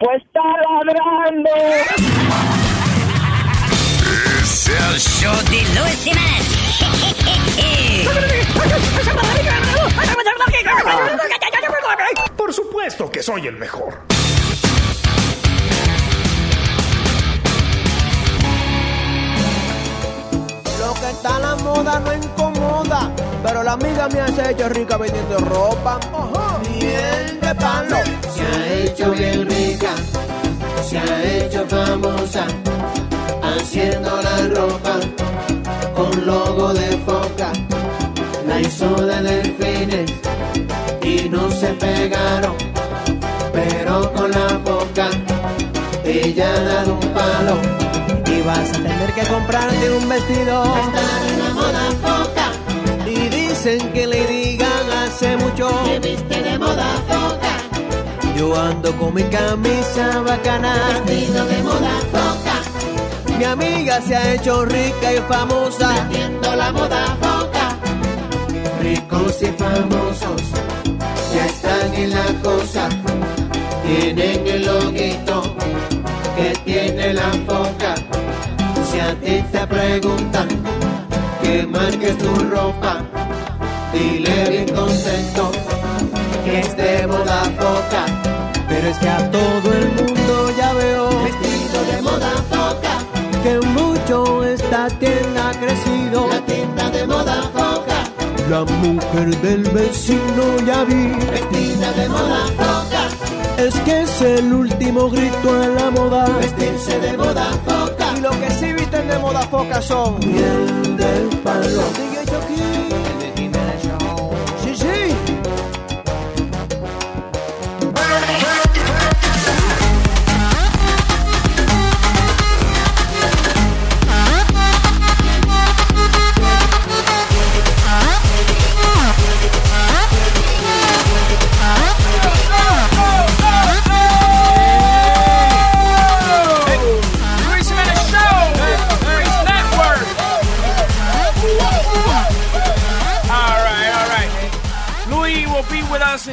Pues está ladrando. Es el show de Luis Jiménez. Por supuesto que soy el mejor. Lo que está a la moda no incomoda, pero la amiga me ha hecho rica vendiendo ropa. Miel de palo. Se ha hecho bien rica, se ha hecho famosa, haciendo la ropa con logo de foca. La hizo de delfines y no se pegaron, pero con la boca ella ha dado un palo y vas a tener que comprarte un vestido. Estar en la moda foca. Dicen que le digan hace mucho que viste de moda foca. Yo ando con mi camisa bacana, vestido de moda foca. Mi amiga se ha hecho rica y famosa, vendiendo la moda foca. Ricos y famosos ya están en la cosa, tienen el loguito que tiene la foca. Si a ti te preguntan que marques tu ropa, dile bien contento que es de moda foca. Pero es que a todo el mundo ya veo vestido de moda foca. Que mucho esta tienda ha crecido. La tienda de moda foca. La mujer del vecino ya vi vestida de moda foca. Es que es el último grito en la moda. Vestirse de moda foca. Y lo que sí visten de moda foca son miel del palo.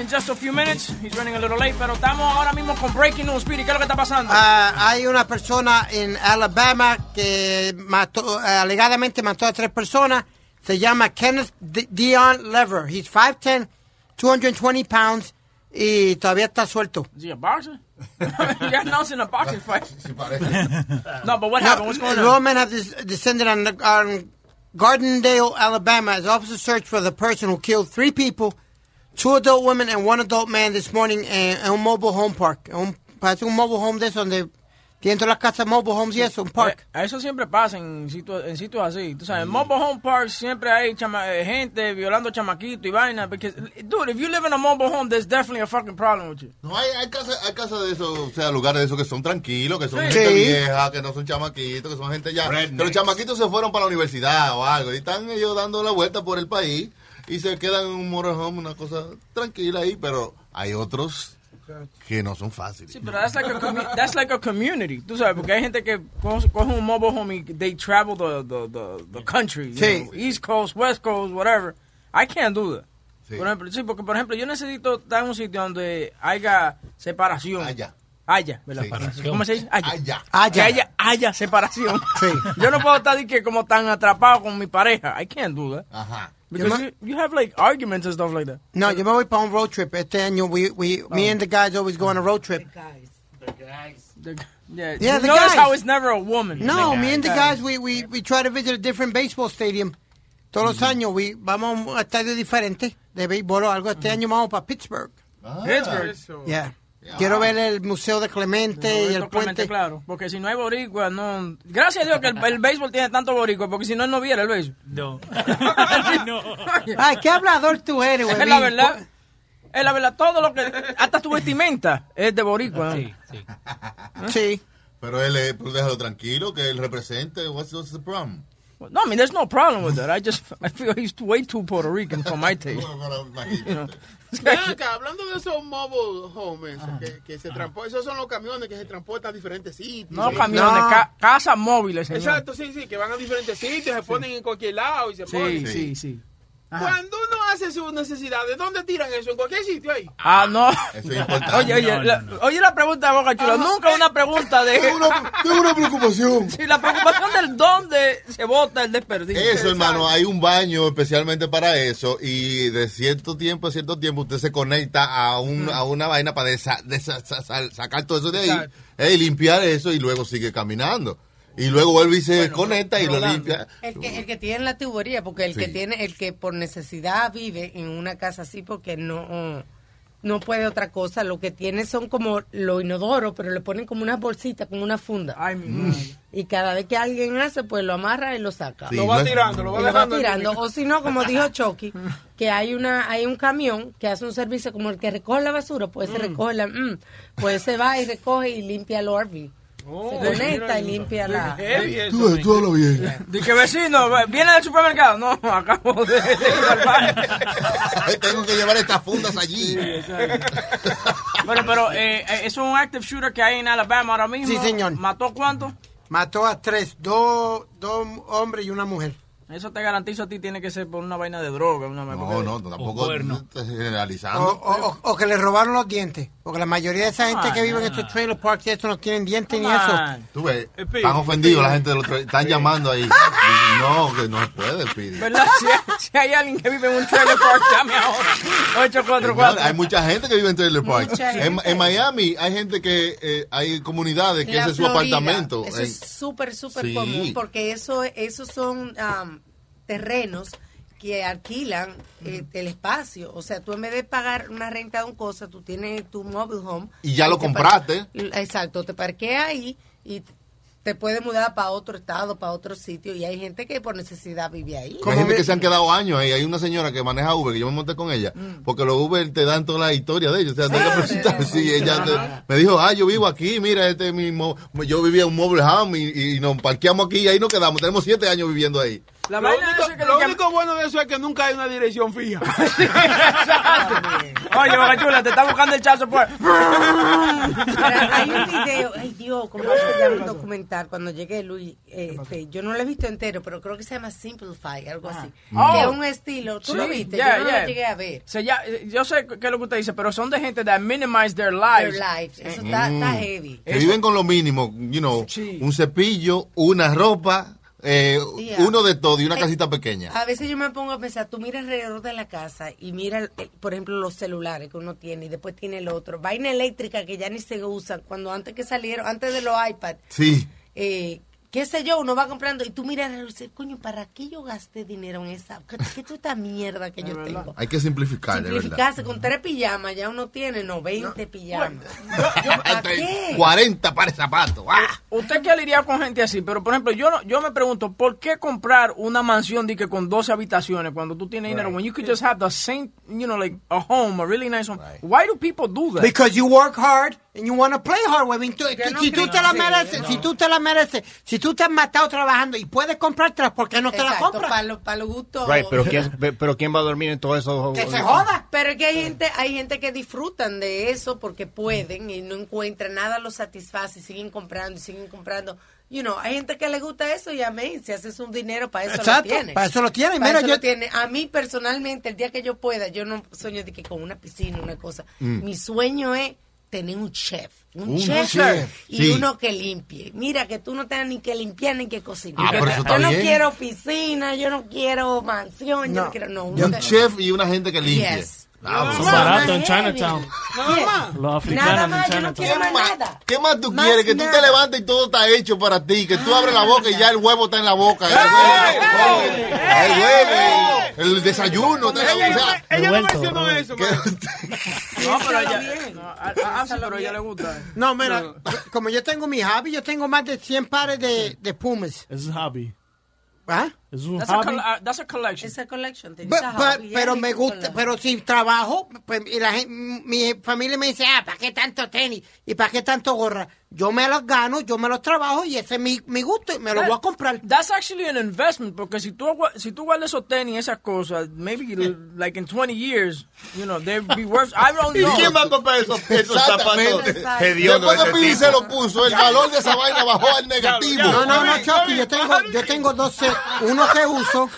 In just a few minutes. He's running a little late, pero estamos ahora mismo con Breaking News. Speedy, ¿qué es lo que está pasando? Uh, hay una persona en Alabama que mató, uh, alegadamente mató a tres personas. Se llama Kenneth D Dion Lever. He's 5'10", 220 pounds y todavía está suelto. Is he a boxer? You're announcing a boxing fight. no, but what happened? What's going on? The woman have descended on, on Gardendale, Alabama, as officers search for the person who killed three people two adult women and one adult man this morning en, en un mobile home park. Un, parece un mobile home de eso donde tienen todas las casas mobile homes y eso, un park. Eh, eso siempre pasa en sitios en sitios así. Tú sabes, en mobile home parks siempre hay chama eh, gente violando chamaquitos y vaina. Because, dude, if you live in a mobile home, there's definitely a fucking problem with you. No, hay, hay casas hay casa de eso, o sea, lugares de eso que son tranquilos, que son sí. gente vieja, que no son chamaquitos, que son gente ya... Rednecks. Que los chamaquitos se fueron para la universidad o algo y están ellos dando la vuelta por el país y se quedan en un motorhome, una cosa tranquila ahí, pero hay otros que no son fáciles. Sí, pero that's like a, that's like a community. Tú sabes, porque hay gente que coge, un mobile home y they travel the, the, the, the country. Sí. Know, East Coast, West Coast, whatever. I can't do that. Sí. Por ejemplo, sí, porque por ejemplo, yo necesito estar en un sitio donde haya separación. Allá. Haya, ¿verdad? Sí. ¿Cómo se dice? Haya. Allá. Haya. Que haya, haya separación. Sí. Yo no puedo estar que como tan atrapado con mi pareja. I can't do that. Ajá. Because you, you, have like arguments and stuff like that. No, yo me voy para un road trip. Este año, we, we, oh. me and the guys always go on a road trip. The guys. The guys. The, yeah, yeah you the notice guys. how it's never a woman. No, me and the guys, we, we, we try to visit a different baseball stadium. Todos los años, we, vamos a un estadio diferente de béisbol o algo. Este año vamos para Pittsburgh. Ah, Pittsburgh. Yeah. Quiero ver el Museo de Clemente No, y el Clemente, puente. claro, porque si no hay boricua, no... Gracias a Dios que el, el béisbol tiene tanto boricua, porque si no, él no viera el béisbol. No. no. Ay, qué hablador tú eres, güey. Es la verdad. Es la verdad, todo lo que... Hasta tu vestimenta es de boricua. ¿no? Sí, sí. Sí. Pero él, es- pues déjalo tranquilo, que él represente. What's, what's the problem? No, I mean, there's no problem with that. I just I feel he's way too Puerto Rican for my taste. You know. Acá, hablando de esos mobile homes que, que se transportan, esos son los camiones que se transportan a diferentes sitios. No Sí. camiones, ca- casas móviles, señor. Exacto, sí, sí, que van a diferentes sitios, se ponen en cualquier lado y se Sí, ponen. sí, sí. Ajá. Cuando uno hace sus necesidades, ¿dónde tiran eso? ¿En cualquier sitio ahí? Ah, no. Eso es importante. Oye, oye, No, la, oye la pregunta de Boca Chula. Nunca una pregunta de... Tengo una, tengo una preocupación. Sí, la preocupación del dónde se bota el desperdicio. Eso, hermano, hay un baño especialmente para eso y de cierto tiempo a cierto tiempo usted se conecta a, un, a una vaina para desa- desa- sa- sa- sacar todo eso de ahí eh, y limpiar eso y luego sigue caminando. Y luego vuelve y se conecta y lo limpia. El que, el que tiene la tubería, porque el que tiene, el que por necesidad vive en una casa así porque no, no puede otra cosa, lo que tiene son como lo inodoro, pero le ponen como una bolsita, como una funda. Ay, mi. Y cada vez que alguien hace, pues lo amarra y lo saca. Sí, Lo va no- tirando, lo va Y lo va tirando. O si no, como dijo Chucky, que hay una hay un camión que hace un servicio como el que recoge la basura, pues se recoge la... mm, pues se va y recoge y limpia el RV. Oh, se conecta y limpia la... Tú, habla bien. Dice que vecino, viene del supermercado. No, acabo de, de ir al baño. Tengo que llevar estas fundas allí. Bueno, pero eh, eh, eso es un active shooter que hay en Alabama ahora mismo. Sí, señor. ¿Mató cuánto? Mató a tres, dos, dos hombres y una mujer. Eso te garantizo a ti tiene que ser por una vaina de droga. Una No, no, tampoco cuerno. estás O, generalizando. o- o- o que le robaron los dientes. Porque la mayoría de esa gente Ah, que vive en estos trailer parks y esto no tienen dientes ni eso. Tú ves, están ofendidos la gente de los tra- están llamando ahí. No, que no se puede, Speedy. ¿Verdad? Si, si hay alguien que vive en un trailer park, llame ahora. Señor, 844. hay mucha gente que vive en trailer park. En, en Miami hay gente que eh, hay comunidades que La ese es su Florida, apartamento. Eso En- es súper, súper Sí. común porque eso, esos son am, terrenos que alquilan eh, el espacio. O sea, tú en vez de pagar una renta de un cosa, tú tienes tu mobile home. Y ya lo te compraste. Exacto, te parqueas ahí y te puedes mudar para otro estado, para otro sitio. Y hay gente que por necesidad vive ahí. Hay gente que se han quedado años ahí. Hay una señora que maneja Uber, que yo me monté con ella, Mm. porque los Uber te dan toda la historia de ellos. O sea, tengo que presentar. Sí, ella te- me dijo, ah, yo vivo aquí, mira, este mismo. Yo vivía en un mobile home y, y nos parqueamos aquí y ahí nos quedamos. Tenemos siete años viviendo ahí. La Lo, vaina único, esa que lo único bueno de eso es que nunca hay una dirección fija. Oye, Boca Chula, te está buscando el chazo por... Pero hay un video, ay Dios, ¿cómo se llama el documental? Cuando llegué, Luis, este, yo no lo he visto entero, pero creo que se llama Simplify, algo así. Oh. Que es un estilo, tú lo Sí, viste, yeah, yo no yeah. lo llegué a ver. Se ya- yo sé qué es lo que usted dice, pero son de gente that minimize their lives. Their lives, eso está, está heavy. Que viven con lo mínimo, you know, Sí. un cepillo, una ropa, eh, Yeah. uno de todo y una Eh, casita pequeña. A veces yo me pongo a pensar, tú miras alrededor de la casa y mira, el- por ejemplo, los celulares que uno tiene y después tiene el otro. Vaina eléctrica que ya ni se usan, cuando antes que salieron, antes de los iPad, Sí. Qué sé yo, uno va comprando y tú miras y dices, coño, ¿para qué yo gasté dinero en esa? ¿Qué, qué es esta mierda que yo tengo? Hay que simplificar, de verdad. Simplificarse con tres pijamas, ya uno tiene no 20 pijamas. ¿Para qué? 40 pares de zapatos. ¡Ah! Usted que lidiado con gente así, pero por ejemplo, yo no, yo me pregunto, ¿por qué comprar una mansión de que con 12 habitaciones cuando tú tienes dinero? When you could just have the same, you know, like a home, a really nice home. Why do people do that? Because you work hard and you want to play hard, huevín. Tú- no si tú te la mereces, no. si tú te la mereces, si tú te has matado trabajando y puedes comprártela, ¿por qué no te la compras? para los, para los gustos. Right, pero ¿quién, pero ¿quién va a dormir en todo eso? Que se joda. Pero es que hay gente, hay gente que disfrutan de eso porque pueden y no encuentran nada los satisface y siguen comprando y siguen comprando. You know, hay gente que le gusta eso y amén, si haces un dinero para eso Exacto, lo tiene. para eso lo tiene. Para Mira, eso yo- lo tiene. A mí personalmente, el día que yo pueda, yo no sueño de que con una piscina, una cosa. Mm. Mi sueño es tener un chef. Un, Un chef, chef, y sí. uno que limpie. Mira, que tú no tengas ni que limpiar ni que cocinar. Ah, yo no quiero piscina, yo no quiero mansión, yo no quiero... No, Un que- chef y una gente que limpie. Yes. Ah, Son baratos en Chinatown. Nada más. Los Nada africanos en más, yo no Chinatown. quiero ¿Qué más nada. ¿Qué más tú Más quieres? Que tú te levantes y todo está hecho para ti. Que tú abres la boca y ya el huevo está en la boca. El huevo, el, huevo, el desayuno. Ella, no mencionó eso. No, pero ella, pero a ella le gusta. No, mira, como yo tengo mi hobby, yo tengo más de 100 pares de, de Pumas. Ese es hobby. ¿Ah? Es un That's a, hobby. col- uh, that's a collection. It's a collection. thing. But- It's a but- hobby, yeah, pero you me gusta, pero si trabajo, pues, y la mi familia me dice, ah, ¿para qué tanto tenis? ¿Y para qué tanto gorra? Yo me los gano, yo me los trabajo y ese es mi, mi gusto y me los voy a comprar. That's actually an investment, porque si tú, si tú guardas esos tenis, esas cosas, maybe like in 20 years, you know, they'd be worth, I don't ¿Y know. quién va a comprar esos, esos zapatos Después que Pidi se lo puso, el valor de esa vaina bajó al negativo. No, no, no, Chucky, yo tengo, yo tengo dos sets, uno que uso,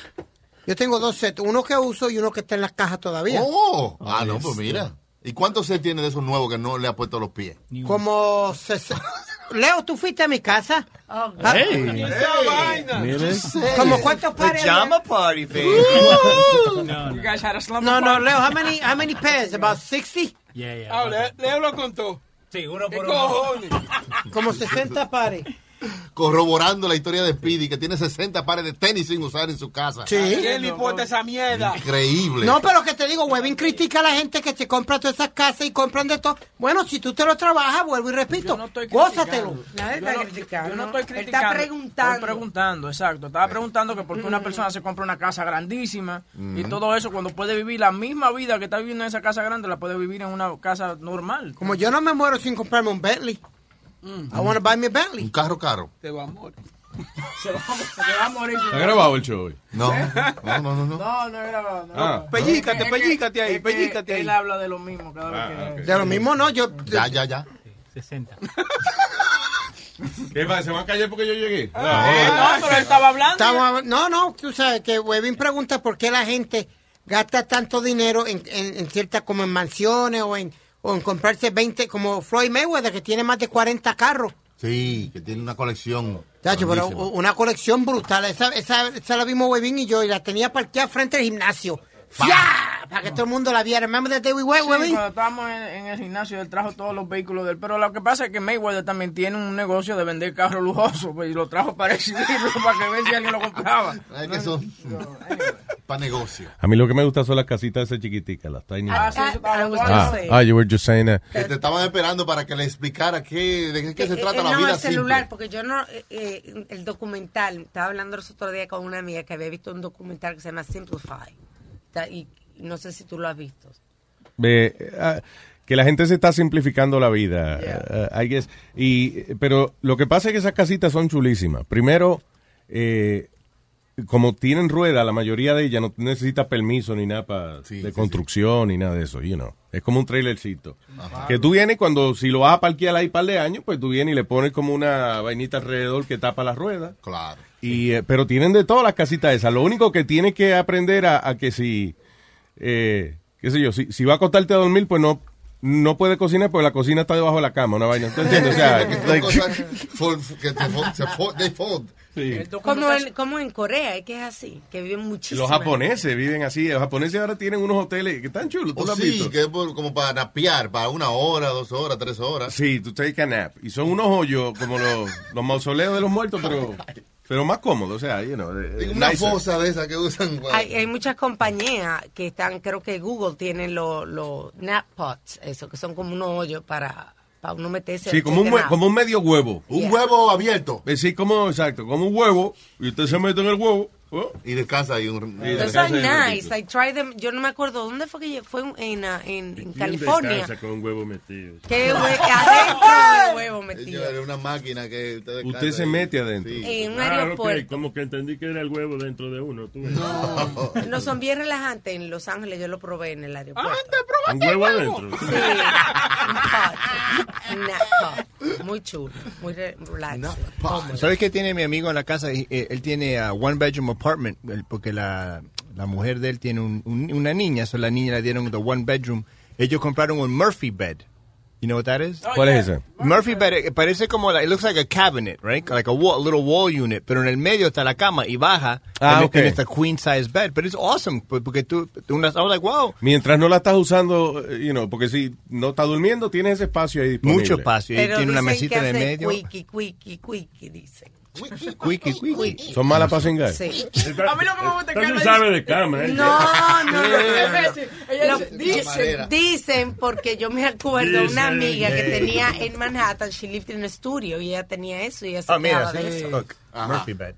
yo tengo dos sets, uno que uso y uno que está en las cajas todavía. Oh, ah, no, pues mira. ¿Y cuántos se tiene de esos nuevos que no le ha puesto los pies? Como Leo, ¿tú fuiste a mi casa? Oh, Hey. Miren. ¿Como cuántos pares? Pajama party, baby. You guys had a slumber No, no, party? Leo, how many, how many pairs? About 60? Yeah, yeah. Ah, Le- Leo lo contó. Sí, uno ¿Qué por uno. cojones? Como 60 pares. Corroborando la historia de Speedy, que tiene 60 pares de tenis sin usar en su casa. Sí. ¿Quién le importa esa mierda? Increíble. No, pero que te digo, Webin critica a la gente que se compra todas esas casas y compran de todo. Bueno, si tú te lo trabajas, vuelvo y repito, no estoy gózatelo. Nadie Yo está no- criticando. Yo no estoy Él criticando. está preguntando. Estoy preguntando, exacto. Estaba preguntando que por qué una persona se compra una casa grandísima y todo eso cuando puede vivir la misma vida que está viviendo en esa casa grande, la puede vivir en una casa normal. Como yo no me muero sin comprarme un Bentley. I want to buy me a Bentley. Un carro caro. Te va a morir. Se va, se va a morir. ¿Ha grabado el show hoy? No, no, no, no. no. No, no he grabado. no. Ah. Pellícate, pellícate ahí, pellícate ahí. Él habla de lo mismo cada vez Ah, que... De lo mismo, no, yo... Ya, ya, ya. 60. ¿Qué pasa? ¿Se van a callar porque yo llegué? Eh, no, pero él estaba hablando. No, no, tú sabes que Webin pregunta por qué la gente gasta tanto dinero en, en, en ciertas, como en mansiones o en, o en comprarse 20, como Floyd Mayweather, que tiene más de 40 carros. Sí, que tiene una colección. Chacho, pero una colección brutal. Esa, esa, esa la vimos Webin y yo, y la tenía parqueada frente al gimnasio. ¡Fia! Para que todo el mundo la viera. Remember that day we went, Sí, cuando estábamos en, en el gimnasio, él trajo todos los vehículos de él. Pero lo que pasa es que Mayweather también tiene un negocio de vender carros lujosos. Pues, y lo trajo para exhibirlo, para que vean si alguien lo compraba. Es que son para negocio. A mí lo que me gusta son las casitas esas chiquiticas, las tiny. Ah, sí, eso. Ah, gonna say. ah, you were just saying that. Que te estaban esperando para que le explicara qué, de qué se Eh, trata eh, la no, vida el celular, simple. porque yo no, eh, eh, el documental, estaba hablando el otro día con una amiga que había visto un documental que se llama Simplify. Y no sé si tú lo has visto. Ah, que la gente se está simplificando la vida, ah, I guess. Y, pero lo que pasa es que esas casitas son chulísimas. Primero, eh, como tienen rueda, la mayoría de ellas no necesita permiso ni nada pa- Sí, de sí, construcción ni nada de eso, you know. Es como un trailercito. Que tú vienes cuando, si lo vas a parquear ahí un par de años, pues tú vienes y le pones como una vainita alrededor que tapa las ruedas. Claro. Y, eh, pero tienen de todas las casitas esas. Lo único que tienes que aprender a, a que si, eh, qué sé yo, si, si va a acostarte a dormir, pues no, no puede cocinar porque la cocina está debajo de la cama, una vaina. ¿Tú entiendes? O sea, Que like- te se. Sí. Como, en, como en Corea, es que es así, que viven muchísimo. Los japoneses viven así. Los japoneses ahora tienen unos hoteles que están chulos. ¿Tú Oh, lo has sí, visto? que es por- como para napear, para una hora, dos horas, tres horas. Sí, tú take a nap. Y son unos hoyos como los, los mausoleos de los muertos, pero, pero más cómodos. O sea, you know, eh, Una nicer. fosa de esas que usan. para- Hay, hay muchas compañías que están, creo que Google tiene los los nap pots, eso, que son como unos hoyos para, para uno meterse. Sí, como un, como un medio huevo. Un Yeah. huevo abierto. Eh, Sí, como, exacto, como un huevo. Y usted se mete en el huevo. oh, Y descansa ahí un. Y Those are nice. I tried them. Yo no me acuerdo dónde fue que fue en, en, en ¿Quién California. descansa con un huevo metido? Que adentro huevo. Señor, una máquina que usted, Usted se ahí. mete adentro. Sí. En un Ah, aeropuerto. Como que entendí que era el huevo dentro de uno. tú. No son bien relajantes en Los Ángeles. Yo lo probé en el aeropuerto. Un huevo adentro. Sí. Muy chulo. Muy re- relax. ¿Sabes qué tiene mi amigo en la casa? Eh, Él tiene a one bedroom apartment porque la, la mujer de él tiene un- un- una niña, so la niña le dieron the one bedroom. Ellos compraron un Murphy bed. You know what that is? ¿Cuál es ese? Murphy bed eh, parece como la, it looks like a cabinet, right? Like a, wall, a little wall unit, pero en el medio está la cama y baja. Ah, and ok. and it's a queen size bed, but it's awesome pues, porque tú, tú I was like, wow, Mientras no la estás usando, eh, you know, porque si no está durmiendo, tienes ese espacio ahí disponible. mucho espacio. Y Pero tiene una dicen mesita que en el hace medio. Quickie, quickie, quickie, dicen. Quickie, quickie. ¿Son malas para cingar? Sí. A mí lo que me gusta es que ella sabe de cama, ¿eh? No, no, no. Dicen, dicen, porque yo me acuerdo de una amiga que tenía en Manhattan, she lived in a studio y ella tenía eso y ella se Ah, mira, de eso. look, Murphy bed.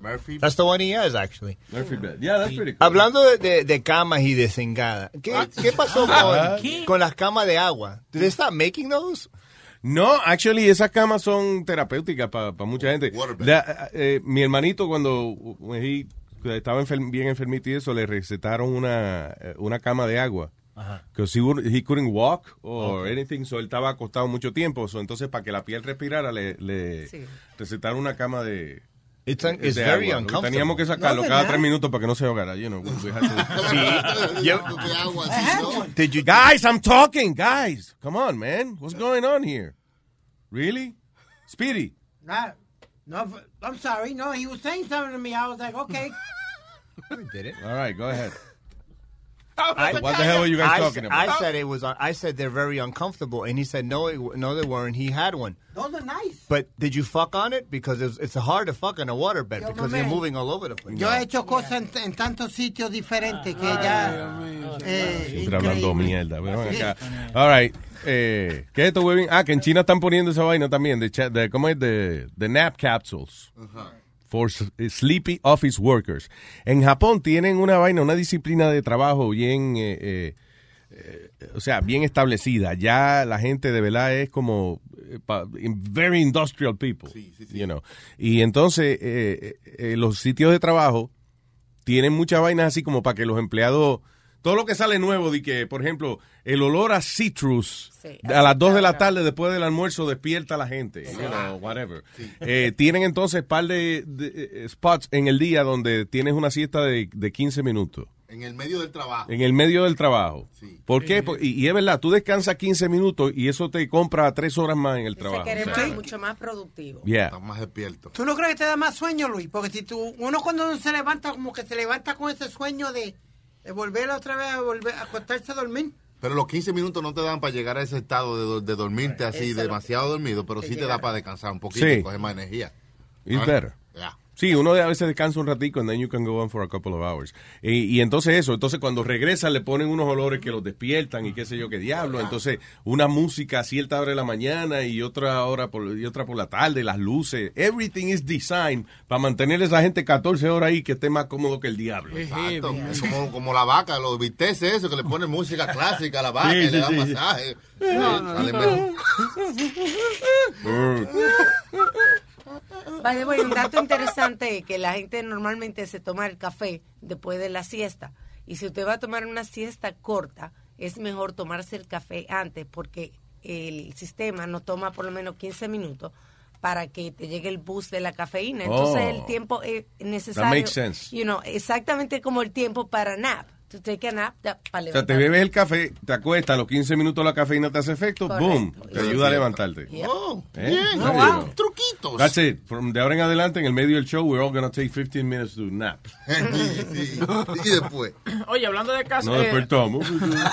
Murphy. That's the one he has, actually. Murphy bed. Yeah, that's pretty cool. Hablando de, de- de camas y de cengada, ¿qué, qué pasó Ah. con, con las camas de agua? Did they stop making those? No, actually, esas camas son terapéuticas para mucha gente. Waterbed. La- eh, mi hermanito, cuando when he- estaba enfer- bien enfermito y eso, le recetaron una, eh, una cama de agua. Because he, he couldn't walk or anything, so él estaba acostado mucho tiempo. So entonces, para que la piel respirara, le, le Sí. recetaron una cama de. It's, un- de it's agua. very uncomfortable. Teníamos que sacarlo No, cada ¿verdad? tres minutos para que no se ahogara. You know, we had to- Sí. Yo- ¿Qué agua así, no? Did you, Guys, I'm talking, guys. Come on, man. What's going on here? Really? Speedy. Nah, no, I'm sorry. No, he was saying something to me. I was like, okay. did it? All right, go ahead. I, What the hell were you guys I, talking about? I said it was. I said they're very uncomfortable, and he said no, it, no, they weren't. He had one, Those are nice. but did you fuck on it? Because it's, it's hard to fuck in a waterbed Yo, because my you're man. moving all over the place. Yo he hecho cosas en, en tantos sitios diferentes que ya. Eh, hablando mierda. Acá. All right. Eh, ¿Qué es esto, Webin? Ah, que en China están poniendo esa vaina también. De, de, ¿Cómo es? De, de nap capsules. For s- sleepy office workers. En Japón tienen una vaina, una disciplina de trabajo bien, eh, eh, eh, o sea, bien establecida. Ya la gente de verdad es como eh, very industrial people. You know. Y entonces eh, eh, eh, los sitios de trabajo tienen muchas vainas así como para que los empleados, todo lo que sale nuevo, de que, por ejemplo, el olor a citrus Sí. a las 2 de la tarde después del almuerzo despierta a la gente, you know, whatever. Eh, tienen entonces par de, de, eh, spots en el día donde tienes una siesta de, de 15 minutos. En el medio del trabajo. En el medio del trabajo. ¿Por qué? Y, y es verdad, tú descansas 15 minutos y eso te compra 3 horas más en el Se trabajo. o sea, más, mucho más productivo. yeah. Está más despierto. ¿Tú no crees que te da más sueño, Luis? Porque si tú, uno cuando se levanta, como que se levanta con ese sueño de, de volver otra vez a volver a acostarse a dormir. Pero los 15 minutos no te dan para llegar a ese estado de, de dormirte así, Eso demasiado dormido, pero te sí te llega. da para descansar un poquito Sí. y coger más energía. It's better. ya. Sí, uno a veces descansa un ratico and then you can go on for a couple of hours. Y, y entonces eso, entonces cuando regresan le ponen unos olores que los despiertan y qué sé yo qué diablo. Entonces una música a cierta hora de la mañana y otra hora por, y otra por la tarde, las luces. Everything is designed para mantener a esa gente 14 horas ahí que esté más cómodo que el diablo. Exacto. Es como, como la vaca, los bisteces, eso, que le ponen música clásica a la vaca Sí, y sí, le dan sí, sí. masaje. Mejor. The way, un dato interesante es que la gente normalmente se toma el café después de la siesta. Y si usted va a tomar una siesta corta, es mejor tomarse el café antes porque el sistema no toma por lo menos 15 minutos para que te llegue el boost de la cafeína. Entonces Oh. el tiempo es necesario. makes sense. You know, exactamente como el tiempo para nap. To take a nap, para O sea, te bebes el café, te acuestas, a los 15 minutos la cafeína te hace efecto, Correcto. boom, te Sí, ayuda a sí. levantarte. Yeah. Oh, ¿Eh? bien. Oh, you wow. Truquitos. That's it. From de ahora en adelante, en el medio del show, we're all gonna take 15 minutes to nap. Sí, sí. Y después. Oye, hablando de casa, No eh, despertamos.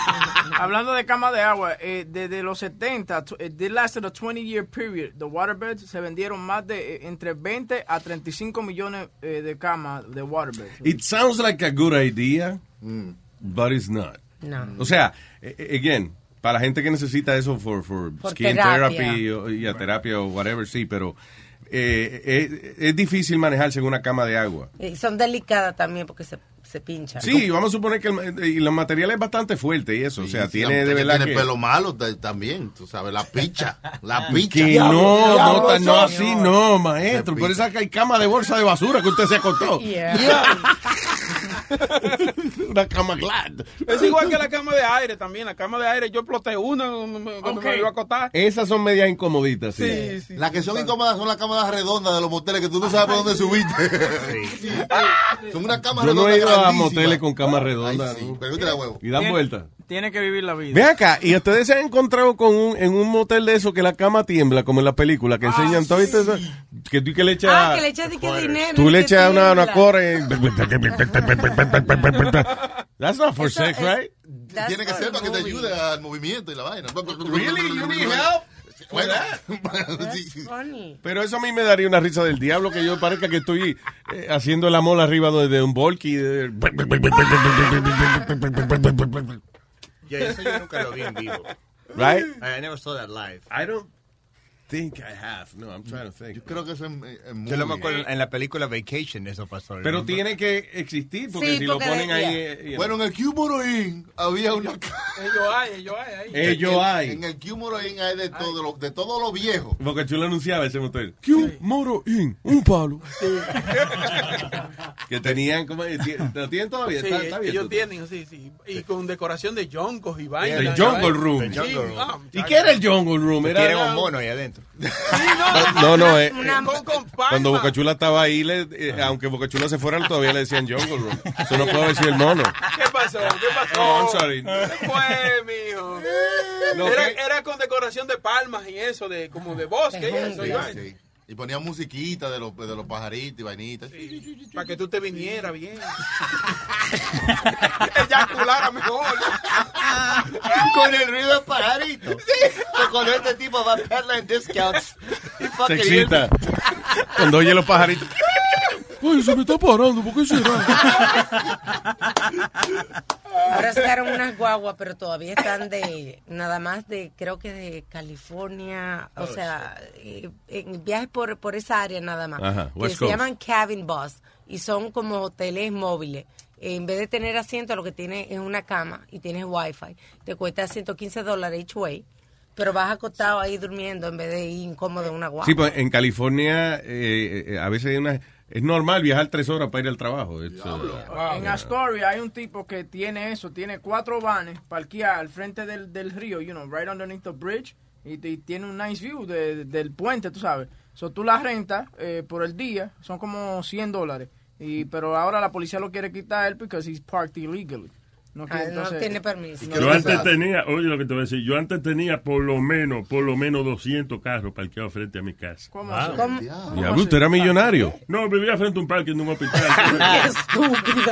hablando de cama de agua, eh, desde los 70, t- eh, they lasted a 20 year period. The waterbeds se vendieron más de eh, entre 20 a 35 millones eh, de camas de waterbeds. It sounds like a good idea, but it's not. No. O sea, again, para la gente que necesita eso for, for, Por skin terapia. therapy o, y a terapia o whatever, sí, pero eh, es difícil manejarse en una cama de agua. Y son delicadas también porque se, se pinchan. Sí, vamos a suponer que el, y los materiales es bastante fuerte y eso, o sea, Sí, tiene de verdad tiene que... pelo malo ta- también, tú sabes, la picha. La picha. Que no, no, no, así no, maestro. Por eso es que hay cama de bolsa de basura que usted se acostó. Yeah. Una cama glad. Es igual que la cama de aire también. La cama de aire, yo exploté una cuando me iba a acostar. Esas son medias incomoditas, sí. Sí, sí. Las que son incómodas son las camas redondas de los moteles que tú no sabes por dónde subiste. Son unas camas Yo no redondas. he ido a moteles con camas redondas. sí, ¿no? huevo. Y dan vueltas. Tiene que vivir la vida. Ven acá, y ustedes se han encontrado con un, en un motel de eso que la cama tiembla, como en la película, que enseñan todo esto, eso, que tú que le echas... Ah, que le echas de dinero. Tú le echas una, una tiembla. That's not for Eso sex, es- right? That's Tiene que for ser para que te movie. ayude al movimiento y la vaina. Really? You need help? Bueno, That's sí. funny. Pero eso a mí me daría una risa del diablo que yo parezca que estoy eh, haciendo el amor arriba de, de un volky. de- Yeah, eso yo nunca lo vi en vivo. Right? I, I never saw that live. I don't. Think I have. No, I'm trying to think. Yo creo que eso es, es Yo lo me acuerdo en la película Vacation, eso pasó. Pero remember? tiene que existir, porque Sí, si porque lo ponen ahí... eh, you know. Bueno, en el Cumoro Inn había una... Ellos hay, ellos hay ahí. Ellos en, hay. En el Cumoro Inn hay de todo lo, de todo lo viejo. Porque Chulo anunciaba ese motel. Q Moro In, un palo. que tenían, como, lo tienen todavía, Sí, está, está bien. ellos tienen, sí, sí. Y con decoración de yoncos y vainas. El Jungle Room. Jungle Sí, Room. ah, ¿Y qué era el Jungle Room? Era Tienen un mono ahí adentro. No, no, eh, palma. cuando Bocachula estaba ahí, le, eh, aunque Bocachula se fuera, todavía le decían Jungle Room. Eso no puedo decir el mono. ¿Qué pasó? ¿Qué pasó? Oh, I'm sorry. ¿Qué fue, mijo? Era, era con decoración de palmas y eso, de como de bosque y eso. Sí, y sí. Y ponía musiquita de los, de los pajaritos y vainitas. Para que tú te vinieras bien. Eyaculara mejor. Con el ruido de pajarito. So, cuando este tipo va a Petland Discounts. y Se excita. Cuando oye los pajaritos. Ay, se me está parando, ¿por qué será? Ahora sacaron unas guaguas, pero todavía están de nada más de, creo que de California, o sea, eh, en viajes por, por esa área nada más. Ajá, que se llaman cabin bus y son como hoteles móviles. En vez de tener asiento, lo que tiene es una cama y tienes wifi. Te cuesta 115 dólares each way, pero vas acostado ahí durmiendo en vez de ir incómodo en una guagua. Sí, pues en California eh, eh, a veces hay una, es normal viajar tres horas para ir al trabajo. It's, uh, En Astoria hay un tipo que tiene eso, tiene cuatro vanes parqueadas al frente del, del río, you know, right underneath the bridge, y, y tiene un nice view de- del puente, tú sabes. So, tú la rentas eh, por el día, son como 100 dólares, y pero ahora la policía lo quiere quitar él porque he's parked illegally. No, Ah, quiere, no entonces- tiene permiso. No, Yo antes tenía, oye lo que te voy a decir, yo antes tenía por lo menos, por lo menos 200 carros parqueados frente a mi casa. ¿Cómo así? ¿Cómo? Diablo, usted era millonario. No, vivía frente a un parque en un hospital. Qué estúpido.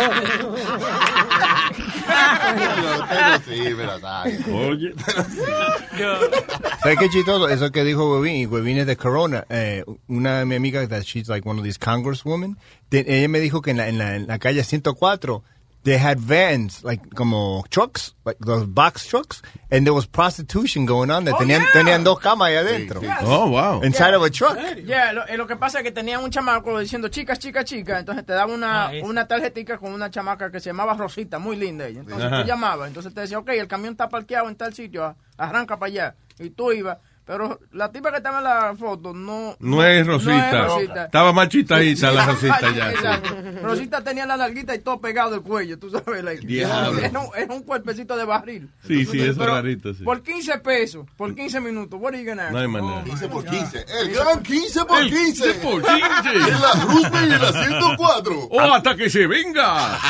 Oye, ¿Sabes qué chistoso? Eso que dijo Webin, y Webin es de Corona. Eh, una de mi amiga, that she's like one of these congresswomen, ella me dijo que en la, en la, en la calle 104, they had vans, like, como trucks, like those box trucks, and there was prostitution going on there. Oh, tenían, yeah. tenían dos camas ahí adentro. Oh, wow. Inside of a truck. Yeah, lo, eh, lo que pasa es que tenían un chamaco diciendo chicas, chicas, chicas. Entonces te daban una, Ah, una tarjetita con una chamaca que se llamaba Rosita, muy linda ella. Entonces Ajá. tú llamabas, entonces te decía, ok, el camión está parqueado en tal sitio, arranca para allá. Y tú ibas. Pero la tipa que estaba en la foto no. No es Rosita. No es Rosita. Estaba más chitadita la Rosita ya. sí. exacto. Rosita tenía la larguita y todo pegado del cuello, tú sabes. Like, Diablo. era, un, era un cuerpecito de barril. Sí, sí, eso es rarito, sí. Por 15 pesos, por 15 minutos, what are you gonna? No hay manera. 15 por 15. El gran 15 por 15. 15 por 15. En la Roosevelt y en la 104. ¡Oh, hasta que se venga!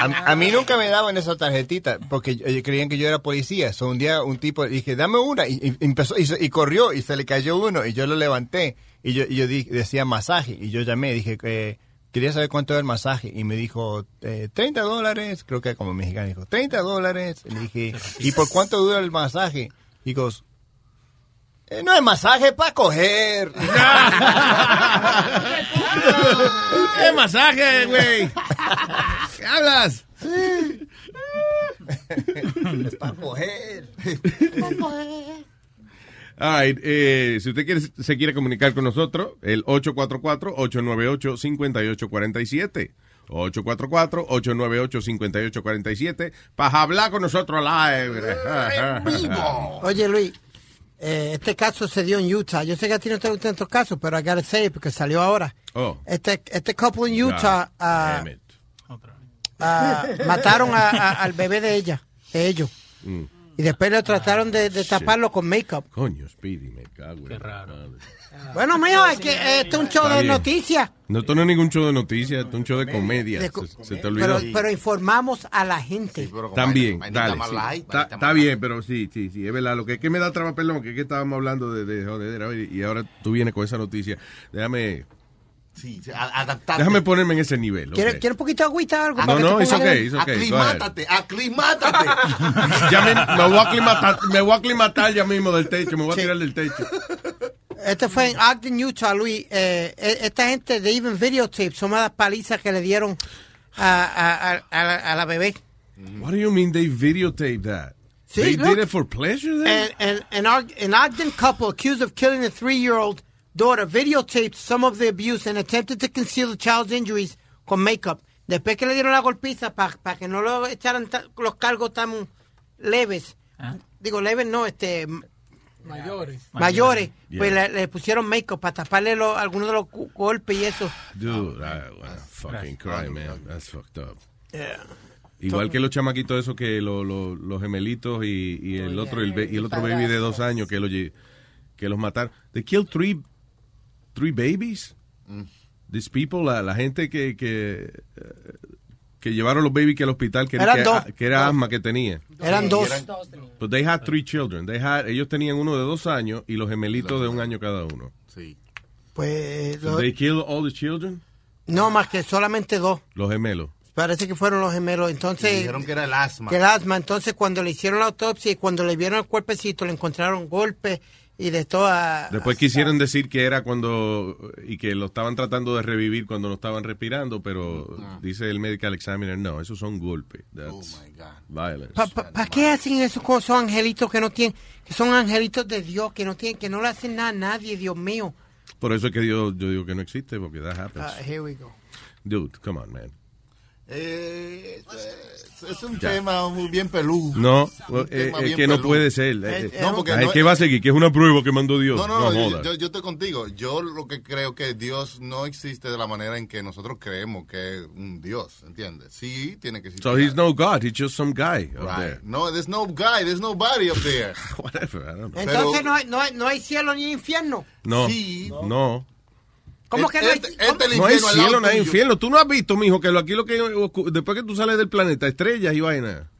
A, a mí nunca me daban esa tarjetita porque creían que yo era policía. So, un día un tipo dije, dame una, y, y empezó, y, se- y corrió, y se le cayó uno, y yo lo levanté, y yo, y yo di- decía masaje, y yo llamé, dije que quería saber cuánto era el masaje, y me dijo, eh, 30 dólares, creo que como mexicano, dijo, 30 dólares, y le dije, ¿y por cuánto dura el masaje? Y digo, "Eh, no es masaje para coger. ¡Qué masaje, güey! ¿Qué hablas? para coger. All right, eh, si usted quiere, se quiere comunicar con nosotros, el 844-898-5847. 844-898-5847 para hablar con nosotros live. Oye, Luis, eh, este caso se dio en Utah. Yo sé que a ti no te gustan estos casos, pero I gotta say, porque salió ahora. Oh. Este, este couple en Utah ah, damn it. ah, mataron a- a- al bebé de ella, de ellos. Mm. Y después lo trataron de, de taparlo con make-up. Coño, Speedy, me cago. Qué raro. Bueno, mío, es que este es un show de noticias. No, esto no es ningún show de noticias, esto es un show de comedia. De co- se, se te olvidó. Pero, pero informamos a la gente. También, dale. sí. Está, bien, pero sí, sí, sí, es verdad. Lo que es que me da traba, perdón, que es que estábamos hablando de, de hoy y ahora tú vienes con esa noticia. Déjame, Sí, sí, adaptarte. déjame ponerme en ese nivel. ¿Quieres ok. ¿quiere un poquito de agüita o algo? No, que no, okay, bien? it's okay. go ahead. Aclimátate, aclimátate. Ya me, me voy a aclimatar, me voy a aclimatar ya mismo del techo, me voy a tirar del techo. Este fue en Ogden, Utah, Luis. Eh, e- esta gente de Even Videotape son las palizas que le dieron a, a- a- a la, a la bebé. What do you mean they videotape that? See, They look. did it for pleasure then? And, and, an, Ar- an Ogden couple accused of killing a three-year-old daughter videotaped some of the abuse and attempted to conceal the child's injuries con makeup. Después que le dieron la golpiza para que no lo echaran los cargos tan leves. Digo, leves no, este... Mayores. Mayores, Yeah. pues le, le pusieron make-up para taparle lo- algunos de los golpes y eso. Dude, I wanna fucking cry, man. That's fucked up. Yeah. Igual que los chamaquitos esos que lo- lo- los gemelitos y, y el otro el, y el otro baby de dos años que, lo, que los mataron. They killed three, three babies. These people, la, la gente que, que, eh, que llevaron los babies que al hospital que, Eran que, dos. que era asma que tenía. Eran dos. But they had three children. They had, ellos tenían uno de dos años y los gemelitos de un año cada uno. Sí. Pues So lo- they killed all the children, no más que solamente dos. los gemelos. Parece que fueron los gemelos. Entonces, Dijeron que era el asma. que el asma. Entonces, cuando le hicieron la autopsia y cuando le vieron el cuerpecito, le encontraron golpes y de. Después quisieron decir que era cuando y que lo estaban tratando de revivir cuando no estaban respirando, pero dice el medical examiner, no, esos son golpes. That's violence. ¿Para qué hacen esos angelitos que no tienen, que son angelitos de Dios, que no tienen, que no le hacen nada a nadie, Dios mío? Por eso es que yo, yo digo que no existe, porque that happens. Ah, here we go. Dude, come on, man. Eh, es, es un Ya. tema muy bien peludo. No, Un eh, es bien que no puede ser. Eh, eh, no, porque no- ¿Qué va a seguir? Que es una prueba que mandó Dios. No, no, no, yo, yo- estoy contigo. Yo lo que creo que Dios no existe de la manera en que nosotros creemos que es un Dios, ¿entiendes? Sí, tiene que existir. So he's no God, he's just some guy up Right. there. No, there's no guy, there's nobody up there. Whatever, I don't know. Entonces no, hay, no, hay, no hay cielo ni infierno. No, Sí. no. ¿Cómo que no hay? Este- este No hay cielo, no hay infierno. Tú no has visto, mijo, que lo, aquí lo que después que tú sales del planeta, estrellas y vaina.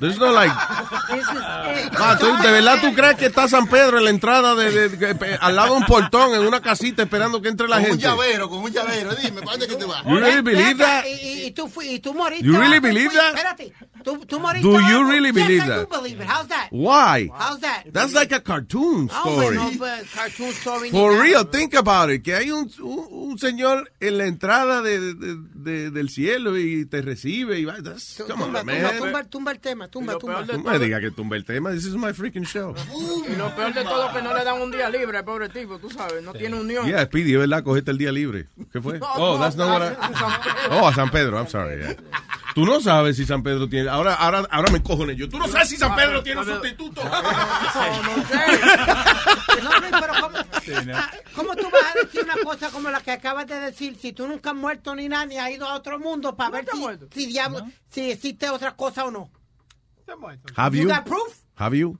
There's no like. Ah, tú, ¿De verdad tú crees que está San Pedro en la entrada de, de- de- al lado de un portón en una casita esperando que entre la Con un gente? llavero, con un llavero. Dime, ¿para dónde que te vas? You really believe that? Y, y- y tú, y tú moriste. You really abajo, believe that? Espérate. Tú, tú moriste. Do you really Yes, believe I that? do believe it. How's that? Why? How's that? That's like a cartoon Ah, story. bueno, pues, cartoon story. For real, think about it. Que hay un, un, un señor en la entrada de, de- de- del cielo y te recibe y va. That's, come Tumba, on, tumba, man. tumba, tumba el tema, tumba, tumba. No me diga que tumba el tema. This is my freaking show. Y lo peor de todo es que no le dan un día libre al pobre tipo, tú sabes, no tiene unión. Yeah, Speedy, es verdad, cogiste el día libre. ¿Qué fue? No, Oh, no, that's not what I... Oh, a San Pedro, I'm sorry. yeah. Tú no sabes si San Pedro tiene... Ahora, ahora, ahora me cojones yo. Tú no sabes si San Pedro tiene un sustituto. No, Luis, pero ¿cómo, ah, ¿cómo tú vas a decir una cosa como la que acabas de decir si tú nunca has muerto ni nada ni has ido a otro mundo para ver si, si, diablo, si existe otra cosa o no? Have You you? got proof? Have you?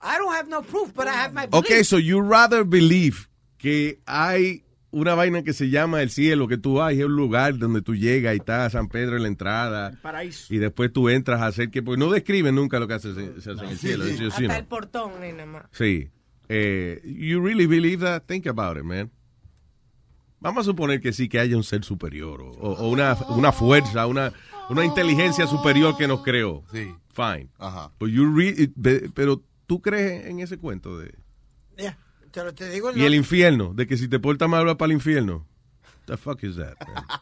I don't have no proof, but I have my belief. Okay, so you rather believe que hay una vaina que se llama el cielo, que tú vas y es un lugar donde tú llegas y está San Pedro en la entrada. Paraíso. Y después tú entras a hacer que... Porque no describen nunca lo que hace, se, hace en el cielo. you Hasta know. el portón, eh, nada más. Sí. Eh, you really believe that? Think about it, man. Vamos a suponer que sí, que haya un ser superior o, o- o una, una fuerza, una, una inteligencia superior que nos creó. Sí. Fine. Ajá. But you re- be- pero tú crees en ese cuento de... Yeah, te, lo- te digo, Y el infierno, de que si te portas mal vas para el infierno. The fuck is that, man?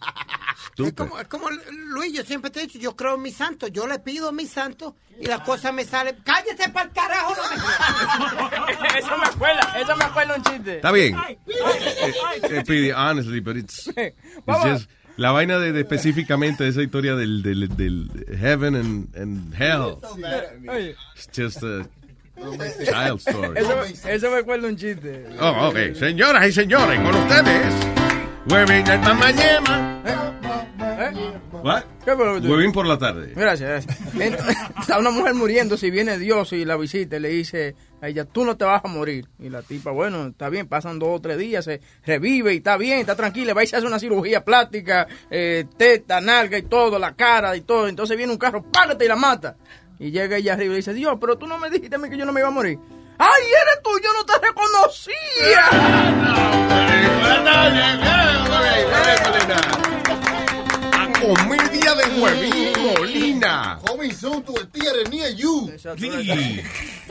Es como, es como Luis, yo siempre te he dicho, yo creo en mis santos, yo le pido a mis santos y las cosas me salen. ¡Cállate para el carajo! No me... eso me acuerda, eso me acuerda un chiste. Está bien. Eh, Speedy, honestly, but it's, it's just la vaina de, de específicamente de esa historia del, del, del heaven and, and hell. It's just a child story. Eso, me- eso me acuerda un chiste. Oh, ok. Señoras y señores, con ustedes, Huevín el Mamayema. ¿Eh? What? ¿Qué fue lo que tú- Huevín por la tarde. Gracias, gracias. Entonces, Está una mujer muriendo, si viene Dios y la visita y le dice a ella, tú no te vas a morir. Y la tipa, bueno, está bien, pasan dos o tres días, se revive y está bien, está tranquila, va y se hace una cirugía plástica, eh, teta, nalga y todo, la cara y todo. Entonces viene un carro, págate y la mata. Y llega ella arriba y dice, Dios, pero tú no me dijiste a mí que yo no me iba a morir. ¡Ay, eres tú! ¡Yo no te reconocía! Comedia de Huevín Molina. Coming soon to el Theater near you.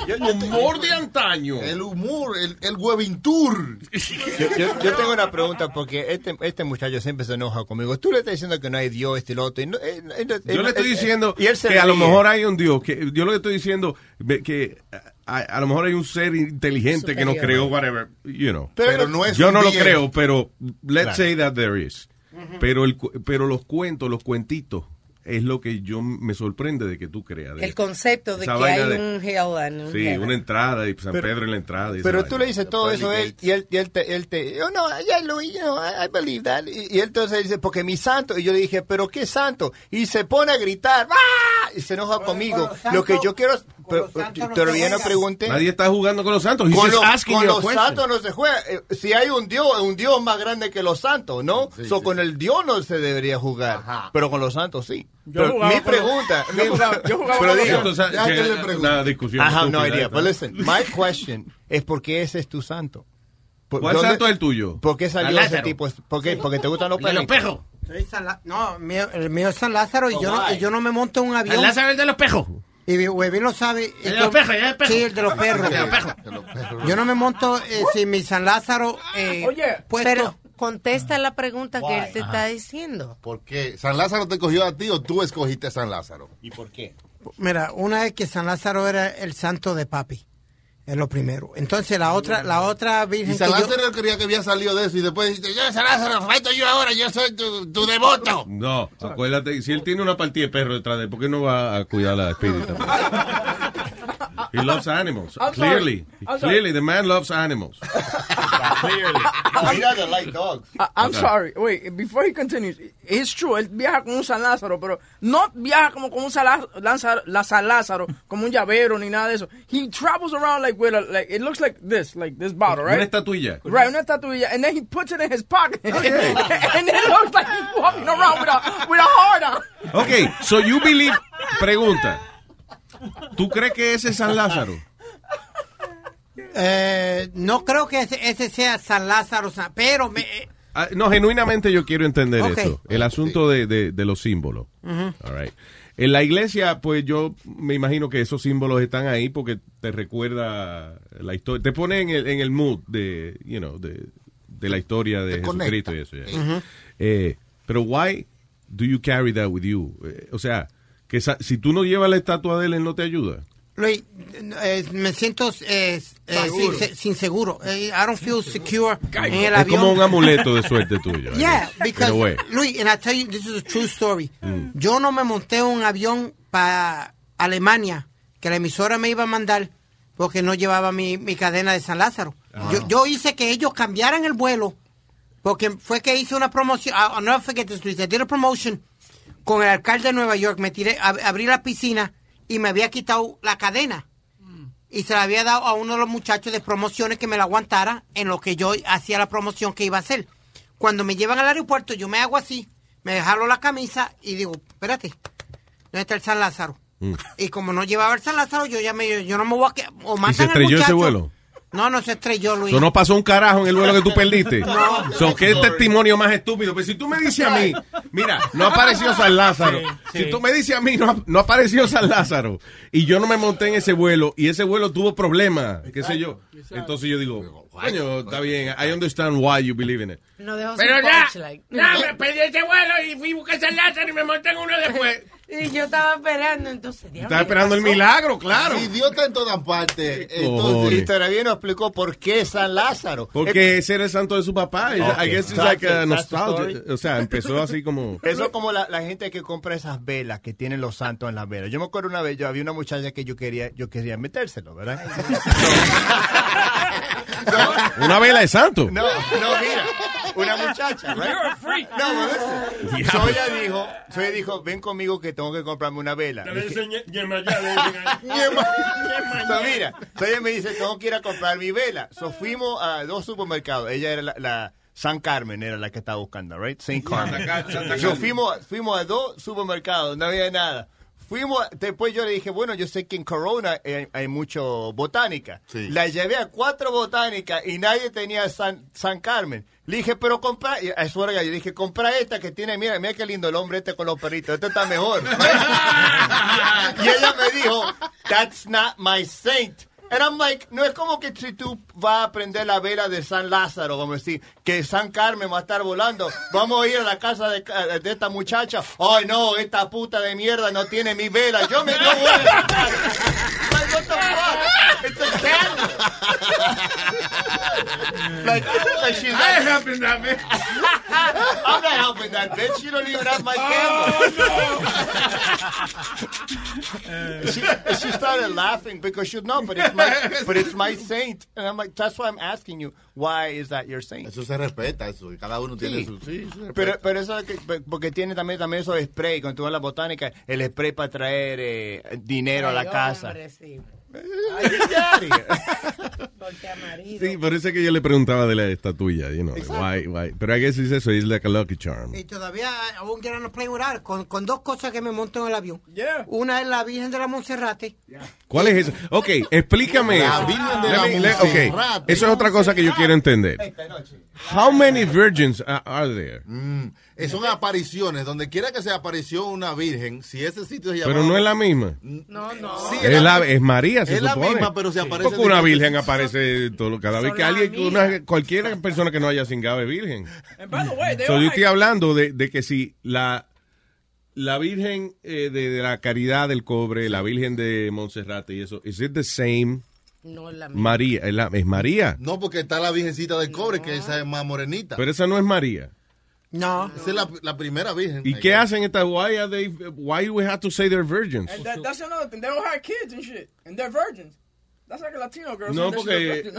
El humor de antaño. El humor, el, el huevintur. Yo, yo- yo tengo una pregunta porque este, este muchacho siempre se enoja conmigo. Tú le estás diciendo que no hay Dios, este y lo otro. y no- eh, eh, eh, Yo le estoy eh, diciendo y él se que a lo mejor hay un Dios. Que yo lo que estoy diciendo que a, a lo mejor hay un ser inteligente que nos Superior. creó, whatever, you know. Pero no es Yo no lo creo, pero let's Claro. say that there is. Pero el pero los cuentos, los cuentitos es lo que yo me sorprende de que tú creas. El concepto de que hay de- un hell and un Sí, una entrada y San Pero- Pedro en la entrada. y Pero vaina. tú le dices todo eso a él y él, y él te, él te, oh no, yeah, Luis, you know, I, I believe that. Y, y él entonces dice, porque mi santo. Y yo le dije, pero qué santo. Y se pone a gritar, ¡ah! Y se enoja conmigo. santos- Lo que yo quiero, pero, todavía se no pregunté. Nadie está jugando con los santos. He's Con los, con question. santos no se juega. Eh, Si hay un Dios, un Dios más grande que los santos, ¿no? so, con el Dios no se debería jugar. Pero con los santos sí. Yo Pero jugaba mi pregunta. yo mi- jugaba- yo jugaba pero digo, discusión. I have no idea. But listen, my question es por qué ese es tu santo. ¿Por- ¿Cuál santo es el tuyo? ¿Por qué salió ese tipo? ¿Por qué? Porque te gustan los El de los perritos. Soy San La- No, mío- el mío es San Lázaro y Oh, yo, no, yo me monto en un avión. San Lázaro es el de los pejos. Y Huevín lo sabe. El de los pejos, el de los pejos. Sí, el de los perros. El de los pejos. Yo no me monto eh, sin mi San Lázaro eh, puesto. Pero contesta la pregunta que él te está diciendo. ¿Por qué? ¿San Lázaro te cogió a ti o tú escogiste a San Lázaro? ¿Y por qué? Mira, una es que San Lázaro era el santo de papi. Es lo primero. Entonces la otra, la otra virgen Y San que yo- Lázaro creía que había salido de eso y después dijiste, yo San Lázaro, falto yo ahora, yo soy tu, tu devoto. No, acuérdate, si él tiene una partida de perro detrás de él, ¿por qué no va a cuidar a la espírita? He loves animals. I'm sorry. Clearly. I'm. Clearly, the man loves animals. Clearly. No, he doesn't like dogs. I- I'm Okay. sorry. Wait, before he continues, it's true. Él viaja con un San Lázaro, pero no viaja como con un San Lázaro, como un llavero ni nada de eso. He travels around like with a, like it looks like this, like this bottle, right? Una estatuilla. Right, una estatuilla, and then he puts it in his pocket, and it looks like he's walking around with a with a heart on. Ok, so you believe... Pregunta. ¿Tú crees que ese es San Lázaro? Eh, no creo que ese, ese sea San Lázaro, pero me, eh, Ah, no, genuinamente yo quiero entender Ok. esto. El asunto de, de- de los símbolos. All right. En la iglesia, pues yo me imagino que esos símbolos están ahí porque te recuerda la historia, te pone en el, en el mood de, you know, de, de la historia de Te Jesucristo conecta. y eso. Eh, pero why do you carry that with you? Eh, o sea, que si tú no llevas la estatua de él, él no te ayuda. Luis, eh, me siento eh, eh, sin, se- sin seguro. Eh, I don't feel secure en el es avión. como un amuleto de suerte tuyo. Yeah, because. Luis, and I tell you, this is a true story. Mm. Yo no me monté un avión para Alemania, que la emisora me iba a mandar porque no llevaba mi, mi cadena de San Lázaro. Ah. Yo, yo hice que ellos cambiaran el vuelo, porque fue que hice una promoción, I'll never forget this, Luis, I did a promotion con el alcalde de Nueva York, me tiré, ab- abrí la piscina y me había quitado la cadena. Y se la había dado a uno de los muchachos de promociones que me la aguantara en lo que yo hacía la promoción que iba a hacer. Cuando me llevan al aeropuerto, yo me hago así, me jalo la camisa y digo, espérate, ¿dónde está el San Lázaro? Mm. Y como no llevaba el San Lázaro, yo ya me, yo no me voy a quedar. O ¿Y matan se al estrelló ese muchacho. vuelo? No, no se estrelló, Luis. Eso no pasó un carajo en el vuelo que tú perdiste. No. So, ¿Qué testimonio más estúpido? Pues si tú me dices a mí, mira, no apareció San Lázaro. Sí, Si tú me dices a mí, no, no apareció San Lázaro. Y yo no me monté en ese vuelo. Y ese vuelo tuvo problemas. ¿Qué sé yo? Entonces yo digo, coño, está bien. I understand why you believe in it. No dejó Pero ya, ya me pedí ese vuelo y fui a buscar San Lázaro y me monté en uno después. Y yo estaba esperando, entonces. diablo, Estaba ¿qué esperando el milagro, claro. Si Dios está en todas partes, Y entonces... todavía no explicó por qué San Lázaro. Porque ese era el santo de su papá. I guess it's like a nostalgia. O sea, empezó así como... Eso es como la, la gente que compra esas velas que tienen los santos en las velas. Yo me acuerdo una vez, yo había una muchacha que yo quería, yo quería metérselo, ¿verdad? Una vela de santo. No, no, mira, una muchacha, right? You're a freak. No, but listen. Diablo. So ella dijo, so ella dijo, ven conmigo que tengo que comprarme una vela. Dije. So, mira, so ella me dice, tengo que ir a comprar mi vela. So fuimos a dos supermercados. Ella era la, la San Carmen, era la que estaba buscando, right? Saint Carmen. Santa So fuimos, fuimos a dos supermercados, no había nada. Fuimos, después yo le dije, bueno, yo sé que en Corona hay, hay mucho botánica. La llevé a cuatro botánicas y nadie tenía San, San Carmen. Le dije, pero compra, y a su hora yo dije, compra esta que tiene, mira, mira qué lindo el hombre este con los perritos, este está mejor. y ella me dijo, that's not my saint. And I'm like, no es como que si tú vas a prender la vela de San Lázaro, vamos a decir, que San Carmen va a estar volando. Vamos a ir a la casa de, de esta muchacha. Ay, no, esta puta de mierda no tiene mi vela. Yo me no voy a Like, what the fuck? It's a candle. like, like she's I ain't helping that bitch. I'm not helping that bitch. You don't even have my candle. she, she started laughing because she no, but it's my, but it's my saint, and I'm like, that's why I'm asking you, why is that your saint? Eso se respeta, eso. Cada uno tiene Sí. su. Sí, se. Pero, pero eso es que- porque tiene también, también esos spray, cuando tú vas a la botánica, el spray para traer eh, dinero a la Ay, casa. hombre, sí. Sí, por eso es que yo le preguntaba de la estatuilla, you know, why, why. Pero I guess es eso, es like a lucky charm. Y todavía aún playing with art, con, con dos cosas que me monto en el avión. Una es la Virgen de la Monserrate. ¿Cuál es eso? Ok, explícame. La eso. Virgen de la me- let- Monserrate. ok, eso es otra cosa que yo quiero entender. How many virgins are, are there? Mm, eh, son apariciones. Donde quiera que se apareció una virgen, si ese sitio se llama. Pero no es la misma. No, no. Es, la- es María, se Es la misma, pero se aparece Porque una en virgen aparece todo, cada vez que alguien, una, cualquier persona que no haya cingado es virgen. So, yo estoy hablando de, de que si la, la Virgen eh, de, de la Caridad del Cobre, la Virgen de Monserrate y eso, ¿is it the same? No es la misma. María, es, la- es María. No, porque está la virgencita del cobre, que esa es más morenita. Pero esa no es María. No. Esa es la, la primera virgen. ¿Y qué hacen estas? Why are they, why do we have to say they're virgins? And that, that's another thing. They all have kids and shit. And they're virgins. That's like a Latino girl. No, a porque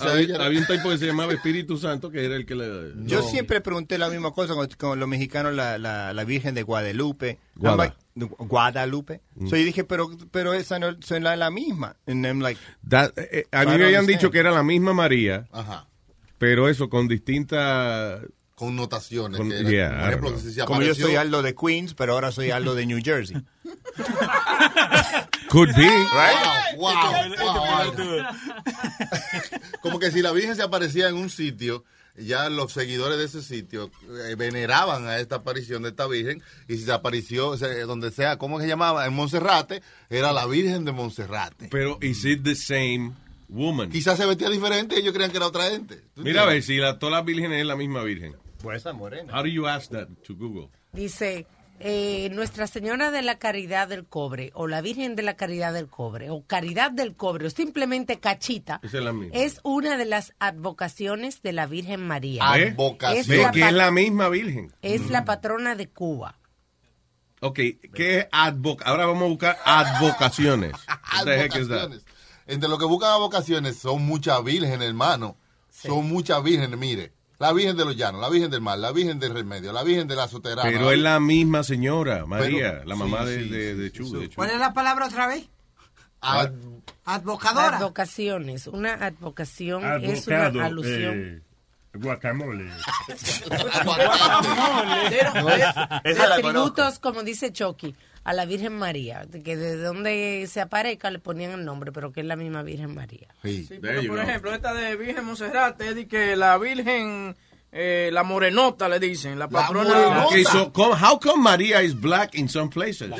a había, había un tipo que se llamaba Espíritu Santo que era el que le... Yo no. siempre pregunté la misma cosa con, con los mexicanos, la, la, la Virgen de Guadalupe. Guada. Guadalupe. Mm. So yo dije, pero, pero esa no es la, la misma. And I'm like, That- eh, a So mí I me habían understand. dicho que era la misma María, Ajá. pero eso con distintas... Connotaciones. Con- que era- yeah, por ejemplo, si se como yo soy Aldo de Queens, pero ahora soy Aldo de New Jersey. Could be. Right? Wow, wow, wow. Como que si la Virgen se aparecía en un sitio, ya los seguidores de ese sitio eh, veneraban a esta aparición de esta Virgen, y si se apareció o sea, donde sea, ¿cómo se llamaba? En Monserrate, era la Virgen de Monserrate. Pero is it the same woman? Quizás se vestía diferente, ellos creían que era otra gente. ¿Tú Mira a ver si la, todas las vírgenes es la misma virgen. Pues esa morena. How do you ask that to Google? Dice, eh, Nuestra Señora de la Caridad del Cobre, o la Virgen de la Caridad del Cobre, o Caridad del Cobre, o simplemente Cachita, es la misma. es una de las advocaciones de la Virgen María. Es la, que pa- es la misma virgen. es la patrona de Cuba. Ok, ¿qué es Ahora vamos a buscar advocaciones. Advocaciones. Entre lo que buscan vocaciones son muchas vírgenes, hermano. Son muchas vírgenes, mire. La Virgen de los Llanos, la Virgen del Mar, la Virgen del Remedio, la Virgen de la Soterana. Pero es la misma señora, María, Pero- la mamá sí, de, sí, de, de Chu. de. ¿Cuál es la palabra otra vez? Ad- Advocadora. Advocaciones. Una advocación es una alusión. eh, guacamole. Esa la atributos, como dice Chucky, a la Virgen María, de que de donde se aparezca le ponían el nombre, pero que es la misma Virgen María. Sí. Pero, por ejemplo, esta de Virgen Monserrate es de que la Virgen, eh, la morenota le dicen, la patrona. Okay, so come, how come María is black in some places?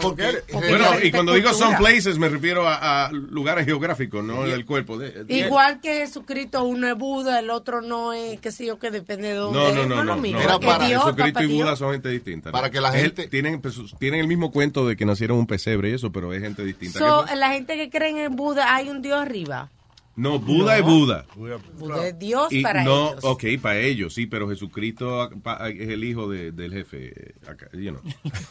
Don't get it. Bueno, y cuando digo some places me refiero a, a lugares geográficos, no del cuerpo. De, de- Igual que Jesucristo, uno es Buda, el otro no es, qué sé yo, que depende de dónde. No, no, no, no. mismo, no. es idiota, Jesucristo y Buda Dios. son gente distinta. ¿no? Para que la Es- gente- Tienen, pues, tienen el mismo cuento de que nacieron un pesebre y eso, pero es gente distinta. So, la gente que cree en Buda, hay un Dios arriba. No, Buda es Buda. Buda es Dios Y para no, ellos. ok, para ellos, sí, pero Jesucristo es el hijo de- del jefe. eh, Acá, you know.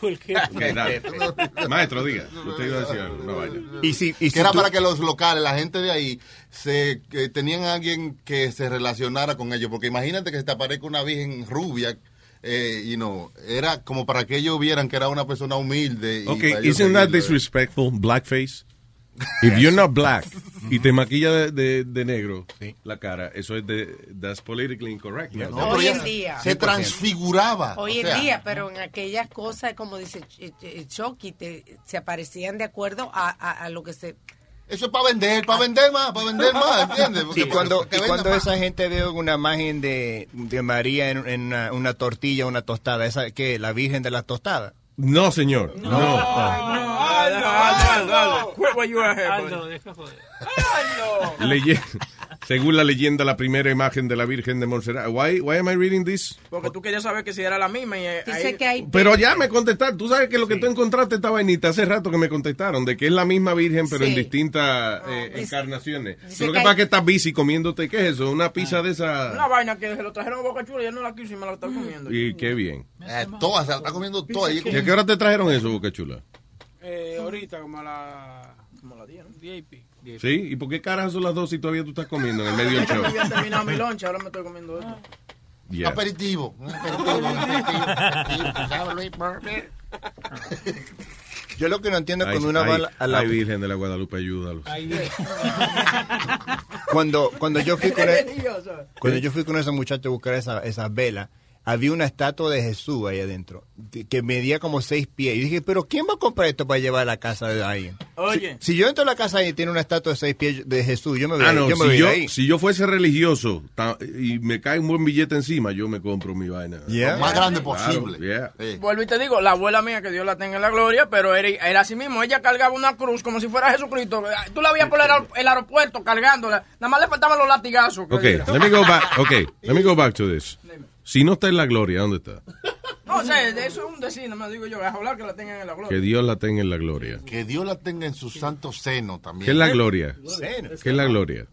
Maestro, diga. Usted iba a decir algo, no vaya. Y si, y si era tú- para que los locales, la gente de ahí, se que tenían a alguien que se relacionara con ellos. Porque imagínate que se te aparezca una virgen rubia, eh, you know, era como para que ellos vieran que era una persona humilde. y Ok, isn't that disrespectful? Blackface. If you're not black y te maquilla de, de- de negro la cara, eso es de that's politically incorrect. No, Hoy en día. Se transfiguraba. Hoy o en sea, día, pero en aquellas cosas, como dice Ch- Ch- Chucky, te, se aparecían de acuerdo a, a- a lo que se... Eso es para vender, para vender más, para vender más, ¿entiendes? Y cuando, que y venda cuando más. esa gente ve una imagen de, de María en, en una, una tortilla, una tostada, ¿esa qué? ¿La Virgen de las tostadas? No, señor. No. Quit what you are here, buddy. Aldo, deja joder. Según la leyenda, la primera imagen de la Virgen de Montserrat. Why, why am I reading this? Porque tú querías saber que si era la misma y eh, ahí- que hay... Pero ya me contestaron. Tú sabes que lo que tú encontraste esta vainita hace rato que me contestaron, de que es la misma Virgen, pero en distintas eh, dice- encarnaciones. dice Pero lo que que pasa es que estás busy comiéndote, ¿qué es eso? Una pizza de esa. Una vaina que se lo trajeron a Boca Chula y él no la quiso y me la está comiendo. Y qué bien. Eh, toda, se la está comiendo toda. ¿Y a qué hora te trajeron eso, Boca Chula? Eh, ahorita, como a la... Como la 10, ¿no? 10 y pico. ¿Sí? ¿Y por qué carajo son las dos si todavía tú estás comiendo en el medio del show? Yo había terminado mi lunch, ahora me estoy comiendo esto. Yeah. Aperitivo. Un aperitivo, un aperitivo, aperitivo. ¿Sabes, Luis? Yo lo que no entiendo Ay, cuando una ay, va a la- ay, Virgen de la Guadalupe, ayúdalos. Cuando, cuando yo fui con el-. Cuando yo fui con esa muchacha a buscar esa, esa vela, había una estatua de Jesús ahí adentro, de- que medía como seis pies. Y dije, pero ¿quién va a comprar esto para llevar a la casa de alguien? Oye. Si, si yo entro a la casa y tiene una estatua de seis pies de Jesús, yo me voy, Ah, no, yo me si voy yo, ahí. si yo fuese religioso ta- y me cae un buen billete encima, yo me compro mi vaina. Yeah. Lo más grande Claro, posible. yeah. Sí. Vuelvo y te digo, la abuela mía, que Dios la tenga en la gloria, pero era, era así mismo. Ella cargaba una cruz como si fuera Jesucristo. Tú la veías por el, aer- el aeropuerto cargándola. Nada más le faltaban los latigazos. Ok, let me go back. Okay, let me go back to this. Si no está en la gloria, ¿dónde está? No, o sea, eso es un decir, nada más digo yo. Es hablar que la tengan en la gloria. Que Dios la tenga en la gloria. Que Dios la tenga en su santo seno también. ¿Qué es la gloria? Seno. ¿Qué es la gloria?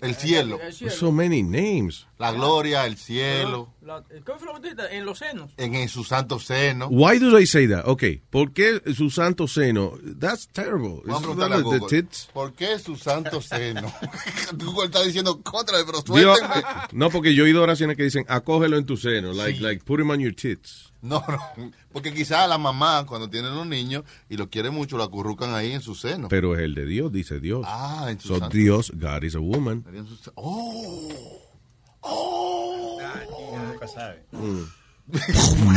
El cielo. El cielo. So many names. La gloria, el cielo. La- ¿Qué fue lo que dijiste? En los senos. En, en su santo seno. Why do they say that? Okay, ¿por qué su santo seno? That's terrible. Vamos a preguntarle a Google. tits. ¿Por qué su santo seno? Google está diciendo contra de pero Dios- suéltenme. no, porque yo he oído oraciones que dicen, acógelo en tu seno, like, Sí. like, put him on your tits. No, no. Porque quizás la mamá, cuando tienen los niños y los quiere mucho, lo acurrucan ahí en su seno. Pero es el de Dios, dice Dios. Ah, en su So santo- Dios, God is a woman. se- Oh. Nunca sabe.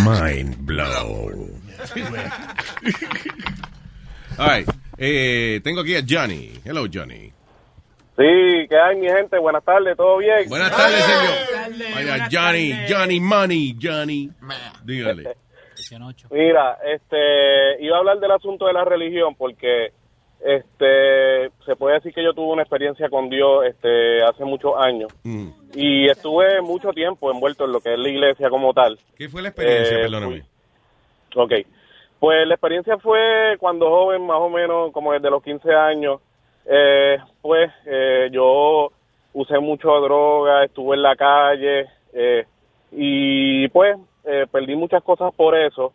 Mind blown. All right. Eh, tengo aquí a Johnny. Hello, Johnny. Sí, ¿qué hay, mi gente? Buenas tardes, ¿todo bien? Buenas tardes, señor. Vaya, Johnny, Johnny Money, Johnny. Dígale. Mira, este, iba a hablar del asunto de la religión porque, este, se puede decir que yo tuve una experiencia con Dios, este, hace muchos años Mm. y estuve mucho tiempo envuelto en lo que es la iglesia como tal. ¿Qué fue la experiencia? Eh, Perdóname. Ok. Pues la experiencia fue cuando joven, más o menos como desde los 15 años, eh, pues eh, yo usé mucho droga, estuve en la calle eh, y pues eh, perdí muchas cosas por eso.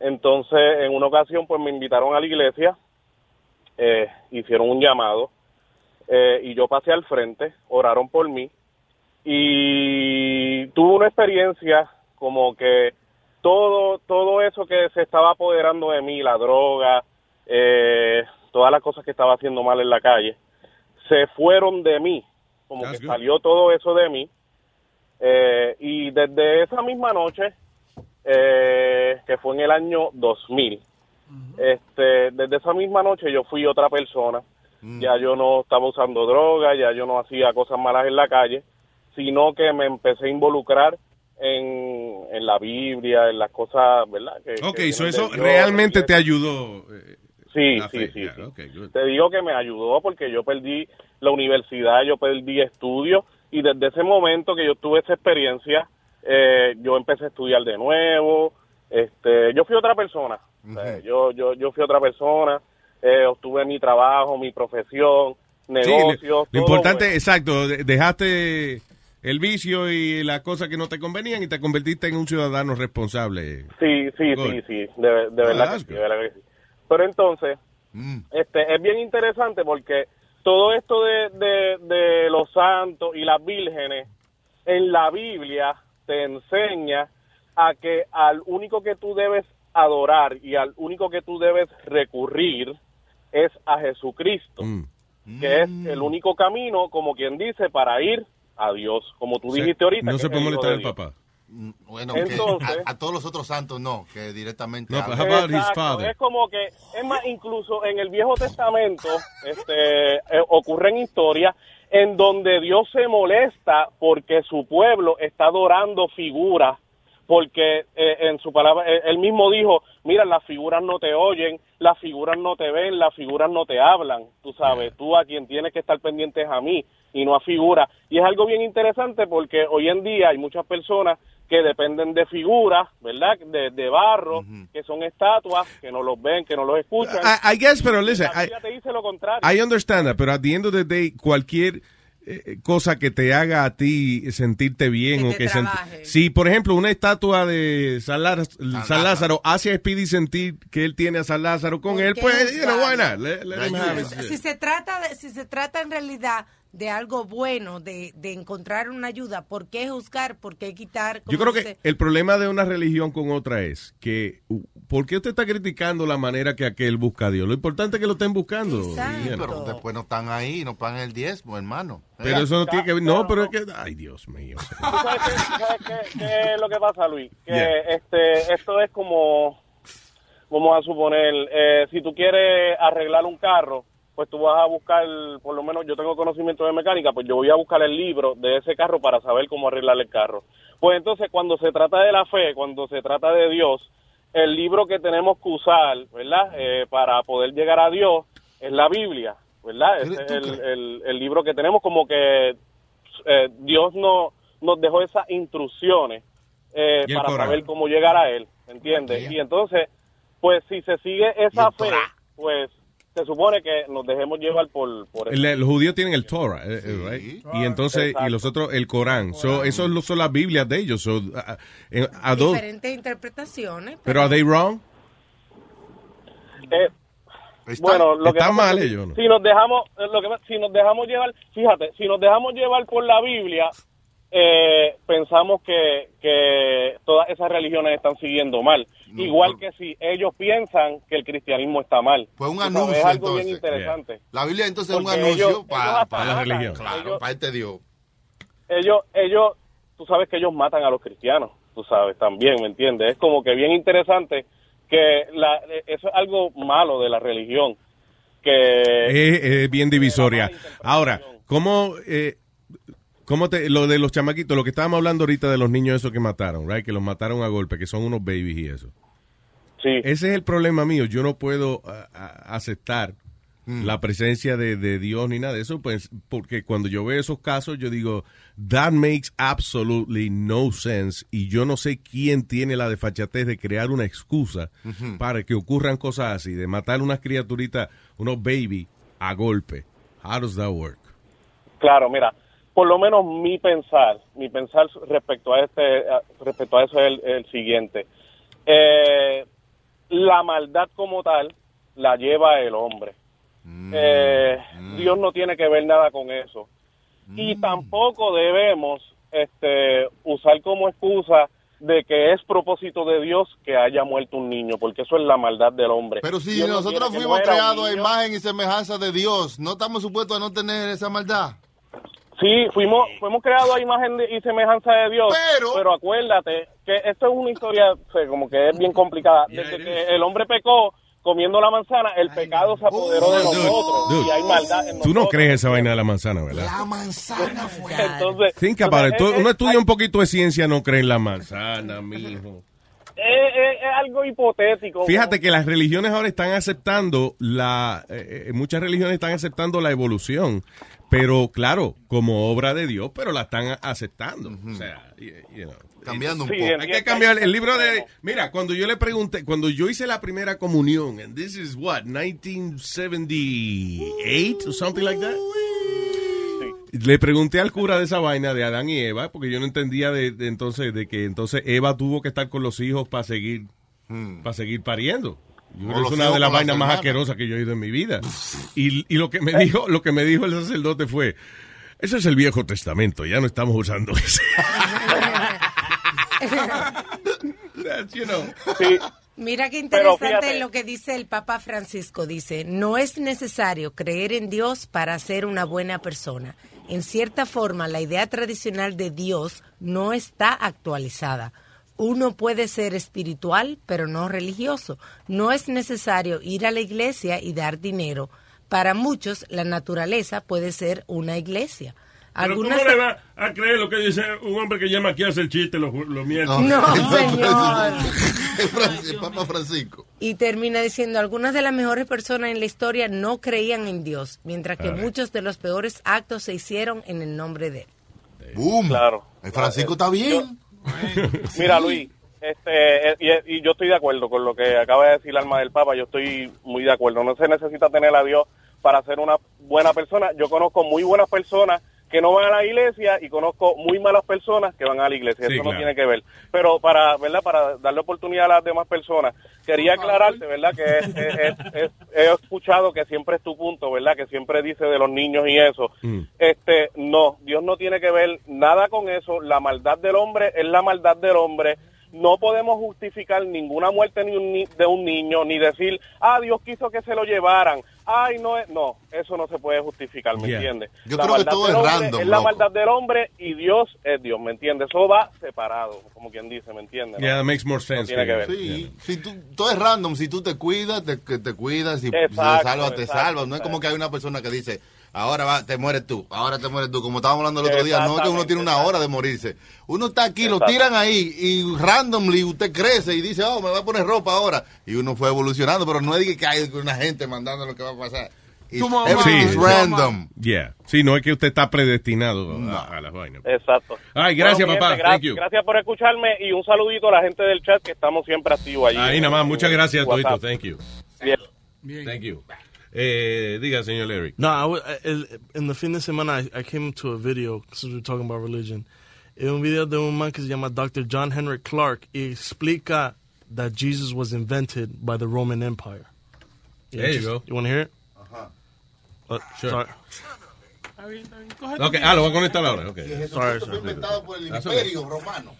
Entonces, en una ocasión, pues me invitaron a la iglesia, eh, hicieron un llamado eh, y yo pasé al frente, oraron por mí y tuve una experiencia como que todo todo eso que se estaba apoderando de mí, la droga, eh, todas las cosas que estaba haciendo mal en la calle, se fueron de mí, como That's que good. salió todo eso de mí. Eh, y desde esa misma noche, eh, que fue en el año 2000, este, desde esa misma noche yo fui otra persona. Ya yo no estaba usando droga, ya yo no hacía cosas malas en la calle, sino que me empecé a involucrar en, en la Biblia, en las cosas, ¿verdad? Que, Ok, que so eso Dios, realmente te ayudó. eh, Sí, sí, fe. sí. Yeah. Te digo que me ayudó porque yo perdí la universidad, yo perdí estudios y desde ese momento que yo tuve esa experiencia, eh, yo empecé a estudiar de nuevo. Este, yo fui otra persona. O sea, yo, yo, yo fui otra persona. Eh, obtuve mi trabajo, mi profesión, Sí, negocios. lo, lo todo importante, bueno. exacto, de- dejaste el vicio y las cosas que no te convenían y te convertiste en un ciudadano responsable. Sí, sí, Good. sí, sí, de, de verdad, que that's sí, de verdad que sí. Pero entonces, este es bien interesante porque todo esto de, de, de los santos y las vírgenes en la Biblia te enseña a que al único que tú debes adorar y al único que tú debes recurrir es a Jesucristo, Mm. que es el único camino, como quien dice, para ir a Dios, como tú dijiste ahorita. No se puede molestar el papá. Bueno, que Entonces- a, a todos los otros santos no, que directamente. No, Exacto, father? Es como que, es más, incluso en el Viejo Testamento este, eh, ocurren historias en donde Dios se molesta porque su pueblo está adorando figuras, porque eh, en su palabra, eh, él mismo dijo, mira, las figuras no te oyen, las figuras no te ven, las figuras no te hablan, tú sabes, tú a quien tienes que estar pendiente es a mí y no a figuras. Y es algo bien interesante porque hoy en día hay muchas personas que dependen de figuras, ¿verdad? De, de barro, que son estatuas, que no los ven, que no los escuchan. I, I guess, pero listen, I, te dice lo contrario. I understand that, pero at the end of the day, cualquier cosa que te haga a ti sentirte bien Que o te que si por ejemplo una estatua de San, Lázaro, San Lázaro hace a Speedy sentir que él tiene a San Lázaro con él, pues you know, why juzgarlo? not? Let- let him have it. Si se trata de, si se trata en realidad de algo bueno, de, de encontrar una ayuda, ¿por qué juzgar? ¿Por qué quitar? Yo creo que el problema de una religión con otra es que uh, ¿por qué usted está criticando la manera que aquel busca a Dios? Lo importante es que lo estén buscando. Sí, pero después no están ahí, no pagan el diezmo, hermano. Pero eso no tiene que ver, no, pero es que, ay Dios mío. ¿Tú sabes qué, sabes qué- qué es lo que pasa, Luis? Que Yeah. este, esto es como, vamos a suponer, eh, si tú quieres arreglar un carro, pues tú vas a buscar, por lo menos yo tengo conocimiento de mecánica, pues yo voy a buscar el libro de ese carro para saber cómo arreglar el carro. Pues entonces cuando se trata de la fe, cuando se trata de Dios, el libro que tenemos que usar, ¿verdad? Eh, para poder llegar a Dios es la Biblia, ¿verdad? Ese es el, el- el libro que tenemos como que eh, Dios no, nos dejó esas instrucciones eh, para saber cómo llegar a Él, ¿entiendes? Y entonces, pues si se sigue esa fe, pues se supone que nos dejemos llevar por, por El- los judíos tienen el Torah, eh, eh, right? y entonces, y los otros el Corán. So, esos lo- son las Biblias de ellos. So, a- a- a dos- diferentes interpretaciones. pero are they wrong? Eh, bueno, lo que están pasa mal es que ellos, ¿no? Si nos dejamos, eh, lo que si nos dejamos llevar, fíjate, si nos dejamos llevar por la Biblia, eh, pensamos que, que todas esas religiones están siguiendo mal. Igual que si ellos piensan que el cristianismo está mal. Pues un sabes, anuncio, Es algo bien interesante. La Biblia entonces es un anuncio ellos- para, ellos para la religión. Claro, Ellos- para este Dios. ellos, ellos, tú sabes que ellos matan a los cristianos, tú sabes, también, ¿me entiendes? Es como que bien interesante que la, eso es algo malo de la religión, que... Es, es bien divisoria. Ahora, ¿cómo, eh, cómo te, lo de los chamaquitos, lo que estábamos hablando ahorita de los niños esos que mataron, right? Que los mataron a golpe, que son unos babies y eso. Sí. Ese es el problema mío. Yo no puedo a- a- aceptar la presencia de, de Dios ni nada de eso, pues, porque cuando yo veo esos casos, yo digo, that makes absolutely no sense. Y yo no sé quién tiene la desfachatez de crear una excusa para que ocurran cosas así, de matar unas criaturitas, unos baby, a golpe. How does that work? Claro, mira, por lo menos mi pensar, mi pensar respecto a este, respecto a eso es el, el siguiente. Eh, la maldad como tal la lleva el hombre. Eh, Dios no tiene que ver nada con eso. Y tampoco debemos este, usar como excusa de que es propósito de Dios que haya muerto un niño, porque eso es la maldad del hombre. Pero si Dios nosotros fuimos creados a imagen y semejanza de Dios, ¿no estamos supuestos a no tener esa maldad? Sí, fuimos, fuimos creados a imagen de- y semejanza de Dios, pero, acuérdate que esto es una historia o sea, como que es bien complicada. Desde que el hombre pecó comiendo la manzana, el pecado se apoderó de nosotros Dude, y hay maldad en Tú no crees esa vaina de la manzana, ¿verdad? La manzana fue. Entonces, Think about it. Tú- es- Uno es- estudia un poquito de ciencia, no cree en la manzana, mijo. es, es- es algo hipotético. Fíjate que las religiones ahora están aceptando la, eh, eh, muchas religiones están aceptando la evolución, pero claro, como obra de Dios, pero la están aceptando. O sea, you- you know. Cambiando un Sí, poco. Hay que cambiar el libro de. Mira, cuando yo le pregunté, cuando yo hice la primera comunión, and this is what, 1978 or something like that. Le pregunté al cura de esa vaina de Adán y Eva, porque yo no entendía de, de entonces de que entonces Eva tuvo que estar con los hijos para seguir para seguir pariendo. Yo O creo que los es una de las vainas más asquerosas que yo he oído en mi vida. Y, y lo que me dijo, lo que me dijo el sacerdote fue, eso es el Viejo Testamento, ya no estamos usando you know. Sí, Mira qué interesante lo que dice el Papa Francisco. Dice, no es necesario creer en Dios para ser una buena persona. En cierta forma, la idea tradicional de Dios no está actualizada. Uno puede ser espiritual, pero no religioso. No es necesario ir a la iglesia y dar dinero. Para muchos, la naturaleza puede ser una iglesia. Pero Algunas ¿cómo le va a creer lo que dice un hombre que llama aquí a hacer chiste los, los miércoles? No, señor. El Papa Francisco. Y termina diciendo, algunas de las mejores personas en la historia no creían en Dios, mientras que muchos de los peores actos se hicieron en el nombre de él. Boom. Claro. El Francisco está bien. Mira, Luis, este, eh, y, y yo estoy de acuerdo con lo que acaba de decir el alma del Papa, yo estoy muy de acuerdo. No se necesita tener a Dios para ser una buena persona. Yo conozco muy buenas personas que no van a la iglesia y conozco muy malas personas que van a la iglesia. Sí, Eso no tiene que ver. Pero para, ¿verdad? Para darle oportunidad a las demás personas, quería aclararte, ¿verdad? Que es- es- es- es- he escuchado que siempre es tu punto, ¿verdad? Que siempre dice de los niños y eso. Este, no, Dios no tiene que ver nada con eso. La maldad del hombre es la maldad del hombre. No podemos justificar ninguna muerte ni un ni- de un niño, ni decir, ah, Dios quiso que se lo llevaran. Ay, no, es- no, eso no se puede justificar, ¿me Yeah. entiendes? Yo La creo que maldad todo es hombre random, Es la loco. maldad del hombre y Dios es Dios, ¿me entiendes? Eso va separado, como quien dice, ¿me entiendes? Yeah, that makes more sense. tiene que ver. Sí, si tú, todo es random. Si tú te cuidas, te, que te cuidas. Si Exacto, te salvas, te exacto, salvas. No es como que hay una persona que dice, ahora va, te mueres tú, ahora te mueres tú. Como estábamos hablando el otro día, no es que uno tiene una hora de morirse. Uno está aquí, lo tiran ahí y randomly usted crece y dice, oh, me voy a poner ropa ahora. Y uno fue evolucionando, pero no es que hay una gente mandando lo que va a pasar. It's- is Sí. random. Yeah. Sí, no es que usted está predestinado a, a las vainas. Exacto. Ay, gracias, Bueno, papá. gente, gra- Thank you. Gracias por escucharme y un saludito a la gente del chat que estamos siempre activos allí. Ahí nada más. Muchas gracias todito. Thank you. Bien. Thank you. Eh, diga, señor Eric. No, I w- el- en el fin de semana I, I came to a video since we're talking about religion. Es un video de un man que se llama Dr. John Henry Clark y explica that Jesus was invented by the Roman Empire. There you go. You want to hear it? Uh huh. Sure. Sorry. Ok, ah, lo voy a conectar ahora. ok. Sorry, Fue sorry. inventado por el That's imperio romano.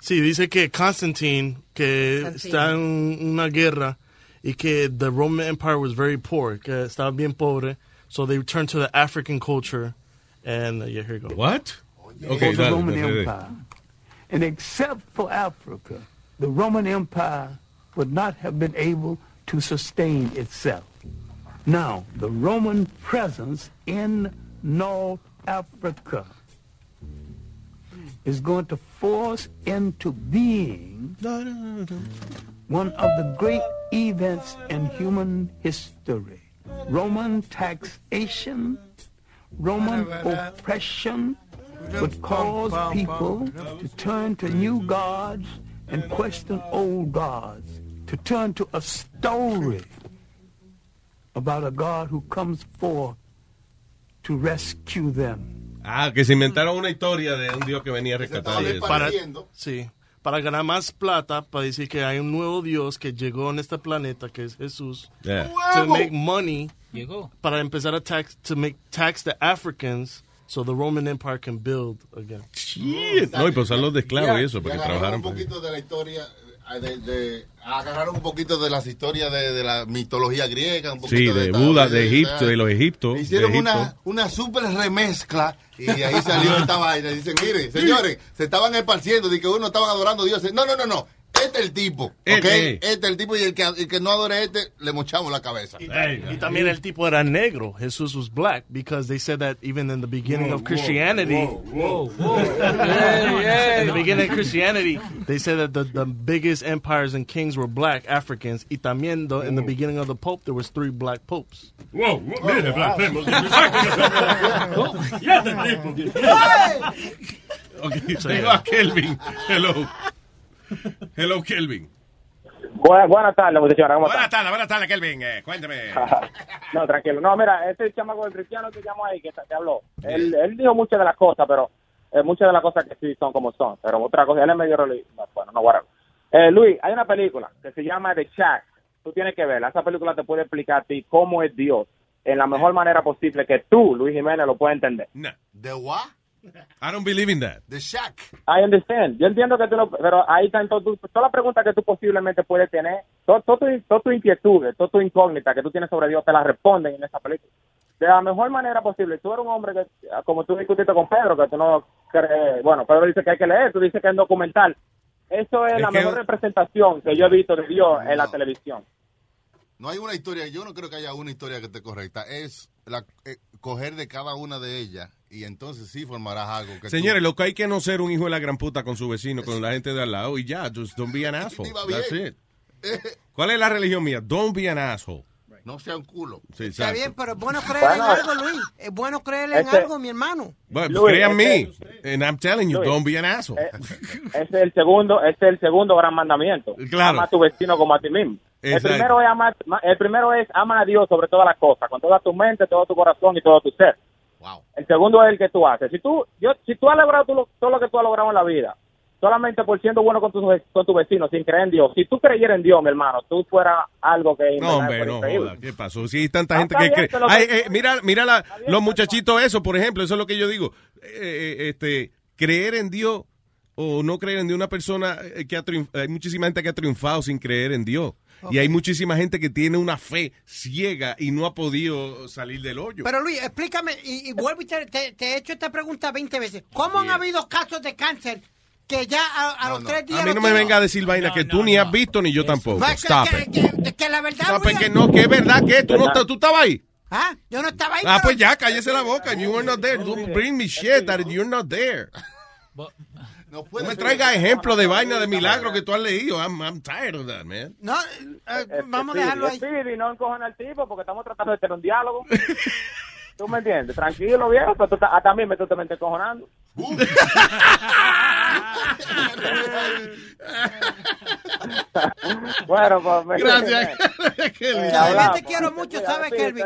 Sí, dice que Constantine, que Constantine. está en una guerra y que the Roman Empire was very poor, que estaba bien pobre, so they returned to the African culture, and uh, yeah, here you go. What? Ok, for the Roman dale. Empire. And except for Africa, the Roman Empire would not have been able to sustain itself. Now, the Roman presence in North Africa is going to force into being one of the great events in human history. Roman taxation, Roman oppression would cause people to turn to new gods and question old gods, to turn to a story about a God who comes forth to rescue them. Ah, que se inventaron una historia de un dios que venía a rescatar. y para, sí, para ganar más plata, para decir que hay un nuevo Dios que llegó en este planeta, que es Jesús, Yeah. to make money, Llegó. para empezar a tax, to make tax the Africans, so the Roman Empire can build again. Shit. No, y pues los de esclavos y eso, porque trabajaron. un poquito de la historia, de, de- agarraron un poquito de las historias de, de la mitología griega, un poquito Sí, de Buda, de Egipto, de los Egiptos. Hicieron Egipto. una, una super remezcla y ahí salió esta vaina. Dicen, mire, señores, se estaban esparciendo de que uno estaban adorando a Dios. No, no, no, no. Este es el tipo, ¿ok? Este. Este es el tipo y el que, el que no adore a este, le mochamos la cabeza. Y también el tipo era negro. Jesús was black because they said that even in the beginning Whoa, of Christianity. whoa, whoa, whoa. In the beginning of Christianity, they said that the, the biggest empires and kings were black Africans. Y también the, in the beginning of the Pope, there was three black popes. Wow, wow, mire, blasfemo. Ya te tipo. Ok, tengo a Kelvin. Hello. Hello, Kelvin. Buenas, buenas tardes, muchachos. ¿Cómo Buenas tardes, buenas tardes, Kelvin. Eh, cuéntame. no, tranquilo. No, mira, este chamaco del cristiano que llamó ahí, que, que habló, él, él dijo muchas de las cosas, pero eh, muchas de las cosas que sí son como son. Pero otra cosa, él es medio religioso. Bueno, no, whatever. Eh, Luis, hay una película que se llama The Shack. Tú tienes que verla. Esa película te puede explicar a ti cómo es Dios en la mejor manera posible que tú, Luis Jiménez, lo puedas entender. ¿De what? I don't believe in that. The shack. I understand. Yo entiendo que tú no, pero ahí están todo, tu- todas las preguntas que tú posiblemente puedes tener, todo, todo, tu- todo tu inquietudes, toda tu incógnita que tú tienes sobre Dios, te las responden en esa película. De la mejor manera posible. Tú eres un hombre que, como tú discutiste con Pedro, que tú no crees, bueno, Pedro dice que hay que leer, tú dices que es documental. Eso es, Es la que- mejor representación que yo he visto de Dios en la televisión. No hay una historia, yo no creo que haya una historia que esté correcta. Es la, eh, coger de cada una de ellas y entonces sí formarás algo que tú- Señores, lo que hay que no ser un hijo de la gran puta con su vecino, con la gente de al lado y ya, just don't be an asshole. That's it. ¿Cuál es la religión mía? Don't be an asshole. No sea un culo. Sí, Está exacto. bien, pero es bueno creer en algo, Luis. Es bueno creer en Este- algo, mi hermano. Well, Luis, crean me, este- and I'm telling you, Luis, don't be an asshole. Eh, Ese es el segundo, ese es el segundo gran mandamiento. Claro. Ama a tu vecino como a ti mismo. El primero, es amar, el primero es ama a Dios sobre todas las cosas, con toda tu mente, todo tu corazón y todo tu ser. El segundo es el que tú haces. Si tú, yo, si tú has logrado tú lo- todo lo que tú has logrado en la vida, solamente por siendo bueno con tu, con tu vecino, sin creer en Dios, si tú creyeras en Dios, mi hermano, tú fueras algo que... No, hombre, fuera no joda. ¿Qué pasó? Si hay tanta Ah, gente que cree. Ay, eh, mira, mira la- los muchachitos, eso, por ejemplo, eso es lo que yo digo. Eh, eh, este, creer en Dios o no creer en Dios, una persona eh, que ha triunfado, hay muchísima gente que ha triunfado sin creer en Dios. Y hay muchísima gente que tiene una fe ciega y no ha podido salir del hoyo. Pero Luis, explícame, y, y vuelvo y te, te- te he hecho esta pregunta 20 veces. ¿Cómo han habido casos de cáncer que ya a, a los tres días... a mí no me venga a decir vaina que tú ni has visto ni yo tampoco. Va, que- Stop que, it. que- que la verdad, No, Luis, pues que no, que es verdad que tú, no, tú estabas ahí. Ah, yo no estaba ahí. Ah, pero- pues ya, cállese la boca. You were not there. Don't bring me shit that you're not there. No me traigas ejemplos de vaina de milagro que tú has leído. I'm, I'm tired of that, man. No, eh, vamos a dejarlo ahí. Speedy, no encojan al tipo porque estamos tratando de tener un diálogo. ¿Tú me entiendes? Tranquilo, viejo, pero tú estás- a también me tú te me estás bueno, pues... me- Gracias. Eh, Yo te quiero mucho, ¿sabes, Kelvin?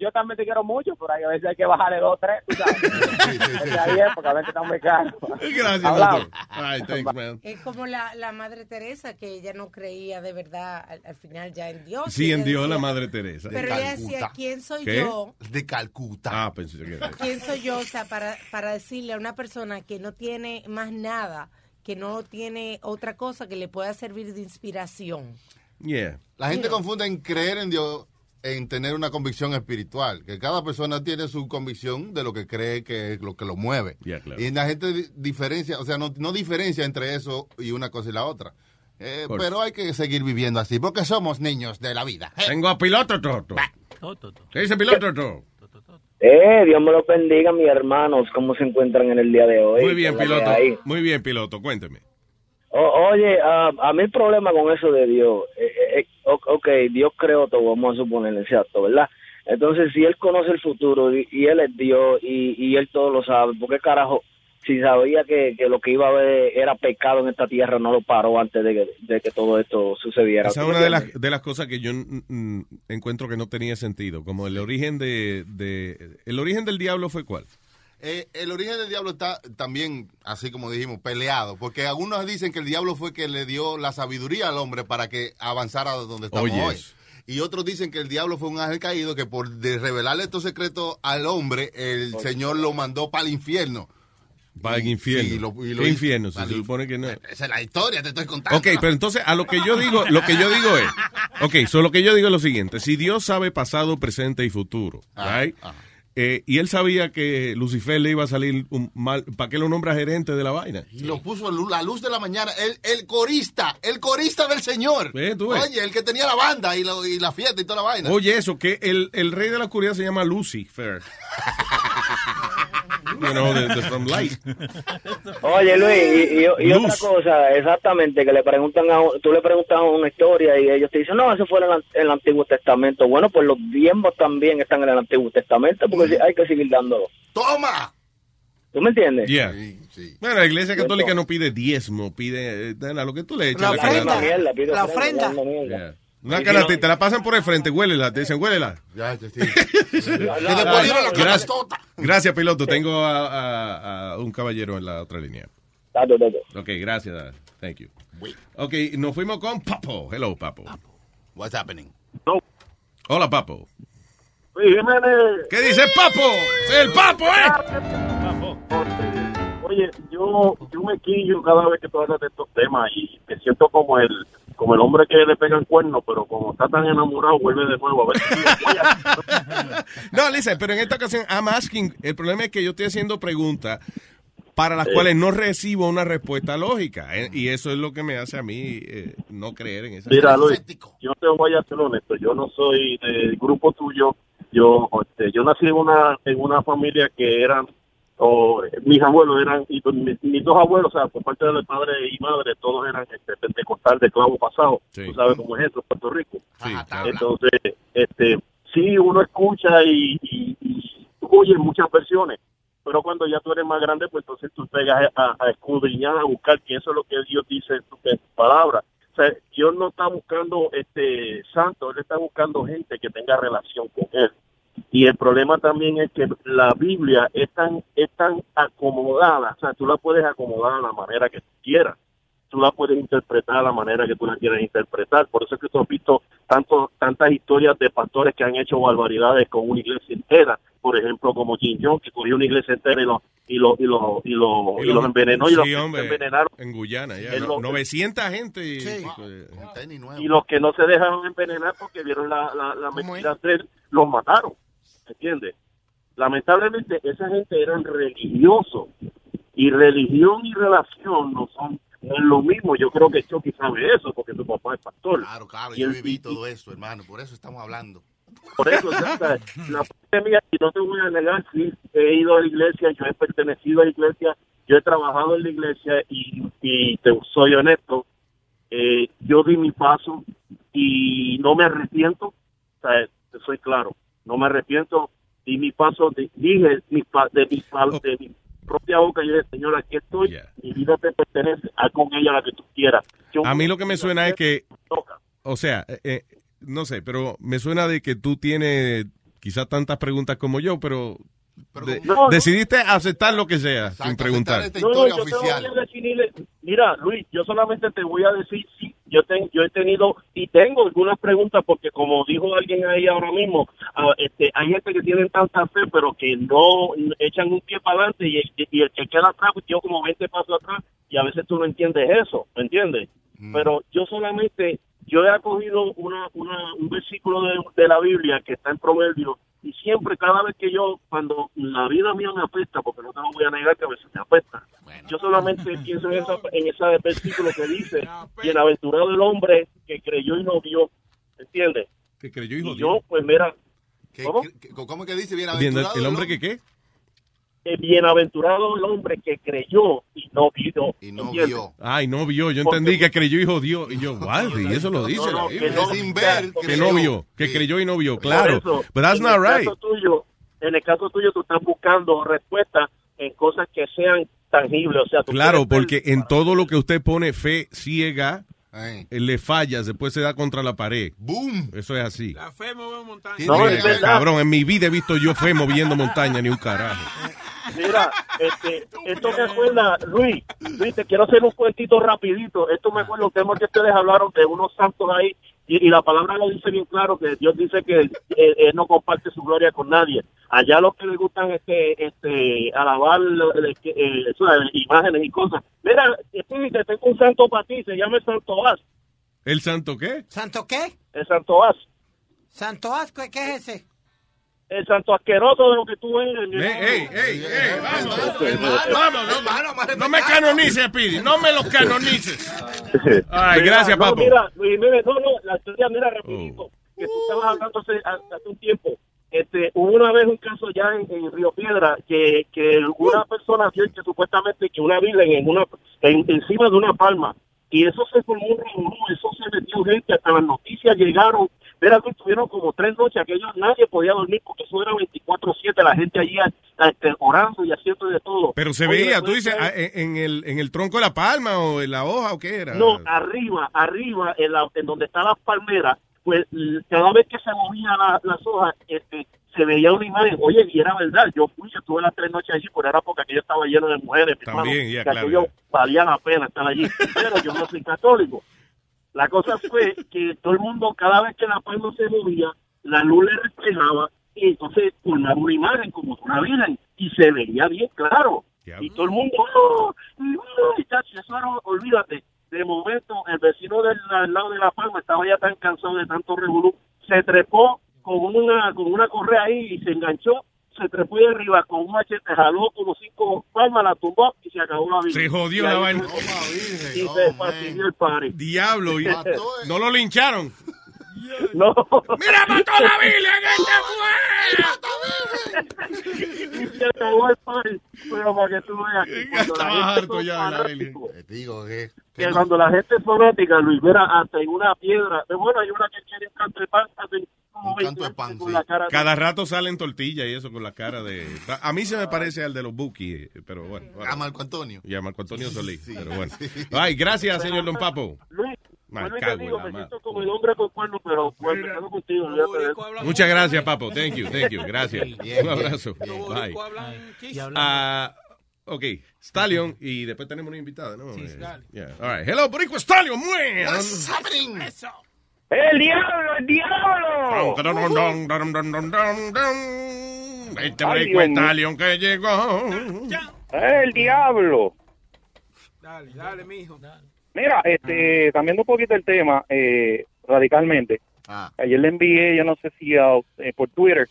Yo también te quiero mucho, pero a veces hay que bajarle dos, tres, tú sabes. Desde ahí es, porque a veces está muy caro. Gracias. Ay, thanks, man. Es como la, la madre Teresa, que ella no creía de verdad al, al final ya en Dios. Sí, en Dios, la decía- madre Teresa. Pero ella decía, ¿quién soy ¿Qué? yo? De Calcuta. Ah, pensé que era. ¿Quién soy yo? O sea, para, para decirle a una persona que no tiene más nada, que no tiene otra cosa que le pueda servir de inspiración. Yeah. La gente confunde en creer en Dios en tener una convicción espiritual, que cada persona tiene su convicción de lo que cree que es lo que lo mueve. Yeah, claro. Y la gente di- diferencia, o sea, no, no diferencia entre eso y una cosa y la otra. Eh, pero hay que seguir viviendo así, porque somos niños de la vida. Tengo a piloto Toto. ¿Qué dice piloto Toto? Eh, Dios me los bendiga, mis hermanos. ¿Cómo se encuentran en el día de hoy? Muy bien, ¿Qué es la que piloto. Muy bien, piloto. Cuénteme. O- oye, ah, a mí el problema con eso de Dios, eh, eh, eh, ok, Dios creó todo, vamos a suponer, exacto, ¿verdad? Entonces, si Él conoce el futuro y, y Él es Dios y, y Él todo lo sabe, ¿por qué carajo, si sabía que, que lo que iba a haber era pecado en esta tierra, no lo paró antes de que, de que todo esto sucediera? Esa es una de las, de las cosas que yo mm, encuentro que no tenía sentido. Como el origen de, de- ¿El origen del diablo fue cuál? Eh, el origen del diablo está también, así como dijimos, peleado, porque algunos dicen que el diablo fue que le dio la sabiduría al hombre para que avanzara donde estamos Oye, hoy. Y otros dicen que el diablo fue un ángel caído que por de revelarle estos secretos al hombre, el Señor lo mandó para el infierno. Para el infierno. Sí, lo- y lo ¿Qué hizo- infierno? Se supone que no. Esa es la historia, te estoy contando. Ok, pero entonces a lo que yo digo, lo que yo digo es, ok, so lo que yo digo es lo siguiente, si Dios sabe pasado, presente y futuro, right? Eh, y él sabía que Lucifer le iba a salir un mal, ¿para qué lo nombra gerente de la vaina? Y lo puso a la luz de la mañana, el, el corista, el corista del Señor. Ve, tú ves. Oye, el que tenía la banda y, lo- y la fiesta y toda la vaina. Oye, eso, que el, el rey de la oscuridad se llama Lucifer. you know, the- the- from light. Oye, Luis, y, y- y otra cosa, exactamente, que le preguntan a, tú le preguntas una historia y ellos te dicen, no, eso fue en el, en el Antiguo Testamento. Bueno, pues los diezmos también están en el Antiguo Testamento porque sí, hay que seguir dándolo. ¡Toma! ¿Tú me entiendes? Yeah. Bueno, la iglesia católica no pide diezmo, pide eh, a lo que tú le echas. La a ofrenda. La ofrenda. Una canasta y te la pasan por el frente, huélela, te dicen, huélela. Ya, ya, sí. Gracias, Gracias, Gracias, piloto. Tengo a, a- a un caballero en la otra línea. Dale, dale. Ok, gracias. Thank you. Ok, nos fuimos con Papo. Hello, Papo. What's happening? Hola, Papo. Jiménez. ¿Qué dice Papo? ¡Es el Papo, eh! Oye, yo, yo me quillo cada vez que tú hablas de estos temas y me siento como el como el hombre que le pegan cuernos, pero como está tan enamorado, vuelve de nuevo a ver si No, Lisa, pero en esta ocasión, I'm asking, el problema es que yo estoy haciendo preguntas para las Sí. cuales no recibo una respuesta lógica. eh, Y eso es lo que me hace a mí eh, no creer en esa Mira, Luis, yo te voy a ser honesto, yo no soy del grupo tuyo, yo este, yo nací en una en una familia que eran, o mis abuelos eran, y pues, mis, mis dos abuelos, o sea, por parte de padre y madre, todos eran este, pentecostal de clavo pasado, tú sabes cómo es eso, Puerto Rico. Entonces, este, sí, uno escucha y, y, y oye muchas versiones, pero cuando ya tú eres más grande, pues entonces tú pegas a, a escudriñar, a buscar que eso es lo que Dios dice en su en su palabra. O sea, Dios no está buscando este santo, Él está buscando gente que tenga relación con Él. Y el problema también es que la Biblia es tan, es tan acomodada, o sea, tú la puedes acomodar a la manera que tú quieras. Tú la puedes interpretar a la manera que tú la quieras interpretar. Por eso es que tú has visto tanto, tantas historias de pastores que han hecho barbaridades con una iglesia entera. Por ejemplo, como Jim Jones, que cogió una iglesia entera y los y lo, y lo, y lo, y los envenenó y Sí, los que hombre, envenenaron. En Guyana, ya. No- lo- 900 gente. y- y los que no se dejaron envenenar porque vieron la, la, la mentira de él, los mataron, ¿entiendes? Lamentablemente esa gente eran religiosos y religión y relación no son no es lo mismo. Yo creo que Chucky sabe eso porque su papá es pastor. Claro, claro, Y yo viví todo eso, hermano, por eso estamos hablando. Por eso, la parte mía, y no te voy a negar, sí, he ido a la iglesia, yo he pertenecido a la iglesia, yo he trabajado en la iglesia y, y te soy honesto, eh, yo di mi paso y no me arrepiento, o sea, te soy claro, no me arrepiento, di mi paso, di- dije mi de, mi, de mi propia boca, yo dije, Señor, aquí estoy, mi vida te pertenece, haz con ella la que tú quieras. Yo- A mí lo que me suena es que, o sea, eh, eh, no sé, pero me suena de que tú tienes quizás tantas preguntas como yo, pero, de- No, no. decidiste aceptar lo que sea sin preguntar. No, no, yo te voy a definir- mira, Luis, yo solamente te voy a decir sí. Yo, ten- yo he tenido y tengo algunas preguntas porque como dijo alguien ahí ahora mismo, ah, este, hay gente que tienen tanta fe pero que no echan un pie para adelante y, el que- y el que queda atrás, pues, yo como 20 pasos atrás y a veces tú no entiendes eso, ¿me entiendes? Pero yo solamente, yo he acogido una, una, un versículo de, de la Biblia que está en Proverbios y siempre, cada vez que yo, cuando la vida mía me apesta, porque no te lo voy a negar que a veces me apesta, yo solamente pienso en, esa, en ese versículo que dice, bienaventurado el hombre que creyó y no vio, ¿entiendes? Que creyó y Y yo, pues mira, ¿cómo? ¿Cómo que dice Bien, bienaventurado? ¿El hombre que qué? Eh, bienaventurado el hombre que creyó y no vio. Y no vio. Ay, no vio. Yo entendí que creyó y jodió. Y yo, what? Y eso lo dice. No, que no- Sin ver, Que no vio. Que creyó y no vio. Claro. But that's en not el right. caso tuyo, en el caso tuyo, tú estás buscando respuestas en cosas que sean tangibles. O sea, tú Claro, porque en todo lo que usted pone fe ciega, le fallas, después se da contra la pared. ¡Boom! Eso es así. La fe mueve montaña. No, Sí, es verdad. cabrón, en mi vida he visto yo fe moviendo montaña ni un carajo. Mira, este, esto me acuerda, Luis, Luis, te quiero hacer un cuentito rapidito. Esto me acuerda tema que ustedes hablaron de unos santos ahí y, y la palabra lo dice bien claro que Dios dice que él, él no comparte su gloria con nadie. Allá los que les gustan este, este, alabar eh, eso, eh, imágenes y cosas. Mira, te tengo un santo para ti, se llama el Santo As. ¿El santo qué? ¿Santo qué? El Santo As. ¿Santo asco? ¿Qué es ese? El santo asqueroso de lo que tú eres. ey, ey, ey, vamos. Vamos, no me canonices, Pidi, no me lo canonices. Ay, Mira, gracias, no, papo. Mira, Luis, mira, no, no, la historia, mira, rapidito, que tú estabas hablando hace, hace un tiempo. Este, hubo una vez un caso ya en, en Río Piedra que, que una persona vio que supuestamente que una virgen en una en, encima de una palma y eso se formó un revolú, eso se metió gente, hasta las noticias llegaron. Mira, que estuvieron como tres noches, aquello nadie podía dormir porque eso era 24-7, la gente allí este, orando y haciendo de todo. Pero se Oye, veía, tú dices, de- ah, en el, en el tronco de la palma o en la hoja o qué era. No, arriba, arriba, en, la, en donde están las palmeras, pues cada vez que se movían la- las hojas, este, se veía una imagen. Oye, y era verdad, yo fui, yo estuve las tres noches allí, pero era porque aquello estaba lleno de mujeres. También, hermano, ya, que claro, aquello ya. valía la pena estar allí. Pero yo no soy católico. La cosa fue que todo el mundo, cada vez que la palma se movía, la luz le reflejaba y entonces formaba una imagen como una virgen y se veía bien claro. Y todo el mundo, ¡oh! y, ¡oh! era, olvídate. De momento, el vecino del al lado de La Palma estaba ya tan cansado de tanto revolú, se trepó con una, con una correa ahí y se enganchó, se trepó de arriba con un machete, jaló como cinco palmas, la tumbó y se acabó la vida. Se jodió la vaina. fue- Y se fastidió el party. Diablo, y no lo lincharon. No. ¡Mira, mató a la Biblia en y se acabó el party. Pero para que tú veas que cuando la Estaba gente harto ya de la fanáticos, Te digo que... que cuando la gente es fanática, Luis, mira, hasta en una piedra, de bueno, hay una que quiere un canto de pan, hacen como 20 veces con la cara de- Cada rato salen tortillas y eso con la cara de... A mí se me parece al de los Buki, pero bueno. A Marco Antonio. Y a Marco Antonio Solís, pero bueno. Ay, gracias, señor Don Papo. Luis, y te digo, la me siento como el hombre con cuernos, pero pues me quedo contigo. eso. Muchas gracias, Papo. Thank you, thank you. Gracias. Bien, Un bien, abrazo. bien. Bye. Y Ah, ok, Stallion, y después tenemos una invitada, ¿no? Sí, Eh, dale. yeah. All right. Hello, Boricua Stallion, muy. What's happening? ¡El diablo, el diablo! Este mío. Stallion que llegó. ¡El diablo! Dale, dale, mijo. Mira, este, cambiando un poquito el tema, eh, radicalmente. Ayer le envié, yo no sé si a- eh, por Twitter,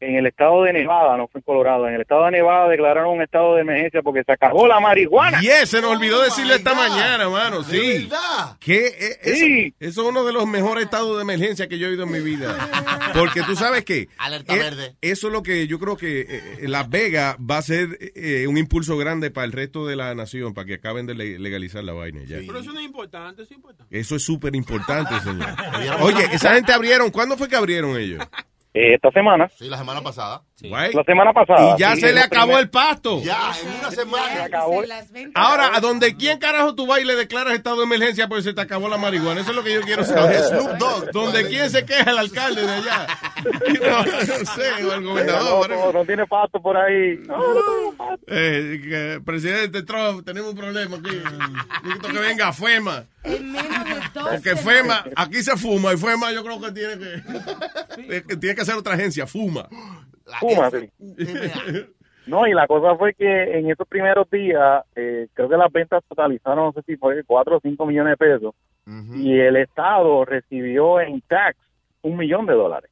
en el estado de Nevada, no fue en Colorado, en el estado de Nevada declararon un estado de emergencia porque se acabó la marihuana. Yes, se nos olvidó decirle esta mañana, mano. Sí. ¿Qué? Eh, Eso, eso es uno de los mejores estados de emergencia que yo he oído en mi vida. Porque tú sabes que Alerta eh, verde. eso es lo que yo creo que eh, Las Vegas va a ser eh, un impulso grande para el resto de la nación, para que acaben de le- legalizar la vaina. ya. Pero eso no es importante, eso es importante. Eso es súper importante, señor. Oye, esa gente abrieron. ¿Cuándo fue que abrieron ellos? Eh, esta semana. Sí, la semana pasada. Right? La semana pasada. Y ya sí, se le acabó primer- el pasto. Ya, en una semana. Se acabó. Ahora, ¿a dónde quién carajo tú vas y le declaras estado de emergencia porque se te acabó la marihuana? Eso es lo que yo quiero saber. Snoop Dogg. ¿Donde quién se queja el alcalde de allá? No, no sé, o el No, gobernador. no, no tiene pasto por ahí. No, no tengo pasto. Eh, que, presidente Trump, tenemos un problema aquí. Necesito que venga FEMA. En menos de dos Porque FEMA, aquí se fuma y FEMA yo creo que tiene que, que tiene que ser otra agencia, FUMA. Fuma, sí. No, y la cosa fue que en esos primeros días, eh, creo que las ventas totalizaron, no sé si fue 4 o 5 millones de pesos, y el Estado recibió en tax un millón de dólares.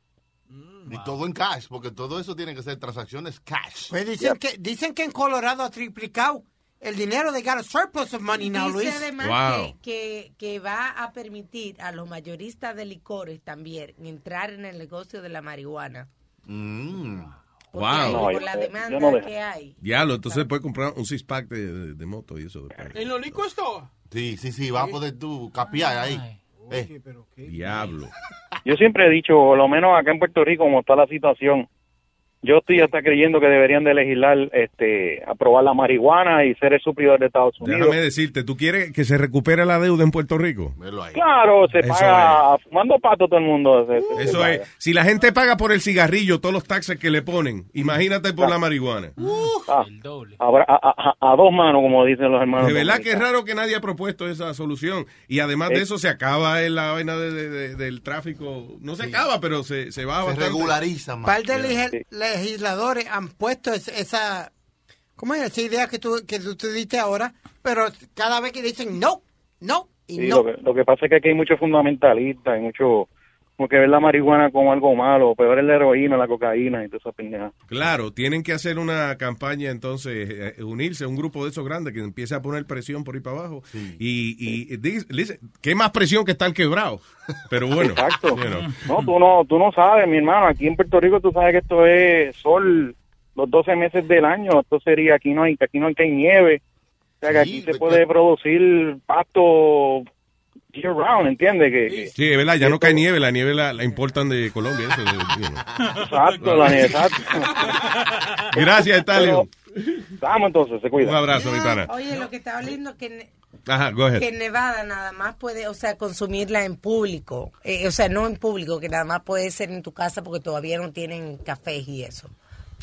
Y todo en cash, porque todo eso tiene que ser transacciones cash. Pues dicen, que, dicen que en Colorado ha triplicado el dinero. They got a surplus of money now, Dice Luis. además Wow. que, que, que va a permitir a los mayoristas de licores también entrar en el negocio de la marihuana. Hay- Wow. por la demanda no que hay. Diablo, entonces puedes comprar un six pack de, de- de moto y eso. En los liquor store. Sí, sí, sí, vas a poder tú capiar ahí. Eh. Diablo. Yo siempre he dicho, por lo menos acá en Puerto Rico, como está la situación, yo estoy hasta creyendo que deberían de legislar, este, aprobar la marihuana y ser el suplidor de Estados Unidos. Déjame decirte, ¿tú quieres que se recupere la deuda en Puerto Rico? Claro, se Eso paga fumando pato todo el mundo. se- se- se Eso paga. es, si la gente paga por el cigarrillo todos los taxes que le ponen, imagínate por la marihuana. Ah, habrá- a, a- a dos manos, como dicen los hermanos. De verdad que es raro que nadie ha propuesto esa solución. Y además de eso se acaba en la vaina de- de- de- del tráfico. No se acaba, pero se, se va Se bastante. regulariza más. par de lege- legisladores han puesto es- esa, ¿cómo es? Esa idea que tú, que tú, tú diste ahora, pero cada vez que dicen no, no y Sí, no. lo, que, lo que pasa es que aquí hay muchos fundamentalistas, hay mucho como que ver la marihuana como algo malo, peor es la heroína, la cocaína y toda esa pendeja. Claro, tienen que hacer una campaña entonces, eh, unirse a un grupo de esos grandes que empiece a poner presión por ahí para abajo. Y, y, dice- dice, ¿qué más presión que estar quebrado? Pero bueno, Exacto. you know. No, tú no, tú no sabes, mi hermano, aquí en Puerto Rico tú sabes que esto es sol los 12 meses del año, esto sería, aquí no hay, aquí no hay, que hay nieve, o sea que aquí se puede producir pasto year round, ¿entiendes? Que, que- Sí, es verdad, ya no cae nieve, la nieve la, la importan de Colombia. Eso, you know. Exacto, la nieve, exacto. Gracias, Stallion. Vamos entonces, se cuida. Un abrazo, mi pana. Oye, lo que estaba leyendo que, Ajá, go ahead. que en Nevada nada más puede, o sea, consumirla en público. Eh, o sea, no en público, que nada más puede ser en tu casa porque todavía no tienen cafés y eso.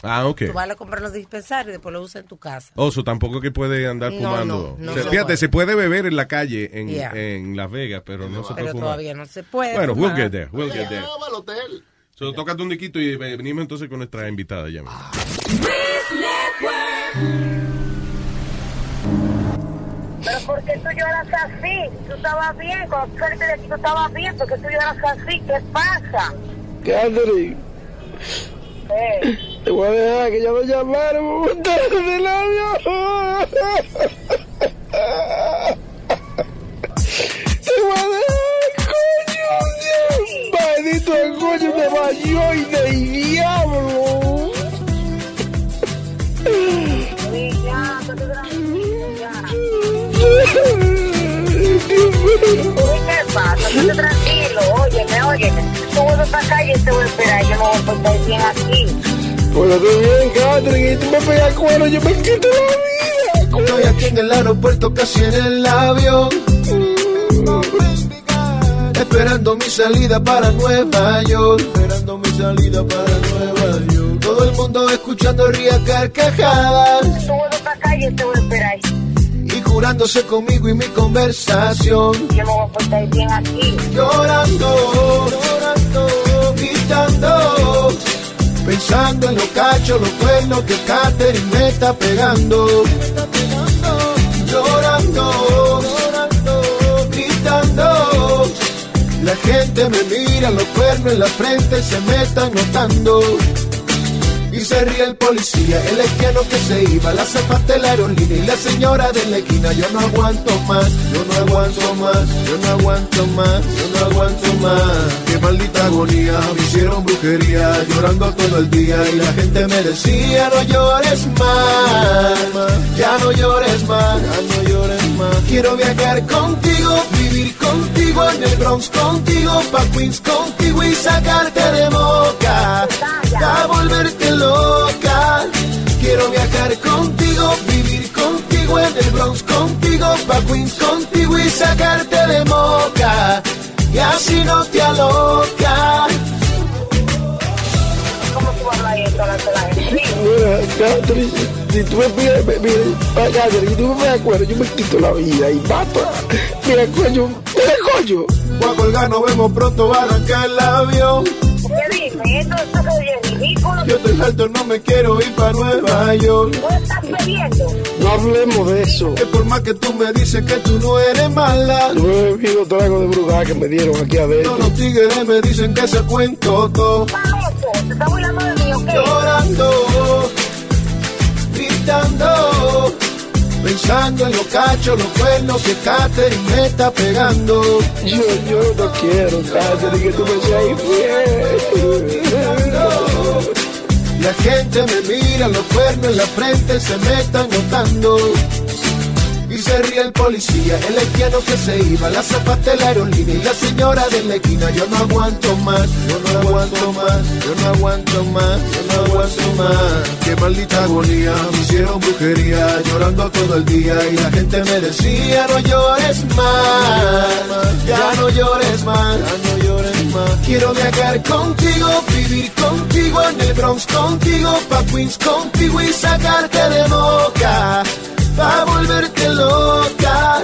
Ah, ok. Tú vas a comprar los dispensarios y después lo usas en tu casa. Oso, tampoco que puede andar No, fumando. no, no O sea, se fíjate, puede. se puede beber en la calle en, Yeah. en Las Vegas, pero no se puede Pero fumar. todavía no se puede. Bueno, fumar. we'll get there, we'll get there. al hotel. So, tócate un diquito y venimos entonces con nuestra invitada ya. mismo. Porque tú lloras así. Tú estabas bien. Cuando tú saliste de aquí, tú estabas bien. Porque tú lloras así. ¿Qué pasa? Catherine, Eh, te voy a dejar que ya me llamaron por montarse del avión. Te voy a dejar, coño. Maldito el coño me bañó y de diablo. ¿qué pasa? Estate tranquilo. Óyeme, óyeme. Tú vuelves y te voy a esperar. Yo me voy a portar bien aquí. Pues estoy bien, Catherine, y tú me pegas cuero, yo me quito la vida. Estoy aquí en el aeropuerto, casi en el avión. Esperando mi salida para Nueva York. Esperando mi salida para Nueva York. Todo el mundo escuchando ría carcajadas. Tú te voy a esperar. Y jurándose conmigo y mi conversación. Yo me voy a portar bien aquí. Llorando, llorando, gritando. Pensando en los cachos, los cuernos que Catherine me está pegando. Llorando, llorando, gritando. La gente me mira, los cuernos en la frente se me están notando. Y se ríe el policía, el haitiano que se iba, la zapata de la aerolínea y la señora de la esquina. Yo no aguanto más, yo no aguanto más, yo no aguanto más, yo no aguanto más. Qué maldita agonía, me hicieron brujería, llorando todo el día y la gente me decía no llores más, ya no llores más, ya no llores más. Quiero viajar contigo, vivir contigo en el Bronx contigo, pa' Queens contigo y sacarte de boca, pa' volverte loca. Quiero viajar contigo, vivir contigo en el Bronx contigo, pa' Queens contigo y sacarte de moca. Y así no te aloca. ¿Cómo tú hablas gente? Mira, Catherine, si tú me pides, me- mira, Catherine, si tú me pegas cuero, yo me quito la vida y mato. Mira, coño, mira, coño. Voy a colgar, nos vemos pronto, va a arrancar el avión. Yo estoy alto, no me quiero ir para Nueva York. ¿Tú estás bebiendo? No hablemos de eso. Que por más que tú me dices que tú no eres mala. Yo he bebido trago de bruja que me dieron aquí adentro. Todos los tigres me dicen que se cuento todo. ¿Te estás burlando de mí o qué? Llorando, gritando, pensando en los cachos, los cuernos que Catherine me está pegando. Yo, yo no quiero, Catherine, que tú me seas infiel. La gente me mira, los cuernos en la frente se me están notando. Y se ríe el policía, el haitiano que se iba, la zapata de la aerolínea y la señora de la esquina. Yo no aguanto más, yo no aguanto más, yo no aguanto más, yo no aguanto más. Qué maldita agonía, me hicieron brujería, llorando todo el día y la gente me decía no llores más, ya no llores más, ya no llores más. Quiero viajar contigo, vivir contigo en el Bronx contigo, pa' Queens contigo y sacarte de boca pa' volverte loca.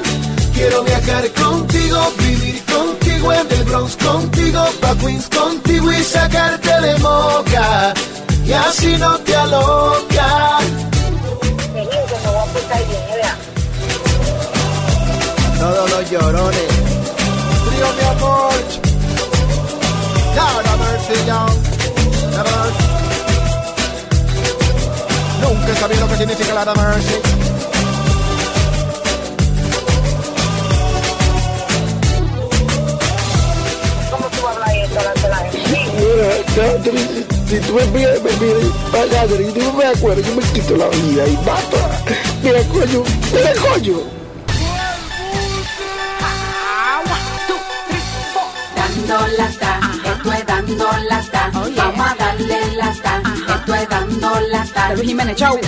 Quiero viajar contigo, vivir contigo en el Bronx contigo, pa' Queens contigo y sacarte de moca. Y así no te aloca. Todos los llorones. Frío, mi amor. Have mercy, have mercy. Nunca he sabido lo que significa la mercy. Si tú me pides, me ah, Catherine, si tú me pegas cuero, yo me quito la vida y mato. Mira, coño, mira, coño. Dando lata, esto es dando lata. Vamos a darle lata, esto es dando lata. Luis Jiménez, chau.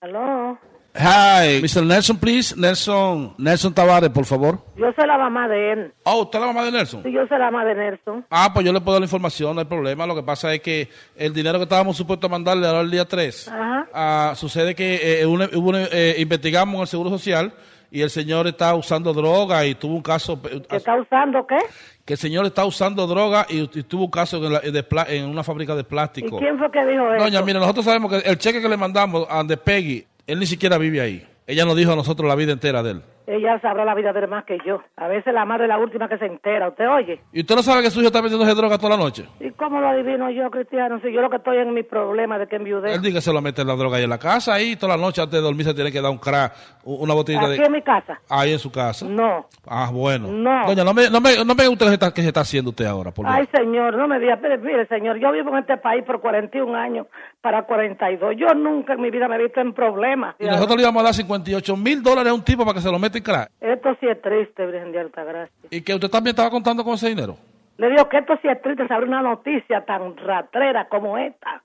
Aló. Hi, Mr. Nelson, please. Nelson, Nelson Tavares, por favor. Yo soy la mamá de él. Oh, ¿usted es la mamá de Nelson? Sí, yo soy la mamá de Nelson. Ah, pues yo le puedo dar la información, no hay problema. Lo que pasa es que el dinero que estábamos supuestos a mandarle ahora el día 3, Ajá. ah, sucede que eh, hubo una- eh, investigamos en el Seguro Social y el señor está usando droga y tuvo un caso... eh, ¿Que está usando qué? Que el señor está usando droga y, y tuvo un caso en, la- de en una fábrica de ¿Y plástico. quién fue que dijo eso? Doña, mira, nosotros sabemos que el cheque que le mandamos a de Peggy Él ni siquiera vive ahí. Ella nos dijo a nosotros la vida entera de él. Ella sabrá la vida de él más que yo. A veces la madre es la última que se entera. ¿Usted oye? ¿Y usted no sabe que su hijo está metiéndose droga toda la noche? ¿Y cómo lo adivino yo, Cristiano? Si yo lo que estoy en mi problema de que enviudé. Él dice que se lo mete la droga ahí en la casa, ahí toda la noche antes de dormir se tiene que dar un crack, una botellita Aquí de... en mi casa. Ahí en su casa. No. Ah, bueno. No. Doña, no me, no me, no me gusta que está, que se está haciendo usted ahora, por Dios. Ay, señor, no me diga, mire, señor, yo vivo en este país por 41 años para 42. Yo nunca en mi vida me he visto en problemas. Y nosotros le íbamos a dar 58 mil dólares a un tipo para que se lo meta en crack. Esto sí es triste, Virgen de Altagracia. Y que usted también estaba contando con ese dinero. Le digo que esto sí es triste saber una noticia tan ratrera como esta.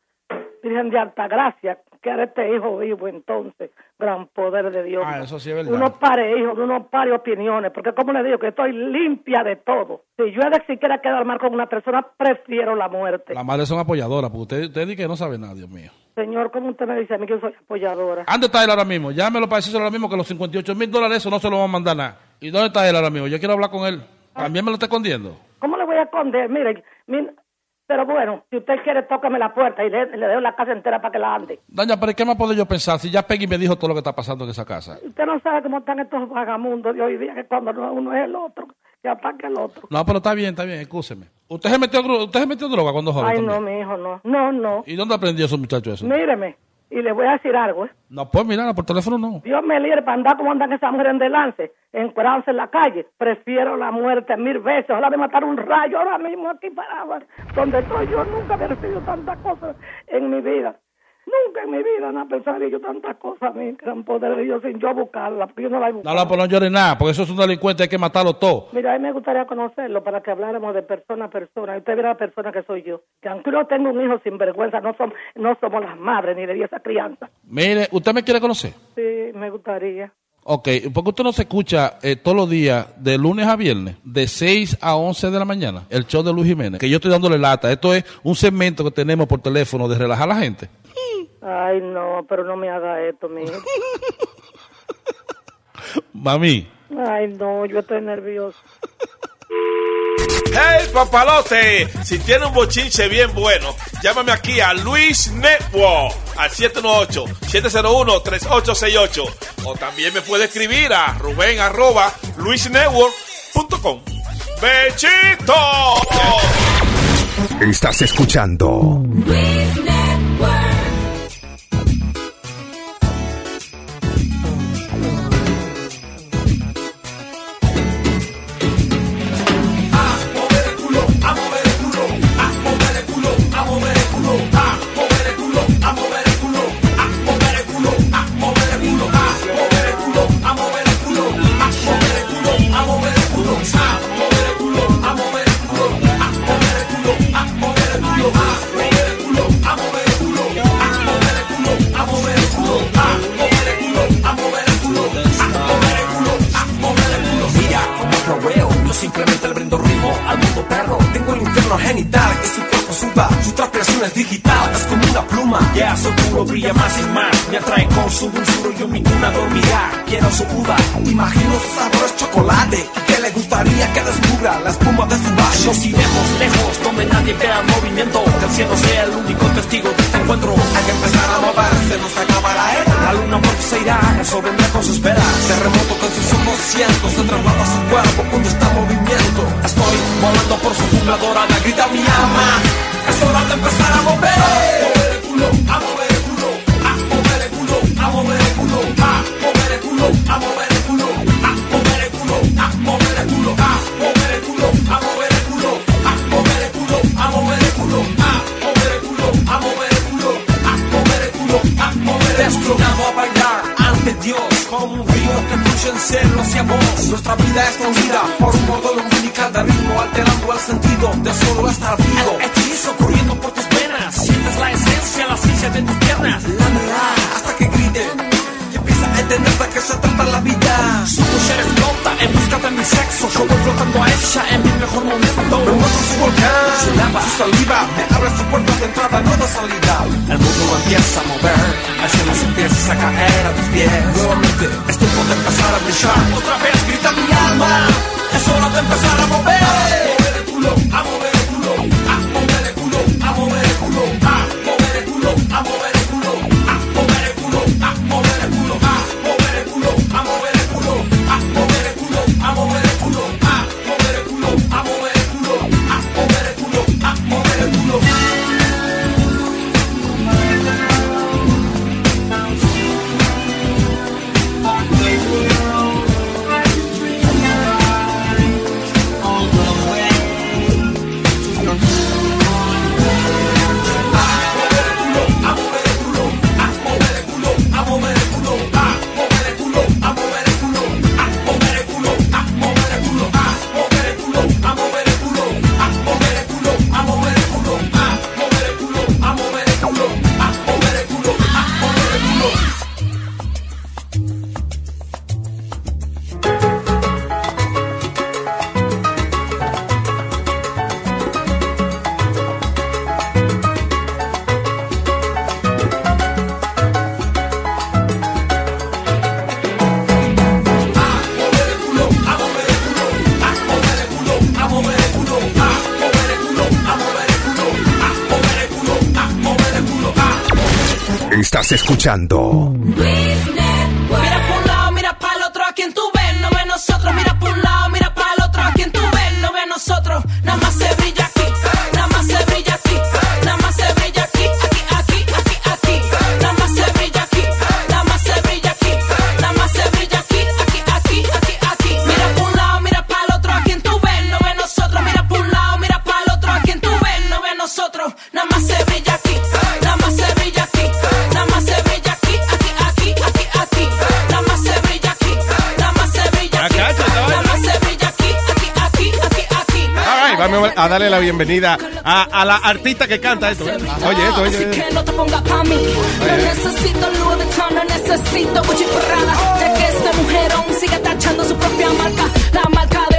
Virgen de Altagracia, que era este hijo vivo entonces, gran poder de Dios. Ah, eso sí es verdad. Unos pares hijos, unos pares opiniones, porque como le digo que estoy limpia de todo. Si yo he de siquiera quedar mal con una persona, prefiero la muerte. Las madres son apoyadoras, porque usted, usted dice que no sabe nada, Dios mío. Señor, ¿cómo usted me dice a mí que yo soy apoyadora? ¿Dónde está él ahora mismo? Llámelo para decirle ahora mismo que los 58 mil dólares eso no se lo van a mandar nada. ¿Y dónde está él ahora mismo? Yo quiero hablar con él. También me lo está escondiendo. ¿Cómo le voy a esconder? Mire, mi- pero bueno, si usted quiere, tócame la puerta y le, le dejo la casa entera para que la ande. Doña, pero ¿qué más puedo yo pensar si ya Peggy me dijo todo lo que está pasando en esa casa? Usted no sabe cómo están estos vagamundos de hoy día, que cuando no- uno es el otro, que ataca el otro. No, pero está bien, está bien, escúcheme. ¿Usted se metió, usted se metió droga cuando joven Ay, también? no, mi hijo, no. No, no. ¿Y dónde aprendió esos muchachos eso? Míreme, y le voy a decir algo, ¿eh? No, pues mira, por teléfono no. Dios me libre para andar como andan esas mujeres en delance, encuerándose en la calle. Prefiero la muerte mil veces. Ojalá me matar un rayo ahora mismo aquí parado. Donde estoy yo nunca he recibido tantas cosas en mi vida. Nunca en mi vida persona ha dicho tantas cosas a mí, gran poder de Dios, sin yo buscarla, porque yo no la he No, buscado. no, pues no llore nada, porque eso es un delincuente, hay que matarlo todo. Mira, a mí me gustaría conocerlo para que habláramos de persona a persona. Y usted verá la persona que soy yo. Que aunque uno tenga un hijo sin vergüenza, no, som- no somos las madres ni de esa crianza. Mire, ¿usted me quiere conocer? Sí, me gustaría. Ok, porque usted no se escucha eh, todos los días, de lunes a viernes, de 6 a 11 de la mañana, el show de Luis Jiménez, que yo estoy dándole lata. Esto es un segmento que tenemos por teléfono de relajar a la gente. Ay, no, pero no me haga esto, mi. Mami, Ay, no, yo estoy nervioso. ¡Hey, papalote! Si tiene un bochinche bien bueno, llámame aquí a Luis Network al 718-701-3868. O también me puede escribir a Rubén arroba luisnetwork.com. ¡Bechito! Estás escuchando simplemente le brindo ritmo al mundo perro. Tengo el infierno genital, que su cuerpo suba, su transpiración es digital, es como una pluma. Ya su puro brilla más y más, me atrae con su dulzura, yo mi cuna dormirá. Quiero su uva, imagino su sabor es chocolate, que le gustaría que descubra la espuma de su vaso. Nos iremos lejos, donde nadie vea el movimiento, que el cielo sea el único testigo de este encuentro. Hay que empezar a moverse, no se acaba la era. La luna se irá, el sol vendrá con sus velas. Terremoto con sus ojos cientos, se traslada a su cuerpo cuando está en movimiento. Estoy volando por su jungla dorada, grita mi alma. Es hora de empezar a mover. A mover el culo, a mover el culo, a mover el culo, a mover el culo, a mover el culo, Por un modo umbilical de ritmo, alterando el sentido de solo estar vivo. El hechizo corriendo por tus venas, sientes la esencia, la ciencia de tus piernas. Lámela hasta que grite y empieza a entender de qué se trata la vida. Su mujer explota en busca de mi sexo. Yo voy flotando a ella en mi mejor momento. Me muestro su volcán, su lava, su saliva. Me abre su puerta de entrada, no de salida. El mundo empieza a mover, el cielo se empieza a caer a tus pies. Nuevamente es tiempo de empezar a brillar. Otra vez grita mi alma, es hora de empezar a mover. Mover el culo, Escuchando darle la bienvenida a, a la artista que canta esto. ¿eh? Oye, esto, oye. No te pongas pa' mí. No necesito Louis Vuitton, no necesito Gucci Prada. Ya que este mujerón sigue tachando su propia marca. La marca de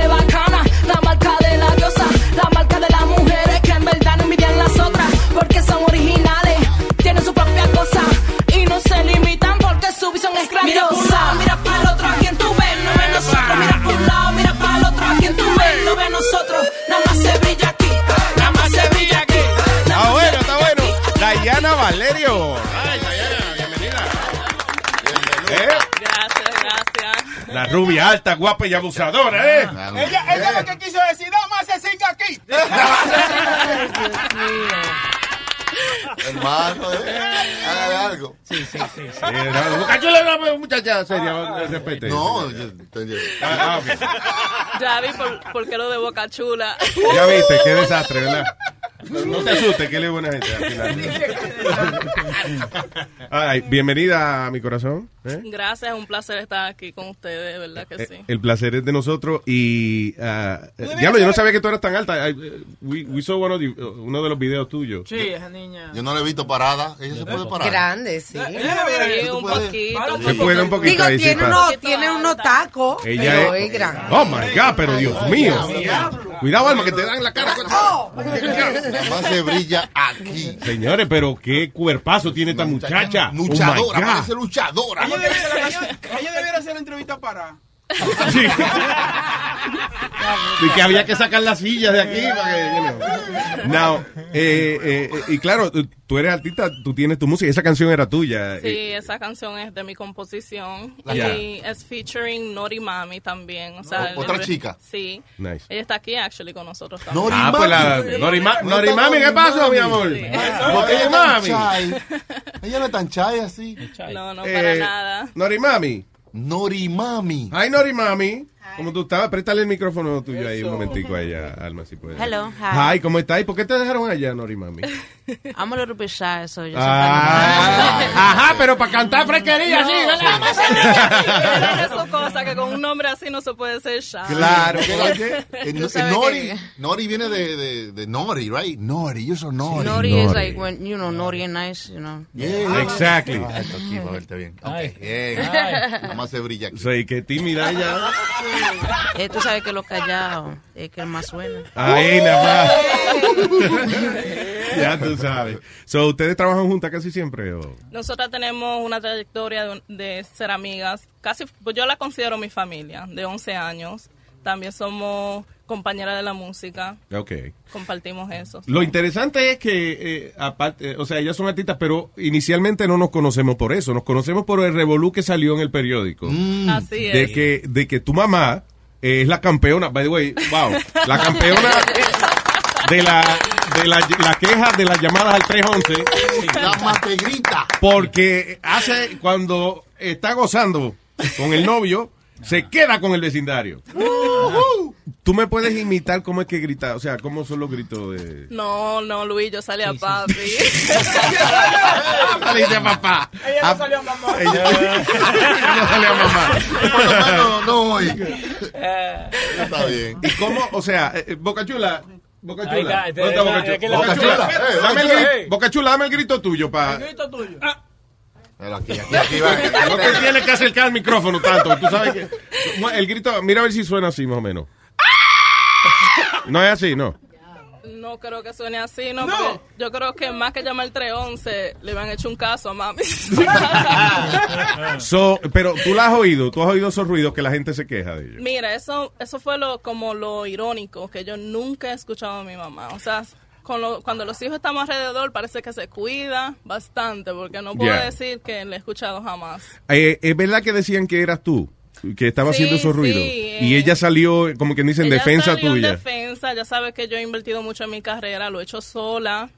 Valerio. Ay, Dayana, bienvenida. ¿Eh? Gracias, gracias. La rubia alta, guapa y abusadora, ¿eh? Ella, ella lo que quiso decir, nada más se siga aquí. Hermano, ¿eh? Hágale algo. Sí, sí, sí. Boca Chula es una muchacha seria, respete. No, yo, yo- Ah, ah, ok. Ya vi por, por qué lo de Boca Chula. Ya viste, qué desastre, ¿verdad? No, no te asustes, que él es buena gente al final. Bienvenida a mi corazón. ¿Eh? Gracias, es un placer estar aquí con ustedes, de verdad que Eh, sí. El placer es de nosotros y ah, eh, diablo, yo no sabía que tú eras tan alta. I- eh, we, we saw one of the- uno de los videos tuyos. Sí, esa niña. Yo no la he visto parada. Ella se puede parar. Grande, sí. Sí, un poquito. Se puede un poquito Digo, ahí, sí, tiene, unos, tiene unos tacos, Ella pero es- es grande. Oh my God, pero Dios mío. Cuidado, Alma, que te dan en la cara. Nada más se brilla aquí. Señores, pero qué cuerpazo tiene esta muchacha. Luchadora, Oh, parece luchadora. Debiera, ella debiera hacer la entrevista para. Y que había que sacar las sillas de aquí para que, you know. Now, eh, eh, y claro, tú- eres artista, tú tienes tu música, esa canción era tuya. Sí, Eh, esa canción es de mi composición Ya. y es featuring Nori Mami también. O sea, O- otra el- chica. Sí. Nice. Ella está aquí, actually, con nosotros también. ah, pues la Norima- Norimami, ¿qué pasó, mi amor? Porque Porque ella mami. no es tan chai. Ella no es tan chai así. No, no, Eh, para nada. Norimami. Norimami. Ay, Norimami. ¿Cómo tú estabas? Préstale el micrófono tuyo ahí un momentico a ella, Alma, si puedes. Hello, hi. Hi, ¿cómo estás? ¿Y por qué te dejaron allá, Norimami? I'm a little bit shy, so just Ah, ajá, pero para cantar fresquería, sí, Era eso cosa que con un nombre así no se puede ser shy. Claro, oye, eh, eh, sabes Nori, que- Nori viene de, de, de Nori, right? Nori, yo soy Nori. Naughty is like when, you know, naughty and nice, you know. Yeah. Exactly. Ah, esto aquí, para verte bien. Ok, Ay. bien. Ay. Nada más se brilla aquí. Soy que tímida ella. Eh, tú sabes que lo callado es que el más suena. Ahí nada más. ya tú sabes. So, ¿Ustedes trabajan juntas casi siempre? O? Nosotras tenemos una trayectoria de, de ser amigas, casi, pues yo la considero mi familia, de 11 años. También somos compañeras de la música, Ok. compartimos eso. Lo interesante es que, eh, aparte, eh, o sea, ellas son artistas, pero inicialmente no nos conocemos por eso. Nos conocemos por el revolú que salió en el periódico. Así De es. que, de que tu mamá eh, es la campeona, by the way, wow, la campeona de la, de la, la queja de las llamadas al 311. La mategrita. Porque hace, cuando está gozando con el novio, se queda con el vecindario. Tú me puedes imitar cómo es que grita, o sea, cómo son los gritos de... No, no, Luis, yo salí a papi. Saliste a papá. Ella no salió a mamá. Ella no salió a mamá. Por lo menos no hoy. Está bien. ¿Y cómo, o sea, eh, eh, Boca Chula, Boca Ahí Chula, está, ¿dónde está Boca es que Chula? la- Boca Boca Chula, Chula. eh, Boca dame el grito- eh. Chula, dame el grito tuyo para... Pero aquí, aquí, aquí va. No te tienes que acercar al micrófono tanto, tú sabes que... El grito, mira a ver si suena así más o menos. No es así, no. No creo que suene así, no, porque yo creo que más que llamar el 311 le habían hecho un caso a mami. So, pero tú la has oído, tú has oído esos ruidos que la gente se queja de ellos. Mira, eso eso fue lo como lo irónico que yo nunca he escuchado a mi mamá. O sea, con lo- cuando los hijos estamos alrededor parece que se cuida bastante, porque no puedo Yeah. decir que le he escuchado jamás. Eh, ¿Es verdad que decían que eras tú? Que estaba Sí, haciendo esos ruidos. eh, y ella salió, como quien dice, en defensa salió tuya. En defensa, ya sabe que yo he invertido mucho en mi carrera, lo he hecho sola.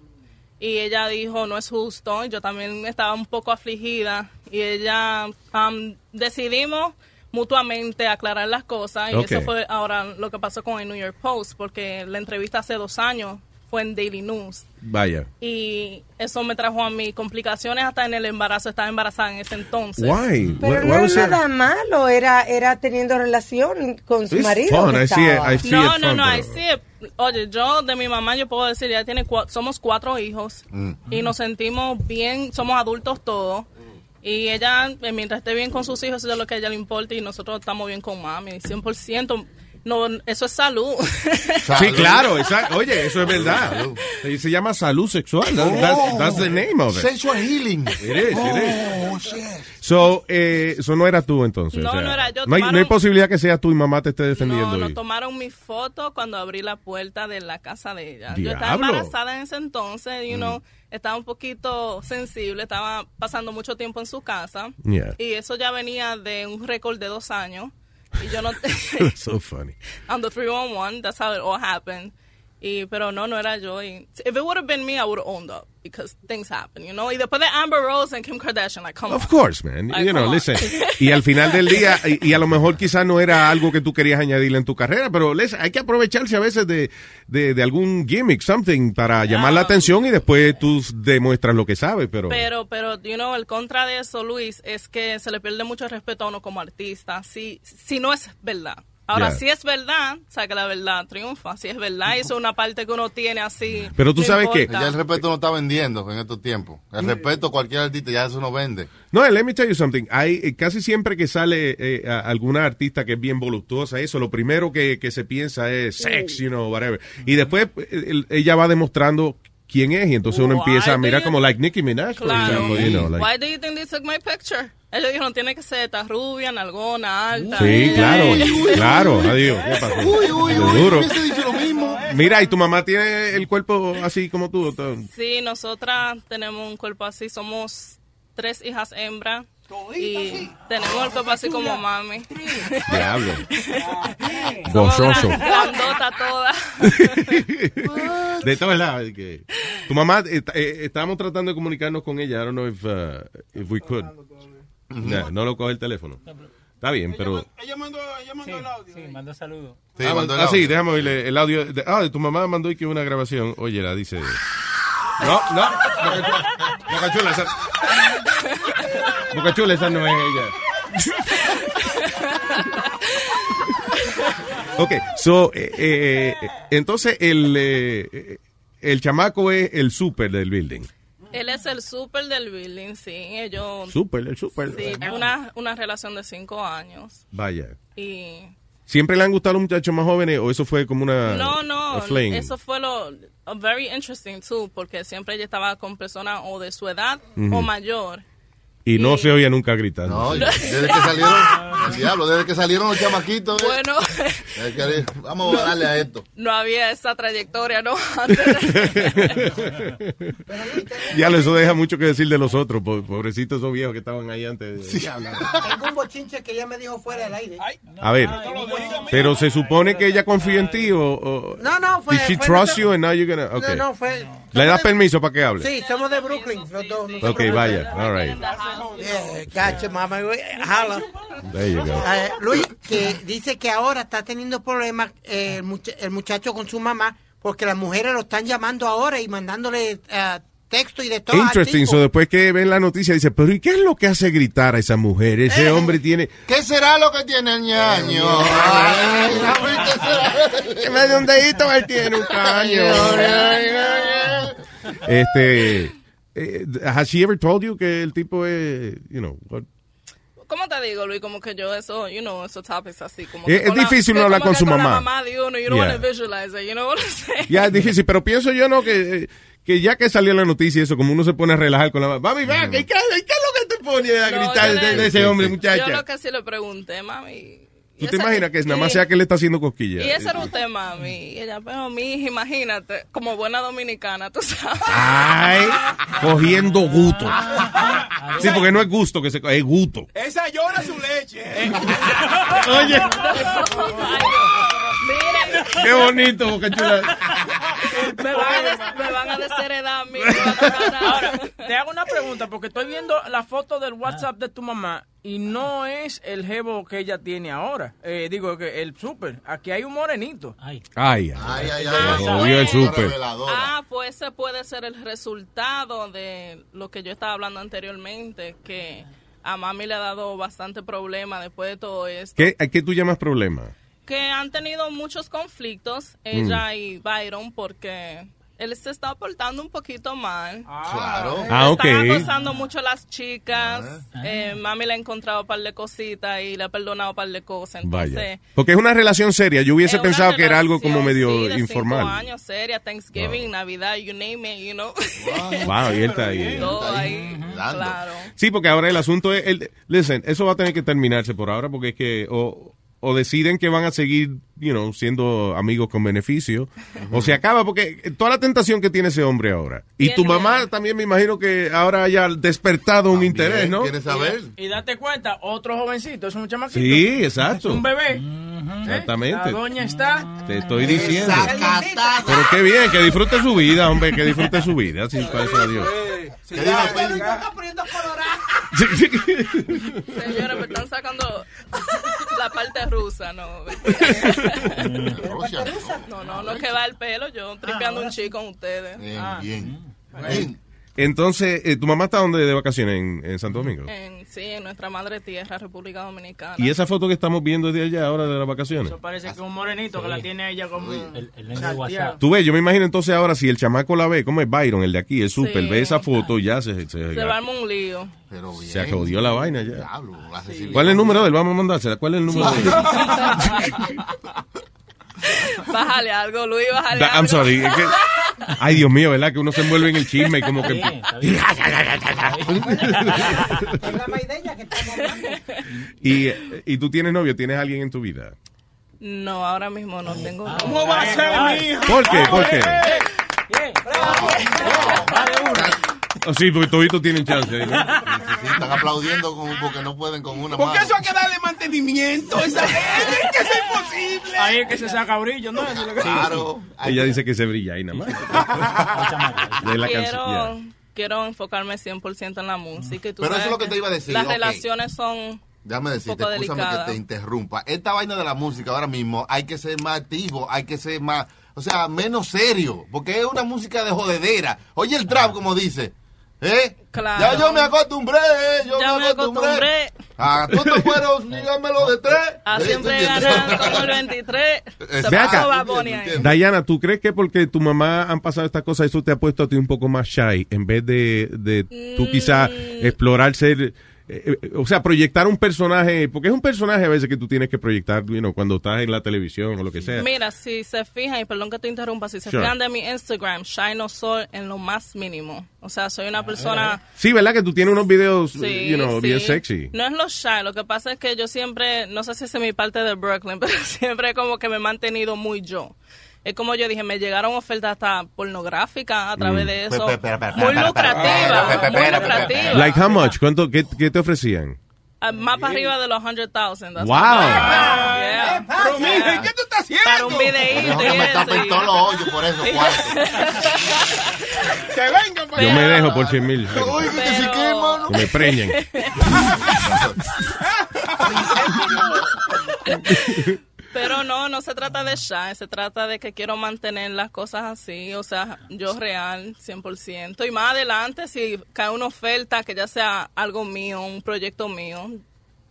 Y ella dijo, no es justo. y Yo también estaba un poco afligida. Y ella, um, decidimos mutuamente aclarar las cosas. Y eso fue ahora lo que pasó con el New York Post, porque la entrevista hace dos años fue en Daily News. Vaya. Y eso me trajo a mí complicaciones hasta en el embarazo. Estaba embarazada en ese entonces. Why? Pero Why- no why era it- nada malo, era, era teniendo relación con su It's marido. fun, que I see it, estaba. I see No, it no, fun, no, pero- I see it. Oye, yo de mi mamá yo puedo decir, ella tiene cua- somos cuatro hijos Mm. y nos sentimos bien, somos adultos todos. Y ella, eh, mientras esté bien con sus hijos, eso es lo que a ella le importa y nosotros estamos bien con mami, 100%. No, eso es salud. Sí, claro, exacto. Oye, eso es verdad. Eh, Se llama salud sexual. That- that's, that's the name of it. Sexual healing. It is, it is. Oh, shit. So, eh, so no era tú entonces. No, o sea, no era yo. No hay, no hay Tomaron- posibilidad que sea tú y mamá te esté defendiendo. No, nos y- tomaron mi foto cuando abrí la puerta de la casa de ella. Yo estaba Diablo. embarazada en ese entonces, you Mm. know, estaba un poquito sensible, estaba pasando mucho tiempo en su casa. Yeah. Y eso ya venía de un récord de dos años. Y yo no... That's so funny. on the 311, that's how it all happened. Y, pero no, no era yo. Y, if it would have been me, I would have owned up because things happen, you know. Y después de Amber Rose and Kim Kardashian, like, come Of on. course, man. Like, you know, on. listen. Y al final del día, y, y a lo mejor quizás no era algo que tú querías añadirle en tu carrera, pero listen, hay que aprovecharse a veces de, de, de algún gimmick, something, para llamar la atención y después tú demuestras lo que sabes, pero... Pero, pero, you know, el contra de eso, Luis, es que se le pierde mucho respeto a uno como artista, si, si no es verdad. Ahora, Yeah. si es verdad, o sea, que la verdad triunfa. Si es verdad, eso es una parte que uno tiene así. Pero tú sabes que- importa. Ya el respeto no está vendiendo en estos tiempos. El Mm. respeto, cualquier artista, ya eso no vende. No, let me tell you something. Hay, eh, casi siempre que sale eh, alguna artista que es bien voluptuosa, eso, lo primero que, que se piensa es sex, you know, whatever. Y después eh, el- ella va demostrando quién es y entonces uno empieza a mirar you- como like Nicki Minaj, for Claro. example, you know, like- Why do you think they took my picture? Ellos dijeron, tiene que ser esta rubia, nalgona, alta. Sí, claro, claro, adiós. Uy, uy, uy, duro. hubiese dicho lo mismo. Mira, ¿y tu mamá tiene el cuerpo así como tú? Sí, nosotras tenemos un cuerpo así, somos tres hijas hembras. Y tenemos el cuerpo así como mami. Diablo. Somos Gozoso. gran- grandota toda. De todas lados. que- Tu mamá, eh, eh, estábamos tratando de comunicarnos con ella. I don't know if, uh, if we could. Nah, no lo coge el teléfono. Está bien, pero... Ella mandó, ella mandó el audio. Sí, mandó saludos. Sí, ah, mandó el ah, sí, audio. déjame oírle el audio. de- ah, de tu mamá mandó aquí una grabación. Oye, la dice... No, no, Bocachula, esa... Bocachula, esa no es ella. Ok, so, eh, eh, entonces el, eh, el chamaco es el super del building. Él es el súper del building, sí. Ellos. Super, el super. Sí, una, una relación de cinco años. Vaya. Y. ¿Siempre le han gustado los muchachos más jóvenes o eso fue como una... No, no, eso fue lo very interesting too, porque siempre ella estaba con personas o de su edad o mayor. Y no se oía nunca gritando. No, desde que salieron, el diablo, desde que salieron los chamaquitos. eh, Bueno, que, vamos a darle a esto. no había esa trayectoria, ¿no? Ya eso deja mucho que decir de los otros, po- pobrecitos esos viejos que estaban ahí antes. de- Tengo un bochinche que ella me dijo fuera del aire. A ver, pero se supone que ella confía en ti o... o- No, no, fue- Did she fue trust nuestro- you and now you're gonna... Okay. No, no, fue... ¿Le das permiso para que hable? Sí, somos de Brooklyn, los dos. Ok, vaya, all right. Yeah, gotcha, mama. Holla. There you go. Eh, Luis, que dice que ahora está teniendo problemas eh, el, mucha- el muchacho con su mamá porque las mujeres lo están llamando ahora y mandándole eh, texto y de todo. Interesting, so después que ven la noticia dice, pero ¿y qué es lo que hace gritar a esa mujer? Ese Eh. hombre tiene... ¿Qué será lo que tiene el ñaño? Ay, ¿qué será? Que me de un dedito, él tiene un caño. Este... eh, has she ever told you que el tipo es, you know, what- ¿Cómo te digo, Luis? Como que yo eso, you know, esos topics así. Como Es- que es difícil uno hablar con su la mamá. mamá de uno, you don't Yeah. want to visualize it, you know what I'm saying? Ya es difícil, pero pienso yo no que, que ya que salió la noticia eso, como uno se pone a relajar con la mamá. Mami, vea, ¿qué, qué, qué es lo que te pone a No, gritar yo de, de ese hombre, Yo muchacha? lo que sí le pregunté, mami, ¿Tú te imaginas que nada más sea que le está haciendo cosquillas? Y ese era un tema, mami. Y ella, pero mi hija, imagínate, como buena dominicana, tú sabes. Ay, cogiendo gusto. Sí, porque no es gusto que se es gusto. Esa llora su leche. Oye. Miren. Qué bonito, Boca Chula. Me van a, des- me van a desheredar a mí. Ahora, te hago una pregunta, porque estoy viendo la foto del WhatsApp de tu mamá y no es el jevo que ella tiene ahora. Eh, digo, que el súper. Aquí hay un morenito. Ay, ay, ay, ay, jodió el súper. Ah, pues ese puede ser el resultado de lo que yo estaba hablando anteriormente, que a mami le ha dado bastante problema después de todo esto. ¿Qué, ¿A qué tú llamas problema? Que han tenido muchos conflictos, Mm. ella y Byron, porque él se está portando un poquito mal. Claro. Ah, ok. Están acosando mucho a las chicas. Eh, mami le ha encontrado un par de cositas y le ha perdonado un par de cosas. Entonces, Vaya. Porque es una relación seria. Yo hubiese pensado que era algo como medio sí, de informal. Cinco años, seria, Thanksgiving, Navidad, you name it, you know. Wow, y él está ahí. Todo ahí, claro. Sí, porque ahora el asunto es, el, listen, eso va a tener que terminarse por ahora porque es que o, o deciden que van a seguir, you know, siendo amigos con beneficio, o se acaba porque toda la tentación que tiene ese hombre ahora. Y tu mamá también me imagino que ahora haya despertado un interés, ¿no? Y, y date cuenta, otro jovencito, es un chamaquito. Sí, exacto. Es un bebé. Exactamente. La doña está. Te estoy diciendo. Pero qué bien, que disfrute su vida, hombre, que disfrute su vida, sin para eso adiós. ¿Qué dijo Pili? Señores, me están sacando la parte rusa, no. No, no, no que va el pelo, yo tripeando un chico con ustedes. Bien, Ah. bien. Entonces, eh, ¿tu mamá está donde de vacaciones? En, en Santo Domingo. En, sí, en nuestra madre tierra, República Dominicana. ¿Y esa foto que estamos viendo de allá ahora de las vacaciones? Eso parece que es un morenito que la tiene ella como. El, WhatsApp. Tú ves, yo me imagino entonces ahora si el chamaco la ve, como es Byron, el de aquí, el super, Sí. ve esa foto, ya se, se, Se va a un lío. se acodió la vaina ya. Diablo, la. ¿Cuál es el número de él? Vamos a mandársela. ¿Cuál es el número de él? Bájale algo, Luis, bájale Da- algo. I'm sorry. es que- ay, Dios mío, ¿verdad? Que uno se envuelve en el chisme y como que... y, y tú tienes novio, tienes alguien en tu vida. No, ahora mismo no tengo. ¿Cómo va a ser, mija? ¿Por qué? ¿Por qué? Oh, sí, porque toditos tienen chance. ¿no? Sí, están aplaudiendo con- porque no pueden con una Porque mano. eso hay que darle mantenimiento esa gente, que es imposible. Ahí es que se saca brillo, ¿no? Claro. Ella dice que se brilla ahí nada más. De la quiero, canción. quiero enfocarme 100% en la música. Y tú Pero eso sabes es lo que te iba a decir, Las ok. relaciones son Déjame decirte, escúchame que te interrumpa. Esta vaina de la música ahora mismo hay que ser más activo, hay que ser más, o sea, menos serio, porque es una música de jodedera. Oye el trap como dice, ¿eh? Claro. Ya yo me acostumbré, yo Ya me me acostumbré. acostumbrde. Ah, tú te fueron, dígamelo de tres. A ¿Eh? ¿Tú siempre ganar como el 23. Se pasó ahí. Diana, ¿tú crees que porque tu mamá han pasado estas cosas, eso te ha puesto a ti un poco más shy en vez de, de tú quizá explorar ser, eh, eh, o sea, proyectar un personaje, porque es un personaje a veces que tú tienes que proyectar, you know, cuando estás en la televisión o lo que sea. Mira, si se fijan, y perdón que te interrumpa, si se Sure. fijan de mi Instagram, Shine No Soul en lo más mínimo. O sea, soy una persona... Sí, ¿verdad? Que tú tienes unos videos, Sí, you know, bien sexy. No es lo shy, lo que pasa es que yo siempre, no sé si es mi parte de Brooklyn, pero siempre como que me he mantenido muy yo. Es como yo dije, me llegaron ofertas hasta pornográficas a través Mm. de eso. Muy lucrativa, muy lucrativa. Like how much? ¿Cuánto, qué, qué te ofrecían? Ah, Más para arriba de los 100,000. that's Wow. Yeah. Pero, ¿y qué tú estás haciendo? Para un videíto me tapen y- todos los hoyos por eso. Que vengan para Yo me dejo por 100 mil. Oye, que si qué, hermano. Que me preñen. Pero no, no se trata de shy, se trata de que quiero mantener las cosas así, o sea, yo real, 100%. Y más adelante, si cae una oferta que ya sea algo mío, un proyecto mío,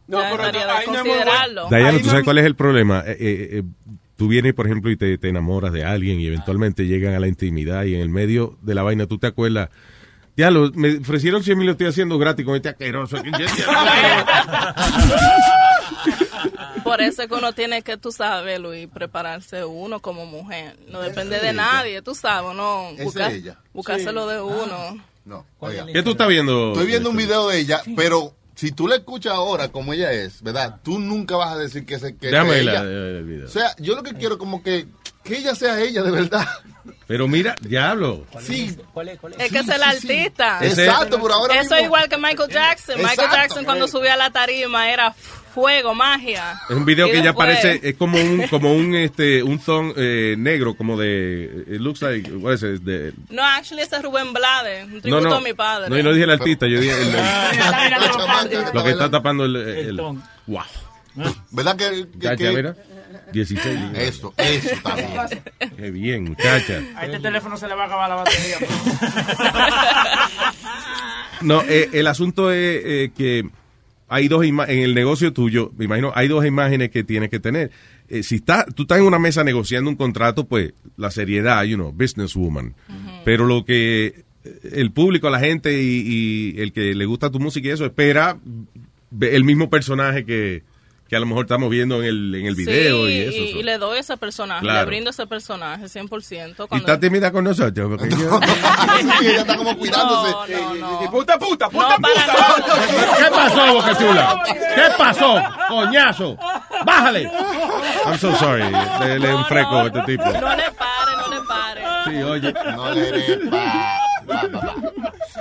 No, ya pero estaría no, de considerarlo. Diana, ¿tú sabes cuál es el problema? Eh, eh, eh, tú vienes, por ejemplo, y te, te enamoras de alguien y eventualmente llegan a la intimidad y en el medio de la vaina tú te acuerdas. Diablo, me ofrecieron 100 mil, lo estoy haciendo gratis con este asqueroso. Por eso es que uno tiene que, tú sabes, Luis, prepararse uno como mujer. No depende de nadie, tú sabes, no es ella. buscárselo de uno. No, oiga. ¿Qué tú estás viendo? Estoy viendo un video de ella, pero si tú la escuchas ahora como ella es, ¿verdad? Tú nunca vas a decir que, ese, que, Déjame ella. la- el video. O sea, yo lo que quiero como que, que ella sea ella de verdad. Pero mira, diablo. Sí. Es que es el artista. Exacto, pero ahora Eso es igual que Michael Jackson. Michael. Jackson cuando subía a la tarima era fuego, magia. Es un video Y que ya parece, es como un, como un, este, un thong eh, negro, como de, it looks like, what is it, de, No, actually ese es Rubén Blades, un no, tributo no, a mi padre. no, yo no dije el artista, yo dije el, chamaca lo que está tapando el, el, El wow. ¿Verdad que, que- Chacha, que- mira, 16 libras. Eso, eso también. Qué bien, muchacha. A este teléfono se le va a acabar la batería. No, eh, el asunto es eh, que hay dos imágenes, en el negocio tuyo, me imagino, hay dos imágenes que tienes que tener. Eh, si está, tú estás en una mesa negociando un contrato, pues la seriedad, you know, businesswoman. Pero lo que eh, el público, la gente y, y el que le gusta tu música y eso, espera el mismo personaje que, que a lo mejor estamos viendo en el, en el video sí, y eso. y, y le doy ese personaje, Claro. le brindo ese personaje 100%. Y Cuando... está tímida con nosotros. porque yo- ella está como cuidándose. No, no, no. Puta, puta, puta, No, para puta. ¿Qué pasó, Boca Chula? ¿Qué pasó? Coñazo. Bájale. I'm so sorry. Le, le un freco a este tipo. No le pare, no le pare. Sí, oye. No le dé pa-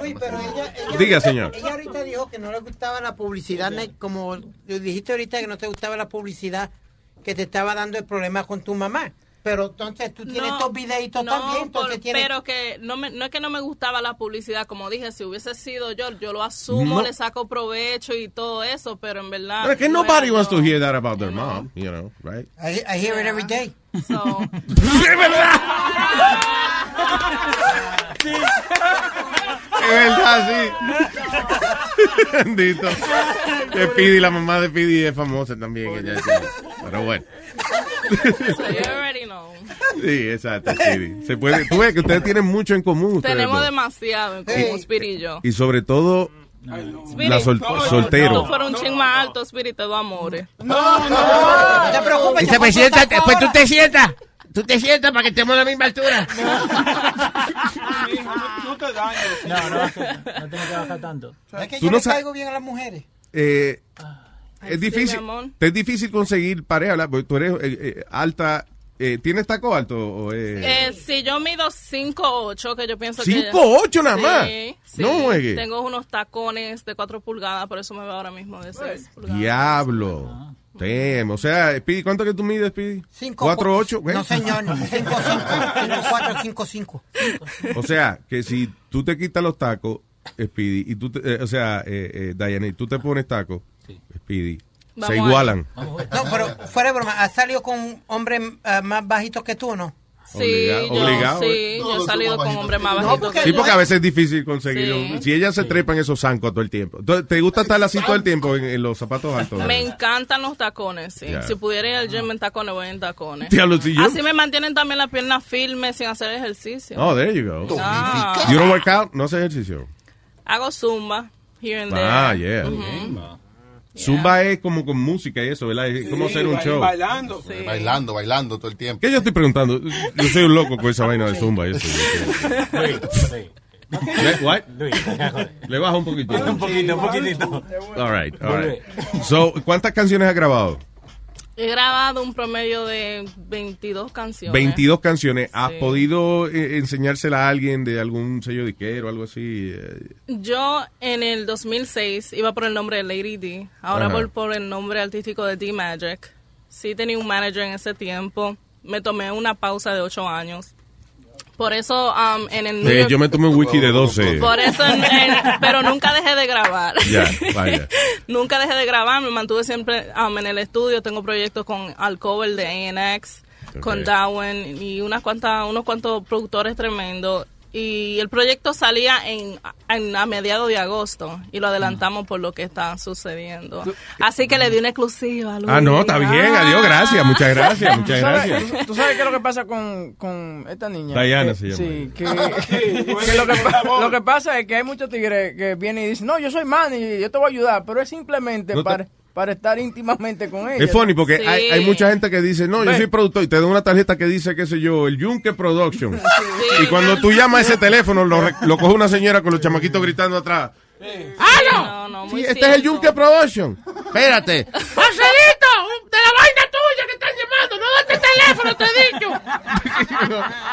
Uy, pero ella, ella- Diga, señor. Ella ahorita dijo que no le gustaba la publicidad, como dijiste ahorita que no te gustaba la publicidad que te estaba dando el problema con tu mamá. Pero entonces tú tienes estos videitos no, también, entonces por- tienes... pero que no, me, no es que no me gustaba la publicidad, como dije, si hubiese sido yo, yo lo asumo, No. le saco provecho y todo eso, pero en verdad... Pero es que no nobody wants to hear that about their mom, you know, right? I, I hear it every day. So, Es verdad, sí. Bendito. Que Pidi, la mamá de Pidi es famosa también. ella sí. Pero bueno. so you already know. Sí, exacto, Speedy. Se puede, tú ves que ustedes tienen mucho en común. Tenemos dos. demasiado en común, Spirit y yo. Y sobre todo, Spirit, la sol- soltero. Tú fueras un ching más alto, Spirit, te doy amores. No, no, no te preocupes. Pues pues tú te sientas. Tú te sientas para que estemos a la misma altura. No te dañes. No, no, no tengo que bajar tanto. Es que Tú yo no caigo bien a las mujeres. Eh, Ay, es difícil, te es difícil conseguir pareja. Porque tú eres eh, eh, alta. Eh, ¿Tienes taco alto? O, eh? Eh, si yo mido 5'8", que yo pienso que... 5'8" nada Sí, más. sí. No juegue. Tengo unos tacones de 4 pulgadas, por eso me veo ahora mismo de 6 pulgadas. Diablo. Damn. O sea, Speedy, ¿cuánto que tú mides, Speedy? Cinco, 4'8". No, señor. 5, 5, 4, 5, 5. O sea, que si tú te quitas los tacos, Speedy, y tú, te- eh, o sea, eh, eh, Diane, y tú te pones tacos, Speedy, Vamos se igualan. No, pero fuera de broma, ¿has salido con hombres eh, más bajitos que tú o no? Sí, Obligado, yo, obligado, sí, ¿eh? yo he salido con hombres más No, bajitos. porque- Sí, porque a veces es difícil conseguirlo. Sí. Si ella se trepa en esos zancos todo el tiempo. ¿Te gusta estar así todo el tiempo en, en los zapatos altos? Me encantan los tacones, sí. Ya. Si pudiera ir al gym en tacones, voy en tacones. Así me mantienen también las piernas firmes sin hacer ejercicio. Oh, there you go. Ah. You don't work out, no haces ejercicio. Hago zumba, here and there. Ah, yeah. Ujú. Zumba es como con música y eso, ¿verdad? Es como hacer un show. Bailando. Bailando, bailando todo el tiempo. ¿Qué yo estoy preguntando? Yo soy un loco con esa vaina de zumba y eso. Le- what? Le bajo un poquito. Un poquito, un poquitito. All right, all right. So, ¿cuántas canciones has grabado? He grabado un promedio de 22 canciones. 22 canciones. ¿Has Sí. podido eh, enseñársela a alguien de algún sello disquero o algo así? Yo en el 2006 iba por el nombre de Lady D. Ahora voy por el nombre artístico de D Magic. Sí tenía un manager en ese tiempo. Me tomé una pausa de 8 años. Por eso um, en el eh, yo me tomé un wiki de 12. Por eso, en- en- pero nunca dejé de grabar. Ya, vaya. nunca dejé de grabar, me mantuve siempre um, en el estudio. Tengo proyectos con Alcover de ANX, con Ok. Darwin y unas cuantas, unos cuantos productores tremendos. Y el proyecto salía en, en- a mediados de agosto y lo adelantamos por lo que está sucediendo. Así que le di una exclusiva. a Luis. Ah, no, está bien. Adiós, gracias. Muchas gracias, muchas ¿Tú sabes- gracias. ¿Tú, tú sabes qué es lo que pasa con, con esta niña? Diana Que- se llama Sí, que, que lo, que, pa- lo que pasa es que hay muchos tigres que vienen y dicen, no, yo soy man y yo te voy a ayudar, pero es simplemente No te- para, estar íntimamente con ella. Es funny porque Sí. hay, hay mucha gente que dice, no, yo soy productor y te dan una tarjeta que dice, qué sé yo, el Yunque Production. Y cuando tú llamas a ese teléfono, lo, re- lo coge una señora con los chamaquitos gritando atrás. ¡Halo! No, no, Sí, muy este es el. Yunque Promotion. Espérate. Marcelito, de la vaina tuya que están llamando, no de este teléfono, te he dicho.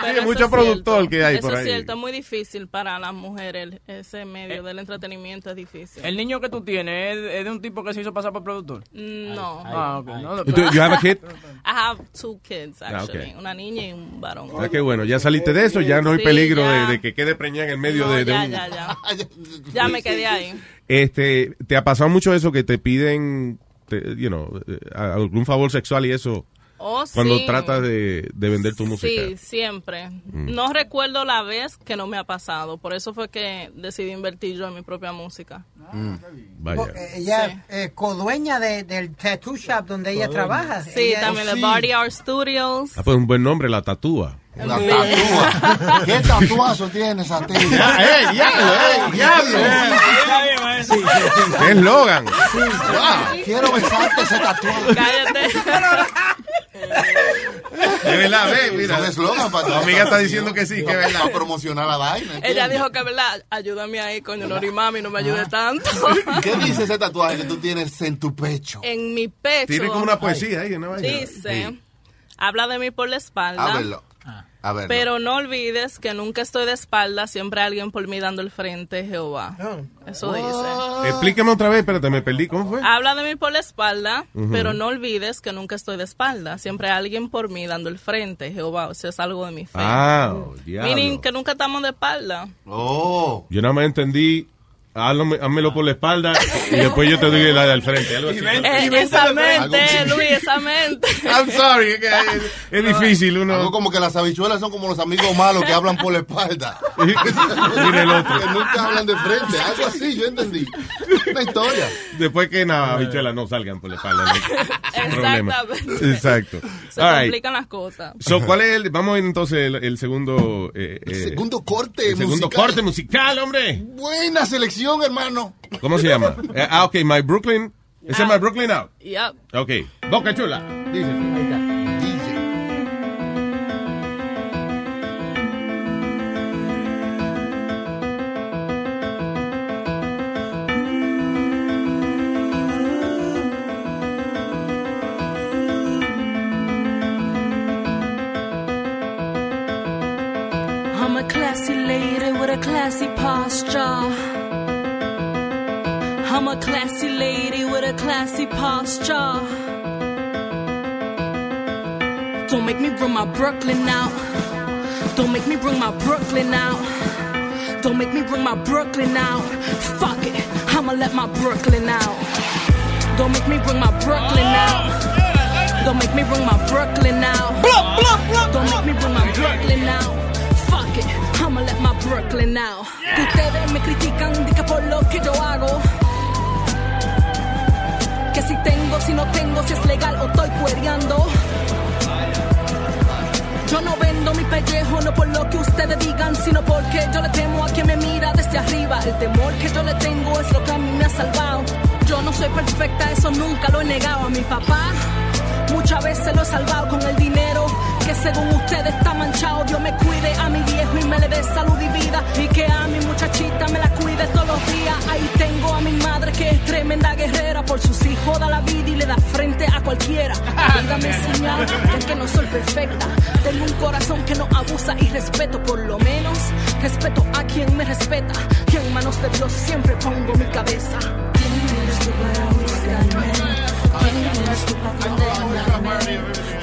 Hay eso mucho es productor cierto. que hay Eso por es ahí. cierto, es muy difícil para las mujeres. Ese medio del entretenimiento es difícil. El niño que tú tienes es, es de un tipo que se hizo pasar por productor. No. Ah, ok. No, ¿Y tú- you have a kid? I have two kids, Ah. Una niña y un varón. Ah, qué bueno, ya saliste de eso, ya no hay Sí, peligro de, de que quede preñada en el medio No, de, de ya, un... ya, ya. Ya me quedé ahí. Este, ¿te ha pasado mucho eso que te piden, te- you know, eh, algún favor sexual y eso? Oh, Cuando sí. tratas de, de vender tu música. Sí, siempre. Mm. No recuerdo la vez que no me ha pasado. Por eso fue que decidí invertir yo en mi propia música. Mm, Vaya. Porque ella es codueña de- del tattoo shop donde ella trabaja. Sí, Ella- también de Body Art Studios. Ah, pues un buen nombre, la tatúa. La tatúa. ¿Qué tatuazo tienes a ti? ¡Eh, diablo, eh, diablo! ¡Qué eslogan! Quiero besarte ese tatuaje. De verdad, ve, mira. Son eslogan para Tu amiga está diciendo que sí, que es verdad. Para promocionar la vaina. Ella dijo que, ¿verdad? Ayúdame ahí, coño, Lori Mami, no me ayude tanto. ¿Qué dice ese tatuaje que tú tienes en tu pecho? en mi pecho. Tiene como una poesía ahí, ¿no? Dice, habla de mí por la espalda. Háblalo. A ver. Pero no olvides que nunca estoy de espalda, siempre hay alguien por mí dando el frente, Jehová. Eso dice. Explícame otra vez, espérate, me perdí. ¿Cómo fue? Habla de mí por la espalda, pero no olvides que nunca estoy de espalda. Siempre hay alguien por mí dando el frente, Jehová. O sea, es algo de mi fe. Ah, oh, diablo. Meaning que nunca estamos de espalda. Oh. Yo nada más entendí, házmelo por la espalda y después yo te doy la de al frente. Algo así. Eh, esa mente, Luis, esa mente. I'm sorry, es, que es, es difícil uno. Algo como que las habichuelas son como los amigos malos que hablan por la espalda. Mira el otro. Que nunca hablan de frente. Algo así, yo entendí. Una historia. Después que nada, habichuelas no salgan por la espalda. no. Exactamente. Exacto. Se All right. complican las cosas. So, ¿cuál es el, vamos a ir entonces el, el segundo eh, eh, Segundo corte el segundo musical. corte musical, hombre. Buena selección, hermano. ¿Cómo se llama? Eh, ah, ok, My Brooklyn. ¿Ese es My Brooklyn Out? Yep. Ok. Boca chula. Dice. I'm a classy lady with a classy posture. Don't make me bring my Brooklyn out. Don't make me bring my Brooklyn out. Don't make me bring my Brooklyn out. Fuck it, I'ma let my Brooklyn out. Don't make me bring my Brooklyn out. Don't make me bring my Brooklyn out. Don't make me bring my Brooklyn out. Fuck it, I'ma let my Brooklyn out. Que Ustedes me critican di que por lo que yo hago. Que si tengo, si no tengo, si es legal o estoy cuereando. Yo no vendo mi pellejo, no por lo que ustedes digan, sino porque yo le temo a quien me mira desde arriba. El temor que yo le tengo es lo que a mí me ha salvado. Yo no soy perfecta, eso nunca lo he negado a mi papá. Muchas veces lo he salvado con el dinero que según ustedes está manchado. Dios me cuide a mi viejo y me le dé salud y vida. Y que a mi muchachita me la cuide todos los días. Ahí tengo a mi madre que es tremenda guerrera. Por sus hijos da la vida y le da frente a cualquiera. La vida me enseñó que no soy perfecta. Tengo un corazón que no abusa y respeto. Por lo menos respeto a quien me respeta. Y en manos de Dios siempre pongo mi cabeza. ¿Quién eres tú para buscarme? ¿Quién eres tú para condenarme?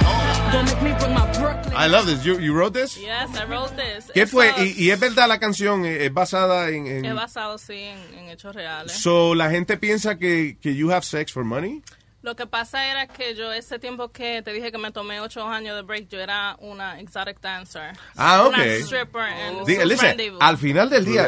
I love this. You, you wrote this? Yes, I wrote this. ¿Qué fue? Y, y es verdad la canción es basada en... en- Es basado, sí, en, en hechos reales. So, la gente piensa que, que you have sex for money. Lo que pasa era que yo ese tiempo que te dije que me tomé ocho años de break, yo era una exotic dancer. Ah, Una okay. stripper Diga, listen, al final del día,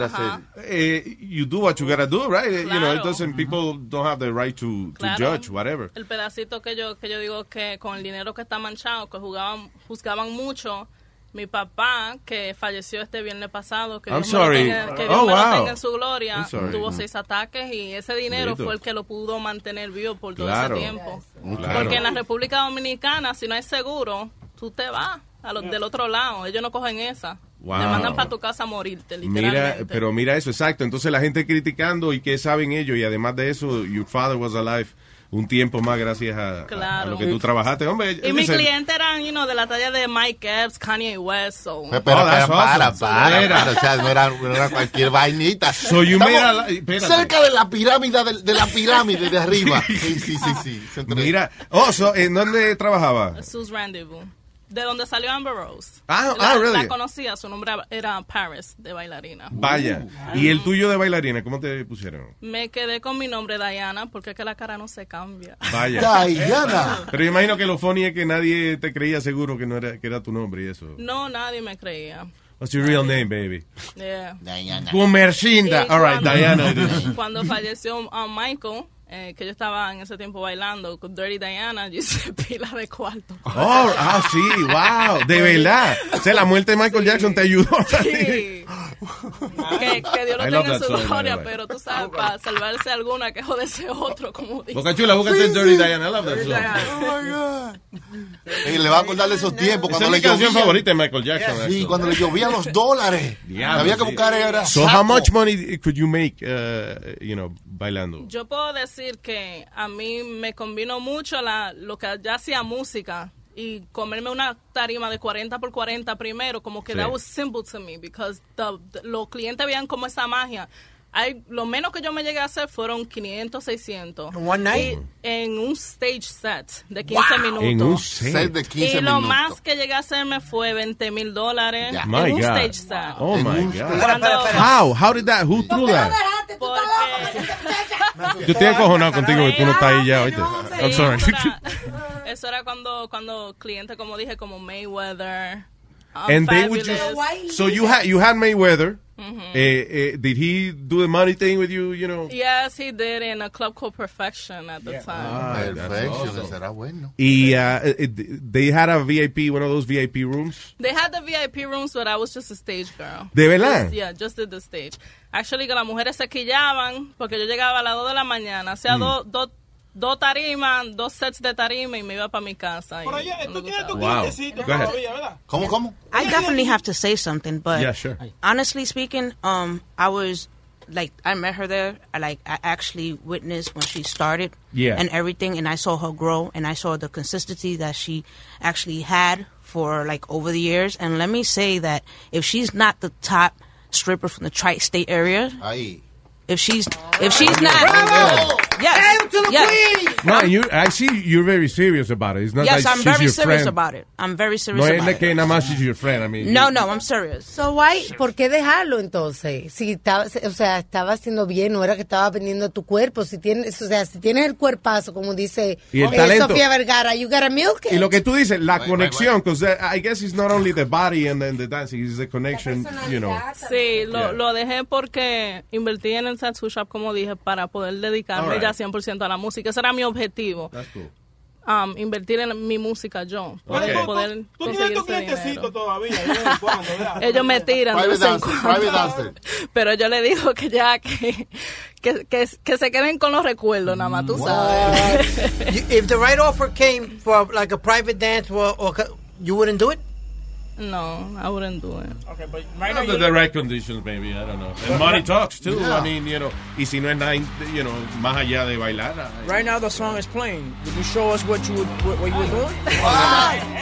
eh, you do what you gotta do, right? You know, it doesn't, people don't have the right to, to Claro. judge, whatever. El pedacito que yo que yo digo que con el dinero que está manchado, que jugaban juzgaban mucho. Mi papá, que falleció este viernes pasado, que I'm Dios me lo sorry. tenga- que Oh, Dios me lo tenga en su gloria, tuvo Mm. seis ataques y ese dinero fue el que lo pudo mantener vivo por todo Claro. ese tiempo. Claro. Porque en la República Dominicana, si no hay seguro, tú te vas a los del otro lado. Ellos no cogen esa. Wow. Te mandan para tu casa a morirte, Mira, literalmente. pero mira eso, exacto. Entonces la gente criticando y qué saben ellos y además de eso, your father was alive un tiempo más gracias a, a- a Claro. lo que tú trabajaste. Hombre, y mis clientes eran, you know, de la talla de Mike Epps, Kanye West. So. Oh, that's para, awesome. para, para, o sea, no era, no era cualquier vainita. So you Estamos made a li- espérate. cerca de la pirámide, de, de la pirámide de arriba. Sí, sí, sí, sí. Entre- Mira, oh, so, ¿en dónde trabajaba? Sus Rendezvous. De donde salió Amber Rose. Ah, la, ah, really? la conocía, su nombre era Paris, de bailarina. Vaya. ¿Y el tuyo de bailarina, cómo te pusieron? Me quedé con mi nombre Diana porque es que la cara no se cambia. Vaya. Diana. Pero yo imagino que lo funny es que nadie te creía seguro que no era, que era tu nombre y eso. No, nadie me creía. What's your real name, baby? Yeah. Comercinda. Y All right, cuando- Diana. Cuando falleció um, Michael, eh, que yo estaba en ese tiempo bailando con Dirty Diana, yo hice pila de cuarto. Oh, ah, sí, wow, de verdad. O sea, la muerte de Michael Jackson te ayudó. Sí. que, que Dios lo I tenga en su gloria, pero tú sabes, para salvarse alguna que joderse otro, como dice. Boca Chula, búscate el Dirty Diana. I love that song. Oh my God. Y le va a acordar de esos tiempos Esa cuando es le mi canción llovían- favorita de Michael Jackson. Sí, actually. cuando le llovían los dólares. Diablo, Había que sí. buscar era So saco. how much money could you make, uh, you know, bailando? Yo puedo decir que a mí me combinó mucho la, lo que ya hacía música y comerme una tarima de 40 por 40 primero, como que Sí. that was simple to me, because the- the- los clientes veían como esa magia. Hay, lo menos que yo me llegué a hacer fueron 500, 600. One night? Y en un stage set de 15 minutos. En un set. Set de 15 y lo minutos. más que llegué a hacerme fue 20 mil dólares Ya. en My un God. stage set. Oh En my un- God. Cuando- How? How did that? Who threw that? Porque- Yo estoy acojonado contigo que tú no estás ahí ya, oíste. Sí, I'm sorry. Eso era, eso era cuando, cuando clientes, como dije, como Mayweather. um, And they would Fabulous. just, so you had you had Mayweather. Mhm. Eh, eh, did he do the money thing with you? You know. Yes, he did in a club called Perfection at the time. Ah, Perfection, awesome. será bueno. Y uh, eh, they had a VIP, one of those VIP rooms. They had the VIP rooms, but I was just a stage girl. ¿De verdad? Just- yeah, just did the stage. Actually, que las mujeres se quillaban porque yo llegaba a las 2 de la mañana, hacía Mm. dos dos dos tarimas, dos sets de tarima y me iba para mi casa. y no me gustaba. Wow. Go ahead. ¿Cómo, cómo? I definitely have to say something, but Yeah, sure. honestly speaking, um, I was like, I met her there. I like, I actually witnessed when she started, Yeah. and everything, and I saw her grow, and I saw the consistency that she actually had for like over the years. And let me say that if she's not the top stripper from the tri-state area, Ahí. if she's if she's not, yes, yes, No, you, I see you're very serious about it. It's not yes, like I'm she's very your serious friend. about it. I'm very serious No es about it. que nada más she's your friend. I mean, No, no, I'm serious. So why, ¿por qué dejarlo entonces? Si estaba, o sea, estaba haciendo bien, no era que estaba vendiendo tu cuerpo. Si tienes, o sea, si tienes el cuerpazo, como dice Y el eh, talento. Sofía Vergara, you gotta milk it. Y lo que tú dices, la conexión, because I guess it's not only the body and then the dancing, it's the connection, you know. Sí, lo, Yeah. lo dejé porque invertí en el tattoo shop, como dije, para poder dedicarme. Ya 100% a la música. Ese era mi objetivo, That's cool. um, invertir en mi música yo, para poder Tú conseguir tienes tu. Ellos me tiran Private dancer, private dancer. Pero yo le digo que ya que, que, que, que se queden con los recuerdos, nada más, tú sabes. You- if the right offer came for like a private dance, or, or co- you wouldn't do it. No, I wouldn't do it. Okay, but right Not the direct conditions, maybe, I don't know. And money talks, too. I mean, you know, y si no es nada, you know, más allá de bailar. I- Right now the song is playing. Would you show us what you would, what, what you were doing?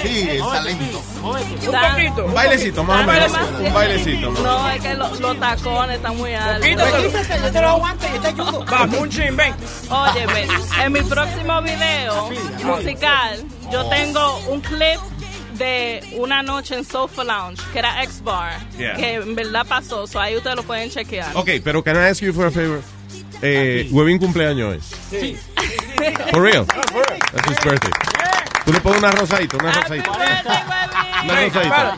Sí, el talento. Un poquito. Un bailecito, más o menos. Un bailecito. No, es que lo- los tacones están muy altos. Quítatelo. yo te lo aguanto, yo te ayudo. Vamos, un chin, ven. Óyeme, en mi próximo video musical, yo tengo un clip de una noche en Sofa Lounge, que era X-Bar, Yeah. que en verdad pasó, so ahí ustedes lo pueden chequear. Ok, pero can I ask you for a favor? Eh, Huevín cumpleaños hoy. Sí. For real. That's his birthday. Tú le pones una rosadita, una rosadita. Una rosadita.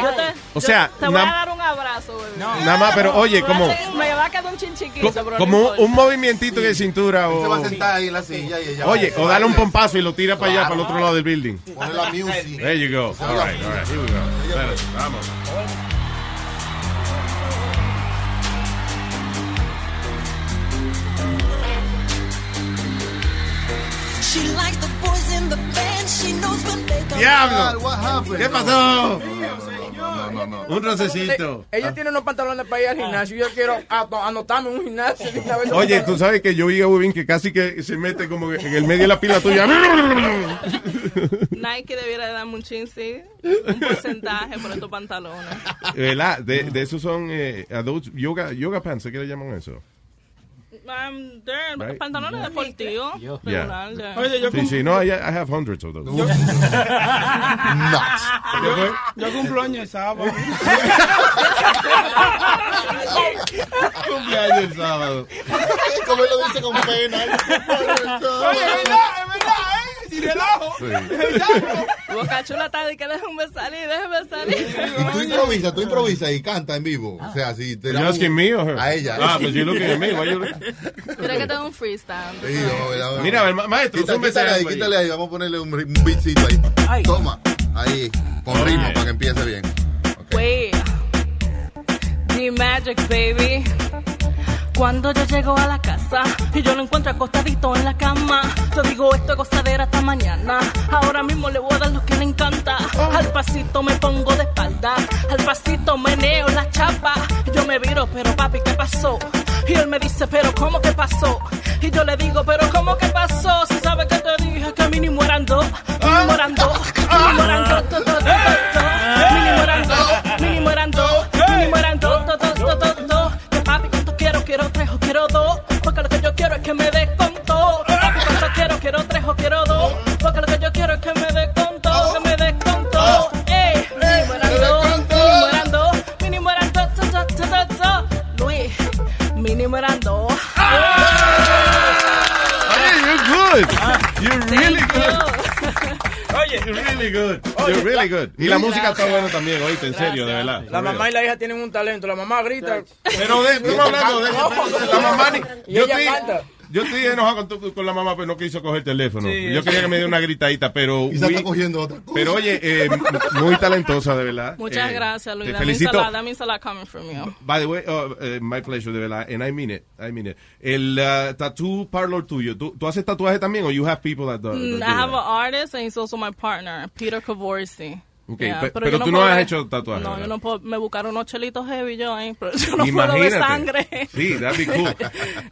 Una te- O sea, te voy a dar un abrazo. Nada más, pero oye, como, Me va a quedar un chin chiquito, co- pero como no un, un movimientito de cintura Se va a sentar ahí en la silla y ella Oye, o dale un pompazo y lo tira para allá, para el otro lado del building. Pone la music. There you go. All right, all right, here we go. Vamos. She likes the ¡Diablo! ¿Qué pasó? No, no, no. Un rocecito. Ella tiene unos pantalones para ir al gimnasio. Yo quiero anotarme en un gimnasio. Oye, tú sabes que yo vi a Webin que casi que se mete como que en el medio de la pila tuya. Nike debiera de darme un chin, sí. Un porcentaje por estos pantalones. ¿Verdad? De, de esos son eh, adults, yoga, yoga pants, ¿qué le llaman eso? Um, they're Right. pantalones deportivos. regular, Yeah. de- Sí, sí, no, I, I have hundreds of those. Yo cumplo años el sábado. Cumpleaños el sábado. Como él lo dice con pena. Oye, es verdad, es verdad, ¿eh? Sin relajo. Boca Chula está de que déjame salir, déjame salir. Y tú improvisas, tú improvisas y canta en vivo. O sea, si te damos- asking me or her? A ella. Ah, pues you looking at me. Mira que tengo un freestyle. Sí, no. Mira, a ver, ma- maestro, Quita- quítale ahí, quítale ahí, vamos a ponerle un, un beatcito ahí. Toma, ahí, con ritmo para que empiece bien. Wait. D-Magic, baby. Cuando yo llego a la casa y yo lo encuentro acostadito en la cama, yo digo esto es gozadera hasta mañana. Ahora mismo le voy a dar lo que le encanta. Al pasito me pongo de espalda, al pasito meneo la chapa. Yo me viro, pero papi, ¿qué pasó? Y él me dice, pero ¿cómo que pasó? Y yo le digo, pero ¿cómo que pasó? Si sabes que te dije que mínimo eran dos, mínimo eran dos, mínimo eran dos, que me des con todo. ¿cuánto quiero? Quiero tres o quiero dos, porque lo que yo quiero es que me des con todo, que me des con todo. Ey, mínimo eran dos, mínimo eran dos, mínimo eran dos, dos, dos, dos, dos, dos. Luis, mínimo eran dos. Hey, you're good. You're really good. Oye, You're really good. Oye, You're really good. Y la música está buena también, oíste, en serio, de verdad. La mamá y la hija tienen un talento. La mamá grita. Pero de, estamos hablando de la mamá. ni- Y yo, ella estoy, canta. Yo estoy enojado con, tu- con la mamá, pero no quiso coger el teléfono. Sí, yo quería que me diera una gritadita, pero. Y se está cogiendo otra cosa. Pero oye, eh, muy talentosa, de verdad. Muchas Eh, gracias, Luis. Te That means, a felicito. lot, that means a lot coming from you. By the way, oh, eh, my pleasure, de verdad. And I mean it. I mean it. El uh, tattoo parlor tuyo, ¿tú, ¿tú haces tatuaje también o you have people that do, Mm, that I do have that? an artist and he's also my partner, Peter Cavorsi. Okay, Yeah, pe- pero yo tú no puedo has ver- hecho tatuaje, No, ¿verdad? yo no puedo. Me buscaron unos chelitos heavy yo ahí, pero yo no puedo ver Imagínate. sangre. Sí, that'd be cool.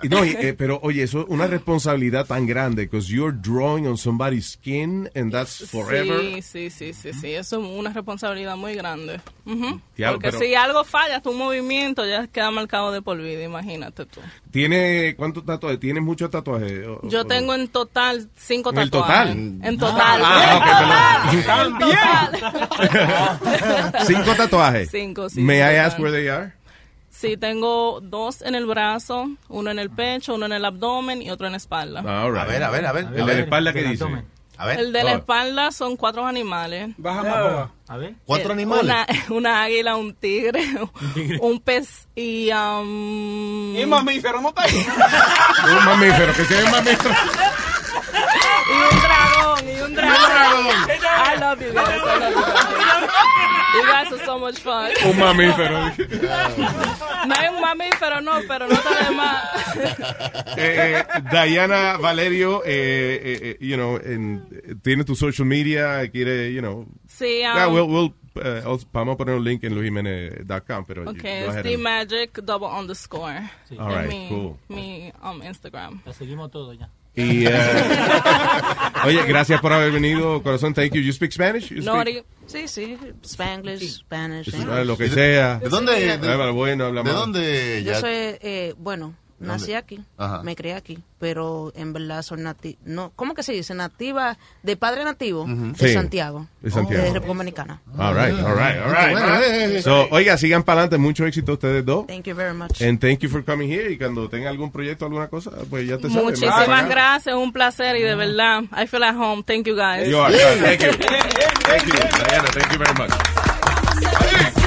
Y no, y, eh, pero oye, eso es una responsabilidad tan grande because you're drawing on somebody's skin and that's forever. Sí, sí, sí, sí, sí. Eso es una responsabilidad muy grande. Ujú. Diablo, Porque pero- si algo falla, tu movimiento ya queda marcado de por vida, imagínate tú. ¿Tiene cuántos tatuajes? ¿Tienes muchos tatuajes? O- Yo o- tengo en total cinco ¿En el tatuajes. total? En total. Ah, En ok, total. En total. Cinco tatuajes. Cinco, sí, May I ask where they are? Sí, tengo dos en el brazo, uno en el pecho, uno en el abdomen y otro en la espalda. All right. A ver, a ver, a ver. El de la espalda, ¿qué dice? A ver. El de la espalda son cuatro animales. Baja más, baja. A ver. ¿Cuatro Eh, animales? Una, una águila, un tigre, un pez y... Um, Y mamífero, no está ahí. Un mamífero, que sea un mamífero. Y un dragón, y un dragón. I love you guys, I love you guys. You guys are so much fun. Un mamífero. No hay un mamífero, no, pero no está de más. Eh, eh, Diana Valerio, eh, eh, eh, you know, en- tiene tu social media, quiere, you know. Sí, Yeah, um, we'll, we'll, eh, also- vamos a poner un link en luisjimenez.com, pero Ok, go es ahead The Magic double underscore. All En right, mi, cool. Mi um, Instagram. La seguimos todo ya. Y, eh, oye, gracias por haber venido, corazón. Thank you. You speak Spanish? You speak- Nori. Sí, sí, Spanglish, Spanish. Ah, lo que sea. ¿De dónde? de- bueno, habla ¿De dónde Yo ya? soy, eh, bueno, Nací aquí, Ajá. me crié aquí, pero en verdad soy nativa, no, ¿cómo que se dice? Nativa, de padre nativo, Ujú. de Sí, Santiago, de Santiago. de República Dominicana. All right, all right, all right. Bueno, all right. eh, eh, So, oiga, sigan para adelante. Mucho éxito a ustedes dos. Thank you very much. And thank you for coming here. Y cuando tenga algún proyecto, alguna cosa, pues ya te sabes. Muchísimas gracias, un placer y de verdad, I feel at home. Thank you guys. You are, thank you. Thank you, Diana. Thank you very much.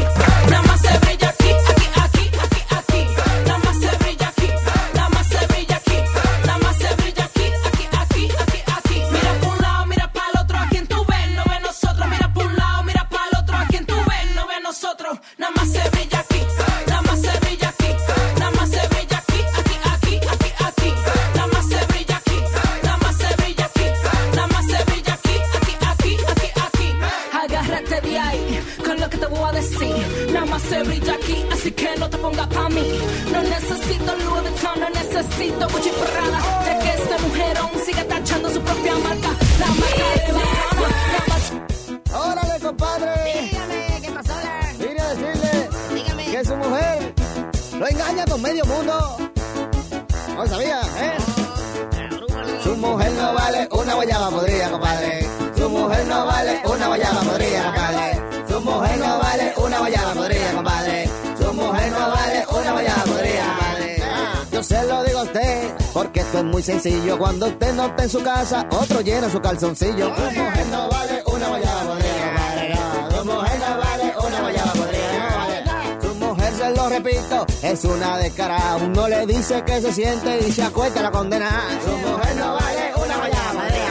Sencillo. Cuando usted no está en su casa, otro llena su calzoncillo. Su mujer no vale una guayaba podrida. Su mujer no vale una guayaba podrida. Su mujer, se lo repito, es una descarada. Uno le dice que se siente y se acuesta la condena. Su mujer no vale una guayaba podrida.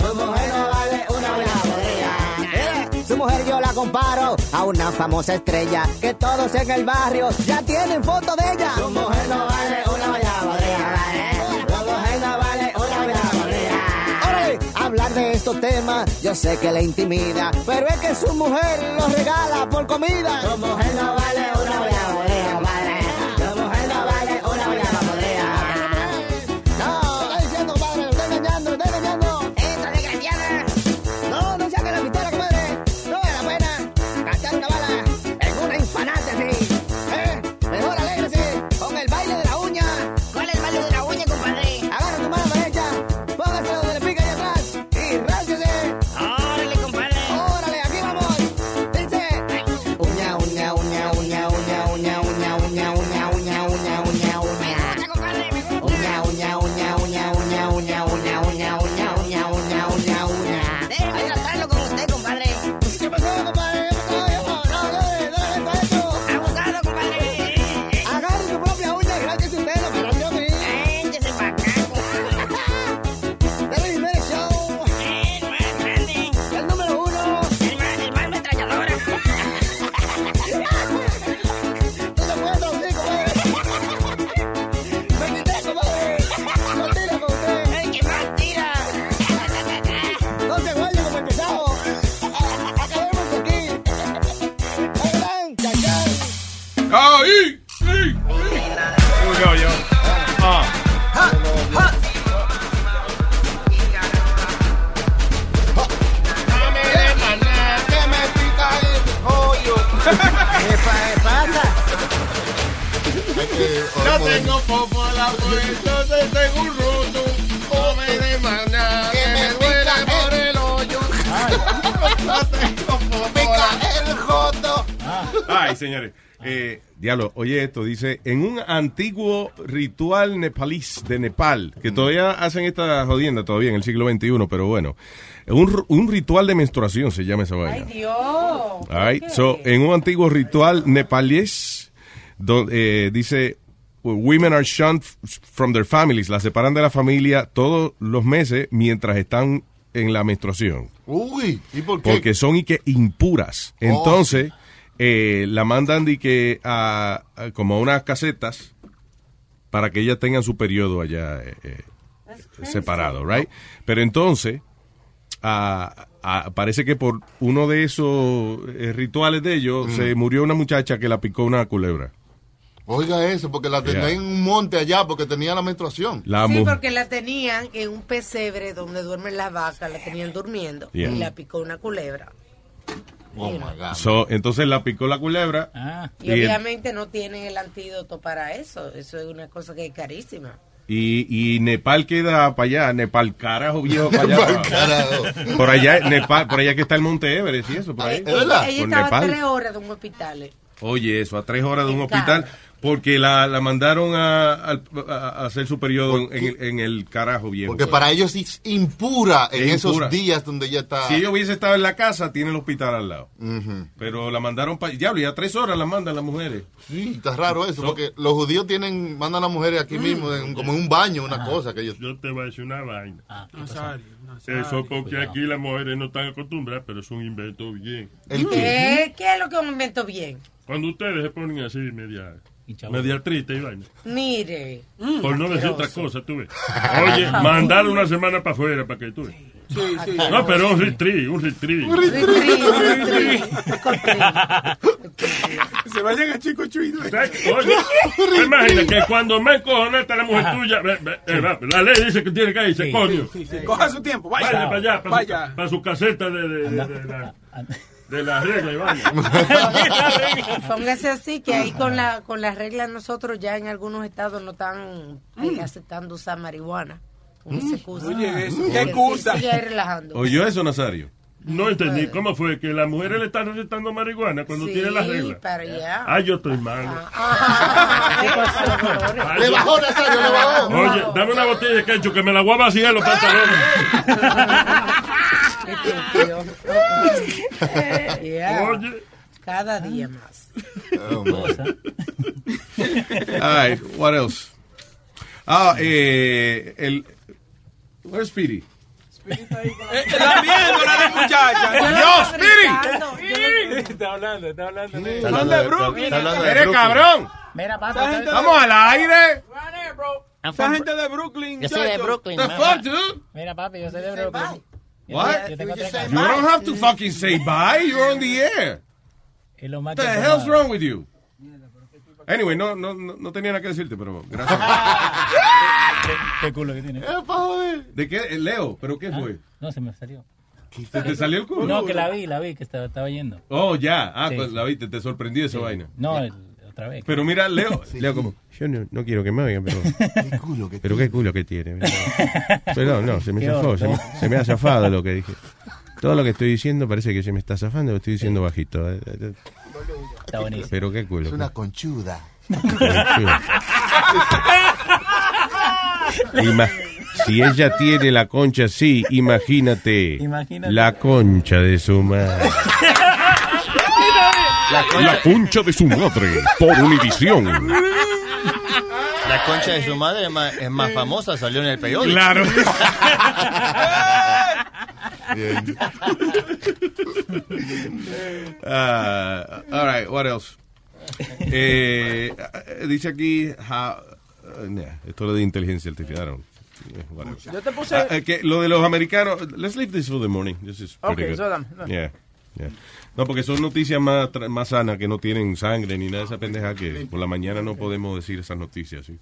Su mujer no vale una guayaba podrida. Su mujer yo la comparo a una famosa estrella que todos en el barrio ya tienen foto de ella. Su mujer no vale una guayaba podrida, de estos temas yo sé que le intimida, pero es que su mujer los regala por comida. Su mujer no vale una guayaba esto, dice, en un antiguo ritual nepalís de Nepal, que todavía hacen esta jodienda todavía en el siglo XXI, pero bueno, un, r- un ritual de menstruación se llama esa vaina. Dios. All right, so, en un antiguo ritual nepalíes, do- eh, dice, women are shunned f- from their families, las separan de la familia todos los meses mientras están en la menstruación. Uy, ¿y por qué? Porque son y que impuras. Oh, Entonces, eh, la mandan de que a, a- como a unas casetas para que ellas tengan su periodo allá eh, eh, separado, right? Pero entonces, parece que por uno de esos eh, rituales de ellos Mm. se murió una muchacha que la picó una culebra. Oiga eso, porque la tenía Yeah. en un monte allá porque tenía la menstruación. La sí, porque la tenían en un pesebre donde duermen las vacas, la tenían durmiendo Yeah. y la picó una culebra. Oh my God. So, entonces la picó la culebra. Y obviamente no tienen el antídoto para eso. Eso es una cosa que es carísima. Y, y Nepal queda para allá, Nepal carajo viejo para allá. Nepal, carajo. Por allá, Nepal, por allá que está el Monte Everest y eso, por ahí. Ella, ella Por estaba a Nepal. tres horas de un hospital. eh. Oye, eso, a tres horas de un hospital, porque la, la mandaron a, a- a hacer su periodo en, el- en el carajo viejo. Porque para ellos es impura en Es esos impura. días donde ella está. Si ella hubiese estado en la casa, tiene el hospital al lado. Pero la mandaron para... Diablo, ya tres horas la mandan las mujeres. Sí, está raro eso, porque los judíos tienen, mandan a las mujeres aquí mismo, en- como en un baño, una cosa que ellos... Yo te voy a decir una vaina. Nazario, Nazario. Eso porque aquí las mujeres no están acostumbradas, pero es un invento bien. ¿Qué? ¿Qué es lo que un invento bien? Cuando ustedes se ponen así media, media triste y vaina. Mire. Por no decir otra cosa, tú ves. Oye, mandar una semana para afuera para que tú ves. Sí, sí. No, pero un retri, un retri. Un retri, un retri. Se vayan a Chico. Oye, imagina que cuando me encojonaste la mujer tuya, eh, la ley dice que tiene que irse, coño. Coja su tiempo, vaya. Vaya para allá, para. Su, caseta de, de, de, de la, de la regla vaina. Póngase así que ahí con la con las reglas nosotros ya en algunos estados no están eh, aceptando usar marihuana. Excusa. Oye, eso, Sí, qué sí, excusa. relajando. ¿Oyó eso, Nazario? No entendí, ¿cómo fue? Que las mujeres le están recetando marihuana cuando Sí, tiene la regla. para allá. Ah, yo estoy malo. ¿Qué pasó, Dolores? Le bajó, Nazario, le bajó. Oye, dame una botella de ketchup que me la voy a vaciar los pantalones. Yeah. Oye. Cada día más. All right, what else? Ah, eh, el... Where's Speedy? Está viendo la muchacha. ¡Yo, Speedy! Está hablando, está hablando. Está hablando de Brooklyn. Está ¡Eres cabrón! Mira. Esa gente- ¡Vamos al aire! Esa gente de Brooklyn. Yo soy de. Brooklyn. The fuck, dude? Mira, papi, yo soy de Brooklyn. What? You don't have to fucking say bye. You're on the air. What the hell's wrong with you? Anyway, no, no, no, no tenía nada que decirte, pero gracias. Qué culo que tiene. ¿De qué? Eh, Leo, ¿pero qué fue? No, se me salió. ¿Se te salió el culo? No, que la vi, la vi, que estaba, estaba yendo. Oh, ya. Ah, Sí, pues la viste, te sorprendió esa Sí. vaina. No, el- otra vez. Pero mira, Leo, Leo como, yo no, no quiero que me oigan, pero... pero qué culo que tiene. Pero no, se me Qué zafó, se me, se me ha zafado lo que dije. Todo lo que estoy diciendo parece que se me está zafando, lo estoy diciendo bajito. Eh, eh, Está buenísimo. Pero qué culo. Es una conchuda. Ima- si ella tiene la concha así, imagínate, Imagínate. la concha de su madre. La concha de su madre, por Univisión. La concha de su madre es más, es más famosa, salió en el periódico. Claro. Ah, all right, what else? Eh, eh, dice aquí, how- uh, nah, esto lo de inteligencia artificial. Eh, whatever. Yo te puse- eh, que lo de los americanos, let's leave this for the morning. This is pretty Okay, good. so. Yeah, yeah. No, porque son noticias más, tra- más sanas que no tienen sangre ni nada de esa pendeja que por la mañana no podemos decir esas noticias. ¿sí?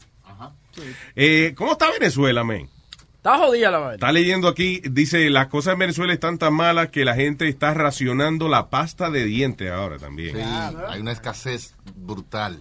Eh, ¿Cómo está Venezuela, men? Está jodida la vaina. Está leyendo aquí, dice, las cosas en Venezuela están tan malas que la gente está racionando la pasta de dientes ahora también. Sí, hay una escasez brutal.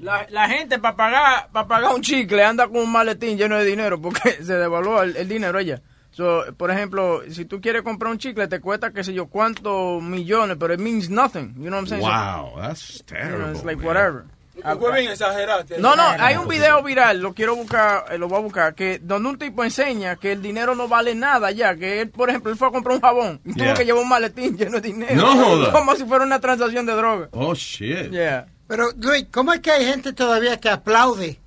La, la gente para pagar para pagar un chicle anda con un maletín lleno de dinero porque se devaluó el, el dinero ella. So, por ejemplo, si tú quieres comprar un chicle te cuesta qué sé yo cuántos millones, pero it means nothing. You know what I'm saying? So, Wow, that's you know, terrible. it's like man. whatever. Exagerado. No, no, hay un video viral, lo quiero buscar, eh, lo voy a buscar, que donde un tipo enseña que el dinero no vale nada ya, que él, por ejemplo, él fue a comprar un jabón y tuvo Yeah. que llevar un maletín lleno de dinero. No joda. Como si fuera una transacción de droga. Oh, shit. Yeah. Pero, Luis, ¿cómo es que hay gente todavía que aplaude?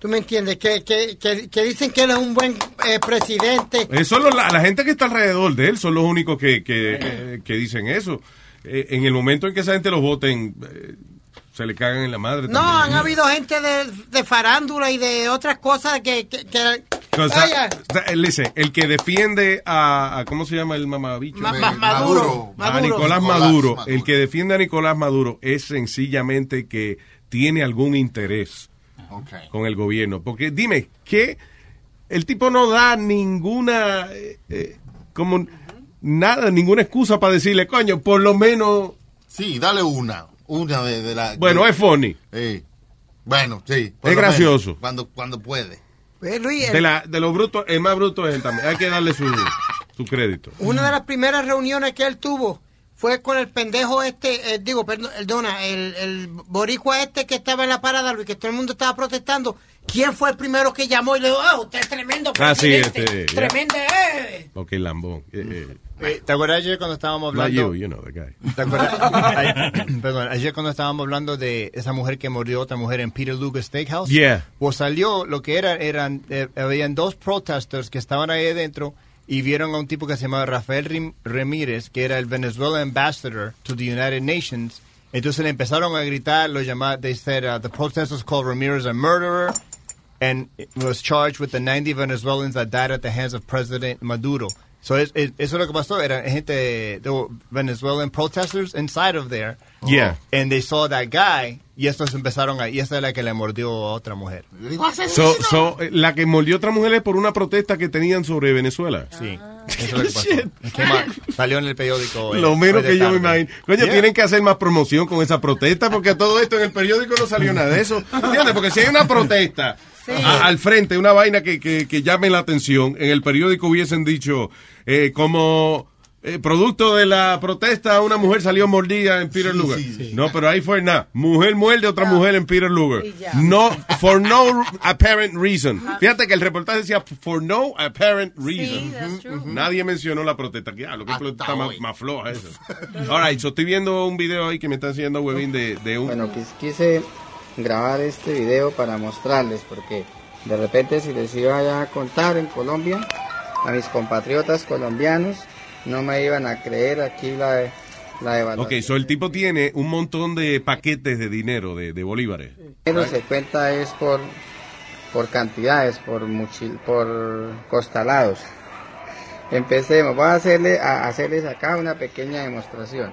¿Tú me entiendes? Que, que, que, que dicen que él es un buen eh, presidente. Eso lo- la, la gente que está alrededor de él son los únicos que, que, eh, que dicen eso. Eh, en el momento en que esa gente los voten, eh, se le cagan en la madre. No, han habido gente de, de farándula y de otras cosas que... que, que- Vaya, Listen, el que defiende a, a- ¿cómo se llama el mamabicho? Ma- ma- Maduro. A Nicolás Maduro. Maduro. El que defiende a Nicolás Maduro es sencillamente que tiene algún interés con el gobierno. Porque dime, ¿qué? El tipo no da ninguna... eh, eh, como nada, ninguna excusa para decirle, coño, por lo menos. Sí, dale una. Una de, de la. Bueno, es funny. Sí. Bueno, sí. Es lo gracioso. menos, cuando, cuando puede. Pues, Luis, el- De, la, de los brutos, el más bruto es él también. Hay que darle su, su crédito. Una de las primeras reuniones que él tuvo fue con el pendejo este, eh, digo, perdón, perdona, el, el boricua este que estaba en la parada, Luis, que todo el mundo estaba protestando. ¿Quién fue el primero que llamó y le dijo, oh, usted es tremendo Ah, sí, presidente, este, tremendo, eh"? Ok, lambón. Eh, eh. Eh, ¿Te acuerdas ayer cuando estábamos hablando? you, you know the guy. ¿Te acuerdas? Perdón, ayer cuando estábamos hablando de esa mujer que murió, otra mujer en Peter Luger Steakhouse. Yeah. Pues salió lo que era, eran, eh, habían dos protesters que estaban ahí adentro y vieron a un tipo que se llamaba Rafael Ramírez, que era el Venezuela ambassador to the United Nations. Entonces le empezaron a gritar, lo llamaban, they said, uh, the protesters called Ramirez a murderer and was charged with the 90 Venezuelans that died at the hands of President Maduro. So es- es- eso es lo que pasó. Era gente, there were Venezuelan protesters inside of there. Yeah. And they saw that guy. Y estos empezaron a, y esta es la que le mordió a otra mujer. So, so, eh, la que mordió a otra mujer es por una protesta que tenían sobre Venezuela. Sí. Eso es lo que pasó. Salió en el periódico. eh, Lo menos que yo me imagino. Coño, Yeah. tienen que hacer más promoción con esa protesta porque todo esto en el periódico no salió nada de eso. ¿Entiendes? Porque si hay una protesta a- al frente, una vaina que, que, que llame la atención, en el periódico hubiesen dicho eh, como eh, producto de la protesta una mujer salió mordida en Peter Luger. No, pero ahí fue nada. Mujer muerde otra mujer en Peter Luger. No, for no apparent reason. Fíjate que el reportaje decía for no apparent reason. Nadie mencionó la protesta. Ya, lo que protesta más, más floja eso. All right, so estoy viendo un video ahí que me está enseñando Webin de, de un... Bueno, quis- quise grabar este video para mostrarles, porque de repente si les iba a contar en Colombia, a mis compatriotas colombianos, no me iban a creer aquí la, la evaluación. Ok, so el tipo tiene un montón de paquetes de dinero, de, de bolívares. Pero se cuenta es por, por cantidades, por, muchil, por costalados. Empecemos, voy a, hacerle, a hacerles acá una pequeña demostración.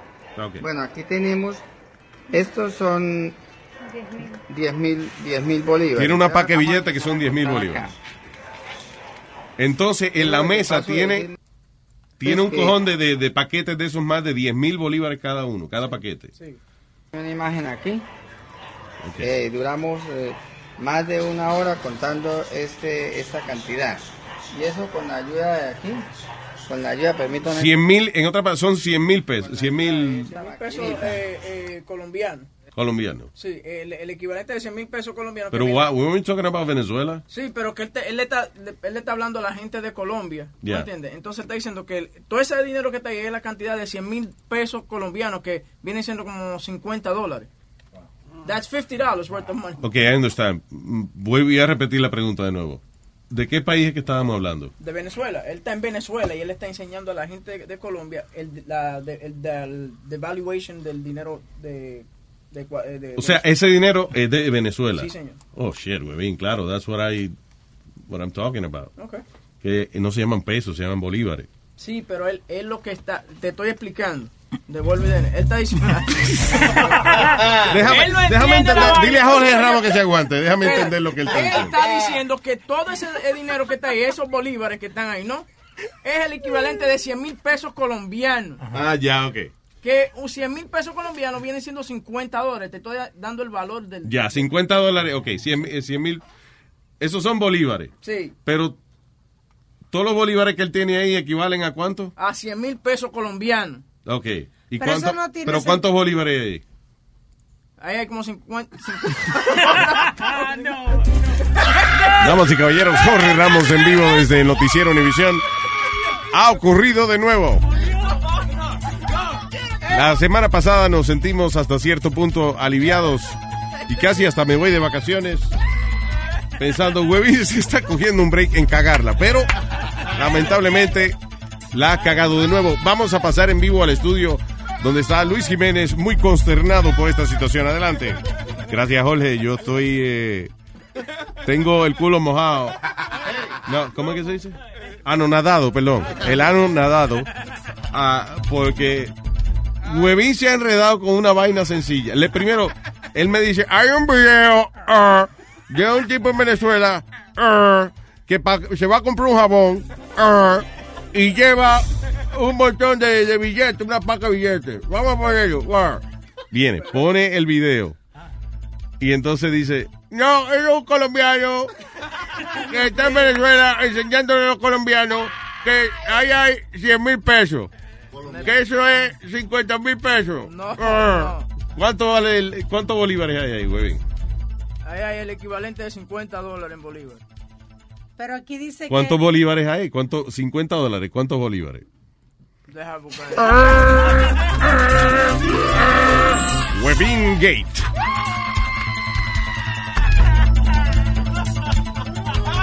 Bueno, aquí tenemos, estos son 10 mil 10 mil bolívares. Tiene una paque de billetes que son 10 mil bolívares. Entonces, en la mesa tiene, tiene un cojón de, de- de paquetes de esos más de 10 mil bolívares cada uno, cada paquete. Una imagen aquí. Eh, duramos eh, más de una hora contando este esta cantidad. Y eso con la ayuda de aquí, con la ayuda, permítanme. 100 mil, en otra parte, son 100 mil pesos, 100 mil pesos eh, eh, colombianos. Colombianos. Sí, el, el equivalente de 100 mil pesos colombianos. Pero, viene- what, we weren't talking about Venezuela? Sí, pero que él, te- él le está, él le está hablando a la gente de Colombia. ¿no Ya. entiendes? Entonces está diciendo que el- todo ese dinero que está ahí es la cantidad de 100 mil pesos colombianos, que vienen siendo como 50 dólares. That's $50 worth of money. Ok, I understand. Mm, Voy a repetir la pregunta de nuevo. ¿De qué país es que estábamos hablando? De Venezuela. Él está en Venezuela y él está enseñando a la gente de, de Colombia el, la de- el, del devaluation del dinero de... de eh, de- O sea, ese dinero es de Venezuela. Sí, señor. Oh, shit, bien claro. That's what, I, what I'm talking about. Ok. Que no se llaman pesos, se llaman bolívares. Sí, pero él es lo que está... Te estoy explicando. Devuelve dinero. Él está diciendo... Déjame, Él no déjame entender. Dile a Jorge Ramos que se aguante. Déjame entender lo que él está Él diciendo. está diciendo que todo ese dinero que está ahí, esos bolívares que están ahí, ¿no? Es el equivalente de 100 mil pesos colombianos. Ah, ya, ok. Que un 100 mil pesos colombianos vienen siendo 50 dólares. Te estoy dando el valor del... Ya, 50 dólares. Ok, 100 mil. Esos son bolívares. Sí, Pero todos los bolívares que él tiene ahí equivalen a cuánto? a 100 mil pesos colombianos. Ok. ¿Y Pero eso cuánto- no tiene pero sen- cuántos bolívares hay ahí? Ahí hay como 50... Damas y caballeros, Jorge Ramos en vivo desde el Noticiero Univisión. Ha ocurrido de nuevo. La semana pasada nos sentimos hasta cierto punto aliviados y casi hasta me voy de vacaciones pensando, huevín, se está cogiendo un break en cagarla, pero lamentablemente la ha cagado de nuevo. Vamos a pasar en vivo al estudio donde está Luis Jiménez muy consternado por esta situación. Adelante. Gracias, Jorge. Yo estoy... eh, tengo el culo mojado. No, ¿cómo es que se dice? Ano nadado, perdón. El ano nadado. Ah, porque Huevín se ha enredado con una vaina sencilla. Le primero, él me dice, hay un video ah, de un tipo en Venezuela ah, que se va a comprar un jabón ah, y lleva un montón de, billetes, una paca de billetes. Vamos a ponerlo. Viene, pone el video. Y entonces dice, No, es un colombiano que está en Venezuela enseñándole a los colombianos que ahí hay 100 mil pesos. Que eso es 50 mil pesos. Ah. ¿cuánto vale el, cuántos bolívares hay ahí, huevín? Ahí hay el equivalente de 50 dólares en Bolívar. Pero aquí dice ¿Cuántos que... bolívares hay? ¿Cuánto? 50 dólares. ¿Cuántos bolívares? Deja buscar. Webin Gate.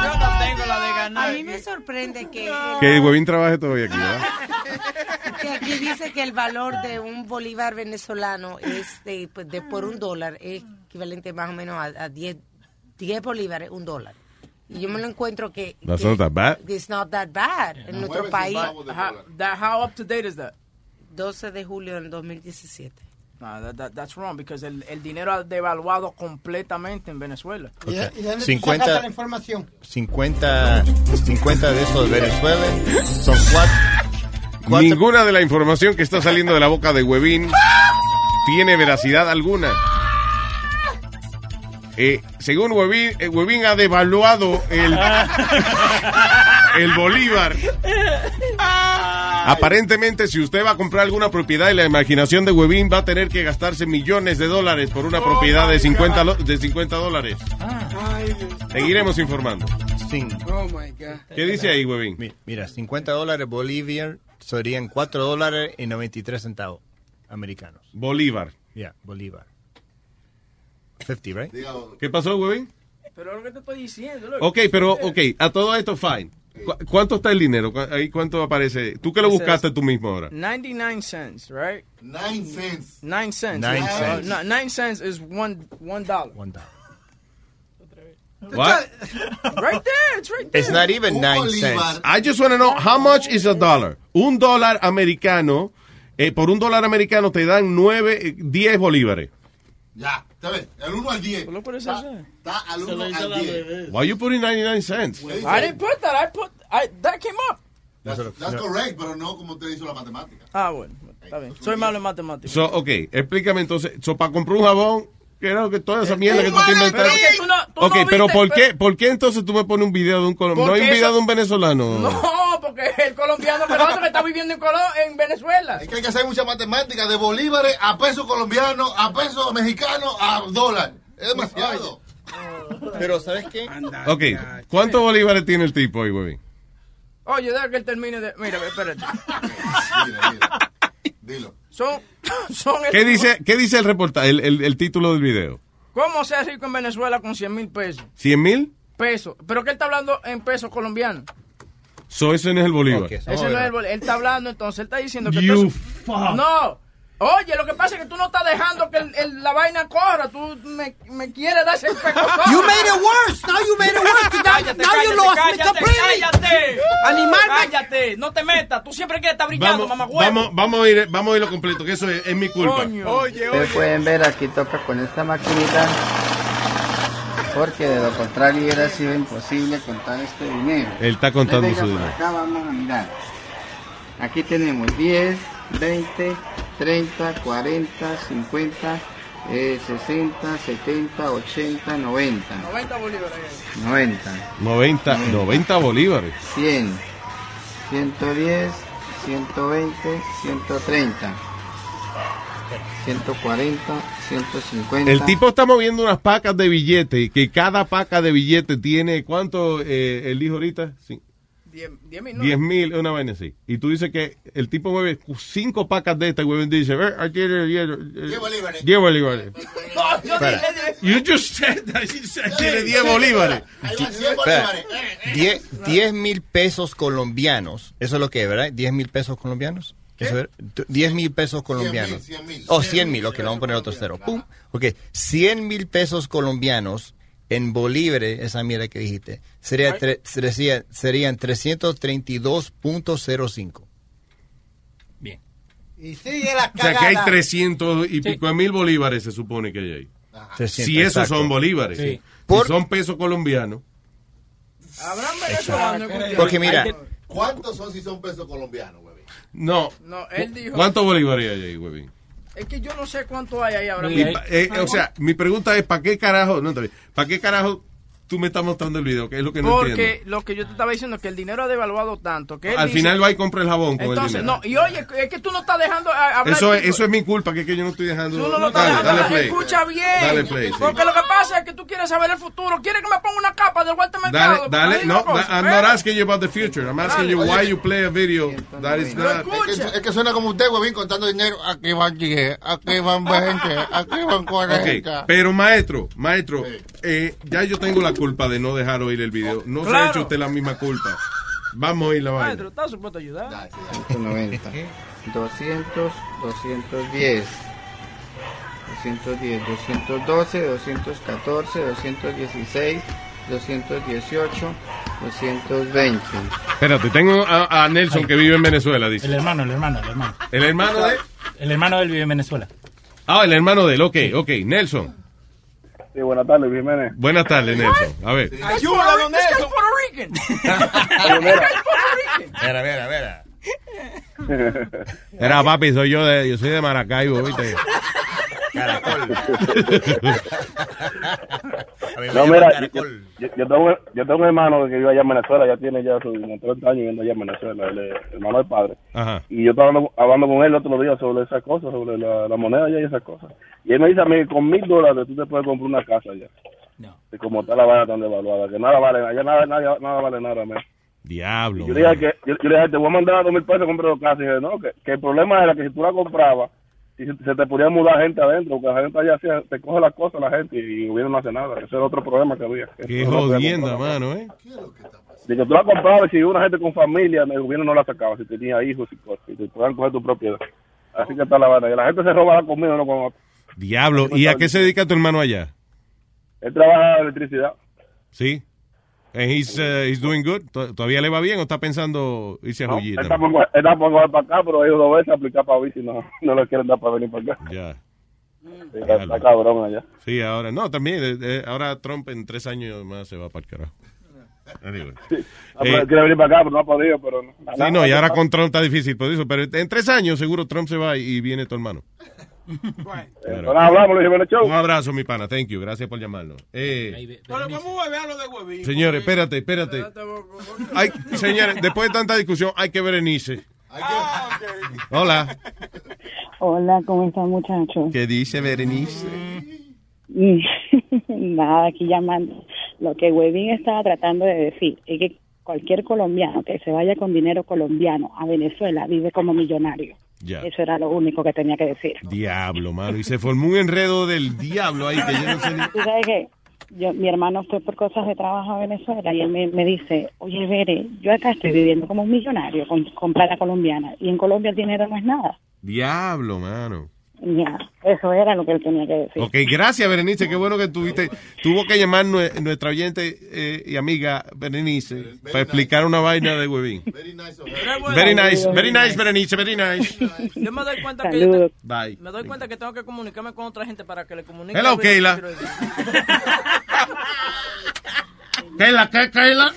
Yo no tengo la de ganar. A mí me sorprende que, Que Webin trabaje todavía aquí, ¿verdad? Que aquí dice que el valor de un bolívar venezolano es de, pues, de por un dólar, es equivalente más o menos a, a 10, 10 bolívares, un dólar. Y yo me lo encuentro que... That's que not that bad. It's not that bad. En nuestro país, How, that, how up to date is that? 12 de julio del 2017. No, that, that- that's wrong because el, el dinero ha devaluado completamente en Venezuela. Ok. ¿Y de dónde tú 50 sacaste la información? 50, 50 de esos de Venezuela son cuatro. Ninguna de la información que está saliendo de la boca de Webin tiene veracidad alguna. Eh, según Webin, eh, Webin ha devaluado el, el bolívar. Aparentemente, si usted va a comprar alguna propiedad y la imaginación de Webin va a tener que gastarse millones de dólares por una propiedad de 50, lo- de 50 dólares. Seguiremos informando. Oh my God. ¿Qué dice ahí, Webin? Mi- Mira, 50 dólares Bolivia serían 4 dólares y 93 centavos americanos. Bolívar. Yeah, Bolívar. 50, right? ¿Qué pasó, Webin? Pero lo que te estoy diciendo. Ok, pero, ok, a todo esto, fine. ¿Cu- ¿Cuánto está el dinero? ¿Cu- Ahí cuánto aparece. Tú que lo buscaste tú mismo ahora. 99 cents, right? 9 cents. 9 cents. Nine Uh, cents. no, 9 cents is one, one dollar. One dollar. What? Right there, it's right there. It's not even 9 cents. I just want to know how much is a dollar. Un dólar americano, eh, por un dólar americano te dan 9, 10 bolívares. Ya, ¿sabes? El 1 al 10. ¿Lo puedes Está, hacer? está al 1 al 10. Why you putting 99 cents? I didn't put that. I put I, that came up. That's, that's correct, pero no como te hizo la matemática. Ah, bueno, está bien. Soy malo en matemáticas. So, ok, explícame entonces. So, para comprar un jabón, que toda esa mierda que tú te inventaste. Pero que tú no, tú Ok, no pero viste, ¿por pero- qué, ¿por qué entonces tú me pones un video de un colombiano? No hay un video eso- de un venezolano. No, porque el colombiano que nosotros que está viviendo en, Colo en Venezuela. Es que hay que hacer mucha matemática de bolívares a peso colombiano, a peso mexicano, a dólar. Es demasiado. Pero, ¿sabes qué? Ok, ¿cuántos bolívares tiene el tipo ahí, güey? Oye, deja que él termine de... Mira, espérate. Dilo. Son, son el- ¿Qué dice, qué dice el reportaje, el, el- el título del video? ¿Cómo ser rico en Venezuela con 100 mil pesos? ¿100 mil? Pesos. Pero que él está hablando en pesos colombianos. So, ese no es el bolívar. Ese no es el bol- Él está hablando, entonces él está diciendo que... You entonces- No. Oye, lo que pasa es que tú no estás dejando que el- el- la vaina corra. Tú me, me quieres dar ese pecozón. You made it worse. Now you made it worse. Now, Cállate, now you cállate, lost me cállate, completely. cállate. Animal. Cállate, no te metas. Tú siempre quieres estar brillando, mamá Vamos, vamos, vamos a ir, vamos a ir lo completo, que eso es, es mi culpa. Oye, Ustedes pueden ver aquí toca con esta maquinita porque de lo contrario hubiera sido imposible contar este dinero. Él está contando Entonces, su dinero. Acá vamos a mirar. Aquí tenemos 10, 20, 30, 40, 50, eh, 60, 70, 80, 90, 90 bolívares. 90, 90, 90 bolívares. 100, 110, 120, 130, 140, 150. El tipo está moviendo unas pacas de billetes, que cada paca de billete tiene, ¿cuánto eh, él dijo ahorita? Sí. 10 mil, ¿no? 10 mil, una vaina así. Y tú dices que el tipo mueve cinco pacas de estas, güey, y dice, eh, aquí tiene 10 10 bolívares. 10 bolívares. No, yo Espera. dije... You just said that. You said tiene 10 bolívares. Ahí van 100 Espera, bolívares. 10 10 mil pesos colombianos. Eso es lo que es, ¿verdad? 10 mil pesos colombianos. Eso es, tu- 10 mil pesos colombianos. 100 mil. O 100 mil, ok, le vamos a poner otro cero. Pum. Ok, 100 mil pesos colombianos en bolívares, esa mierda que dijiste, sería tre- sería- serían 332.05. Y sigue la O sea que hay cagada. 300 y pico de mil bolívares, se supone que hay ahí. 300, Si esos exacto. son bolívares. Sí. Si Por- son pesos colombianos. Habrán venezolanos. Porque mira, ¿Cuántos son si son pesos colombianos, güey? No. No, él dijo. ¿Cuántos bolívares hay ahí, huevín? Es que yo no sé cuánto hay ahí ahora mismo. pa- eh, o sea, mi pregunta es, ¿para qué carajo? No. ¿Para qué carajo tú me estás mostrando el video? Que es lo que no Porque entiendo. lo que yo te estaba diciendo es que el dinero ha devaluado tanto que él Al dice- final va y compra el jabón con Entonces, el dinero. no, y oye, es que tú no estás dejando a- hablar. Eso es, eso es mi culpa, que, es que yo no estoy dejando. Tú no lo estás dale, dejando dale play. Escucha bien. Dale play, sí. Porque lo que pasa es que tú quieres saber el futuro. Quieres que me ponga una capa del Walter Dale, Mercado. dale, Ahí no, cosa, I'm not asking you about the future. I'm asking you why you play a video that is not. Es que, es que suena como usted, huevín, contando dinero. Aquí van 10, aquí van 20, aquí van 40. Ok, pero maestro, maestro, eh, ya yo tengo la culpa de no dejar oír el video. No se ha hecho usted la misma culpa. Vamos a oír la vaina. Maestro, ¿estás supuesto a ayudar? 190, 200, 210, 210, 212, 214, 216, 218, 220. Espérate, tengo a, a Nelson que vive en Venezuela, dice. El hermano, el hermano, el hermano. ¿El hermano de? El hermano de él vive en Venezuela. Ah, el hermano de él, ok, ok. Nelson. Sí, buenas tardes, Jiménez. Buenas tardes, Nelson. A ver. Ayuda, don Nelson. Puerto Rican. Mira, mira, mira. Era papi, soy yo de, yo soy de Maracaibo, ¿viste? No, mira, yo, yo- yo tengo, yo tengo un hermano que vive allá en Venezuela, ya tiene ya sus como 30 años viviendo allá en Venezuela, es hermano del padre. Ajá. Y yo estaba hablando, hablando con él el otro día sobre esas cosas, sobre la, la moneda allá y esas cosas. Y él me dice a mí con mil dólares tú te puedes comprar una casa allá. Y como está la vaina tan devaluada, que nada vale, allá nada, nada, nada vale nada, man. Diablo. Yo le dije que, yo, yo le dije, te voy a mandar dos mil pesos a comprar dos casas. Y dije, no, que, que el problema era que si tú la comprabas, y se, se te podía mudar gente adentro, porque la gente allá hacía- te coge las cosas la gente y el gobierno no hace nada. Ese era otro problema que había. que Qué jodienda, mano, ¿eh? De que tú la comprabas y si una gente con familia, el gobierno no la sacaba, si tenía hijos y cosas, y te podían coger tu propiedad. Así que está la vaina. Y la gente se roba la comida, no con Diablo. ¿Y a qué se dedica tu hermano allá? Él trabaja en electricidad. ¿Sí? And he's, uh, he's doing good. ¿To- ¿Todavía le va bien o está pensando irse a ¿no? Está por está por para acá, pero ellos dos veces aplicar para bici no, no le quieren dar para venir para acá. Ya. Sí, está, está cabrón allá. Sí, ahora, no, también, eh, eh, ahora Trump en tres años más se va para el carajo. Anyway. Pero Eh, quiere venir para acá, pero no ha podido. Pero no. Sí, no, y ahora con Trump está difícil por eso, pero en tres años seguro Trump se va y viene tu hermano. Claro. Bueno, hablamos, Luis Jiménez Show. Un abrazo, mi pana, thank you, gracias por llamarnos. Eh, Pero vamos a beber lo de huevín. señores, espérate, espérate. Ay, señores, después de tanta discusión, hay que Berenice. Hola. Hola, ¿cómo están muchachos? ¿Qué dice Berenice? Nada, aquí llamando. Lo que Webin estaba tratando de decir es que cualquier colombiano que se vaya con dinero colombiano a Venezuela vive como millonario. Ya. Eso era lo único que tenía que decir. Diablo, mano. Y se formó un enredo del diablo ahí que yo no sé ni... Tú sabes que yo, mi hermano fue por cosas de trabajo a Venezuela y él me, me dice, oye, Bere, yo acá estoy viviendo como un millonario con, con plata colombiana y en Colombia el dinero no es nada. Diablo, mano. Ya, eso era lo que él tenía que decir. Ok, gracias, Berenice. Qué bueno que tuviste. Tuvo que llamar nue- nuestra oyente eh, y amiga Berenice para explicar una vaina de huevín. Very nice, very nice, Berenice, very nice. Yo me doy cuenta Saludos. que Bye. me doy cuenta que tengo que comunicarme con otra gente para que le comunique. Hello, Keila. Keila, ¿qué, Keila?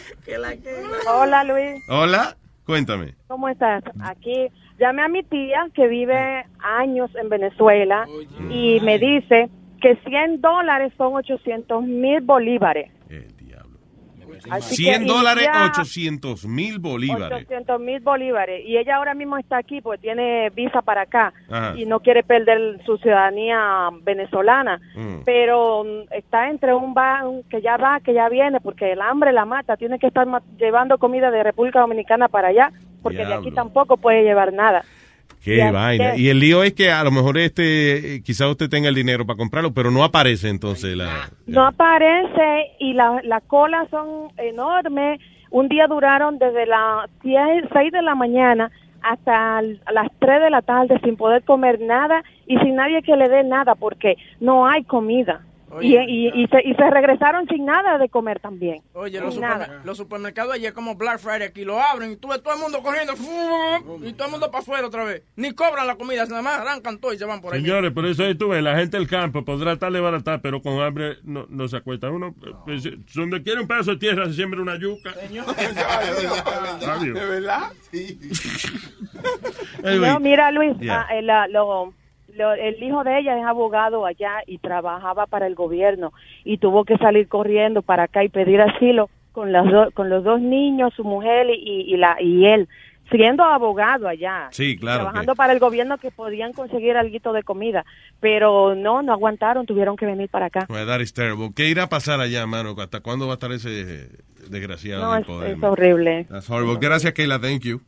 Hola Luis, Hola, cuéntame. ¿cómo estás? Aquí llamé a mi tía que vive años en Venezuela y me dice que 100 dólares son 800 mil bolívares. Así que 100 dólares, ella- 800 mil bolívares. 800 mil bolívares. Y ella ahora mismo está aquí, pues tiene visa para acá Ajá. y no quiere perder su ciudadanía venezolana. Mm. Pero mm, está entre un va, un que ya va, que ya viene, porque el hambre la mata. Tiene que estar llevando comida de República Dominicana para allá, porque de aquí tampoco puede llevar nada. Qué vaina. que- Y el lío es que a lo mejor este, eh, quizá usted tenga el dinero para comprarlo, pero no aparece entonces la... No aparece y la- las colas son enormes. Un día duraron desde las 6 de la mañana hasta las 3 de la tarde sin poder comer nada y sin nadie que le dé nada porque no hay comida. Y, y, y se, y se regresaron sin nada de comer también. Oye, los, Sin supermer- nada. los supermercados ayer como Black Friday aquí lo abren y tú ves todo el mundo corriendo y todo el mundo para afuera otra vez. Ni cobran la comida, nada más arrancan todo y se van por ahí. Señores, por eso ahí tú ves, la gente del campo podrá estar de barata, pero con hambre no, no se acuesta uno. Pues, donde quiere un pedazo de tierra se siembra una yuca. Adiós. ¿De verdad? Anyway, No, mira Luis, Yeah. ah, el, ah, lo- lo- el hijo de ella es abogado allá y trabajaba para el gobierno y tuvo que salir corriendo para acá y pedir asilo con las do- con los dos niños, su mujer y, y la y él, siendo abogado allá. Sí, claro. trabajando para el gobierno que podían conseguir algo de comida, pero no, no aguantaron, tuvieron que venir para acá. Well, that is terrible. ¿Qué irá a pasar allá, mano? ¿Hasta cuándo va a estar ese desgraciado No, en el es, poder? es man? horrible. That's horrible. Gracias, Keila. Thank you.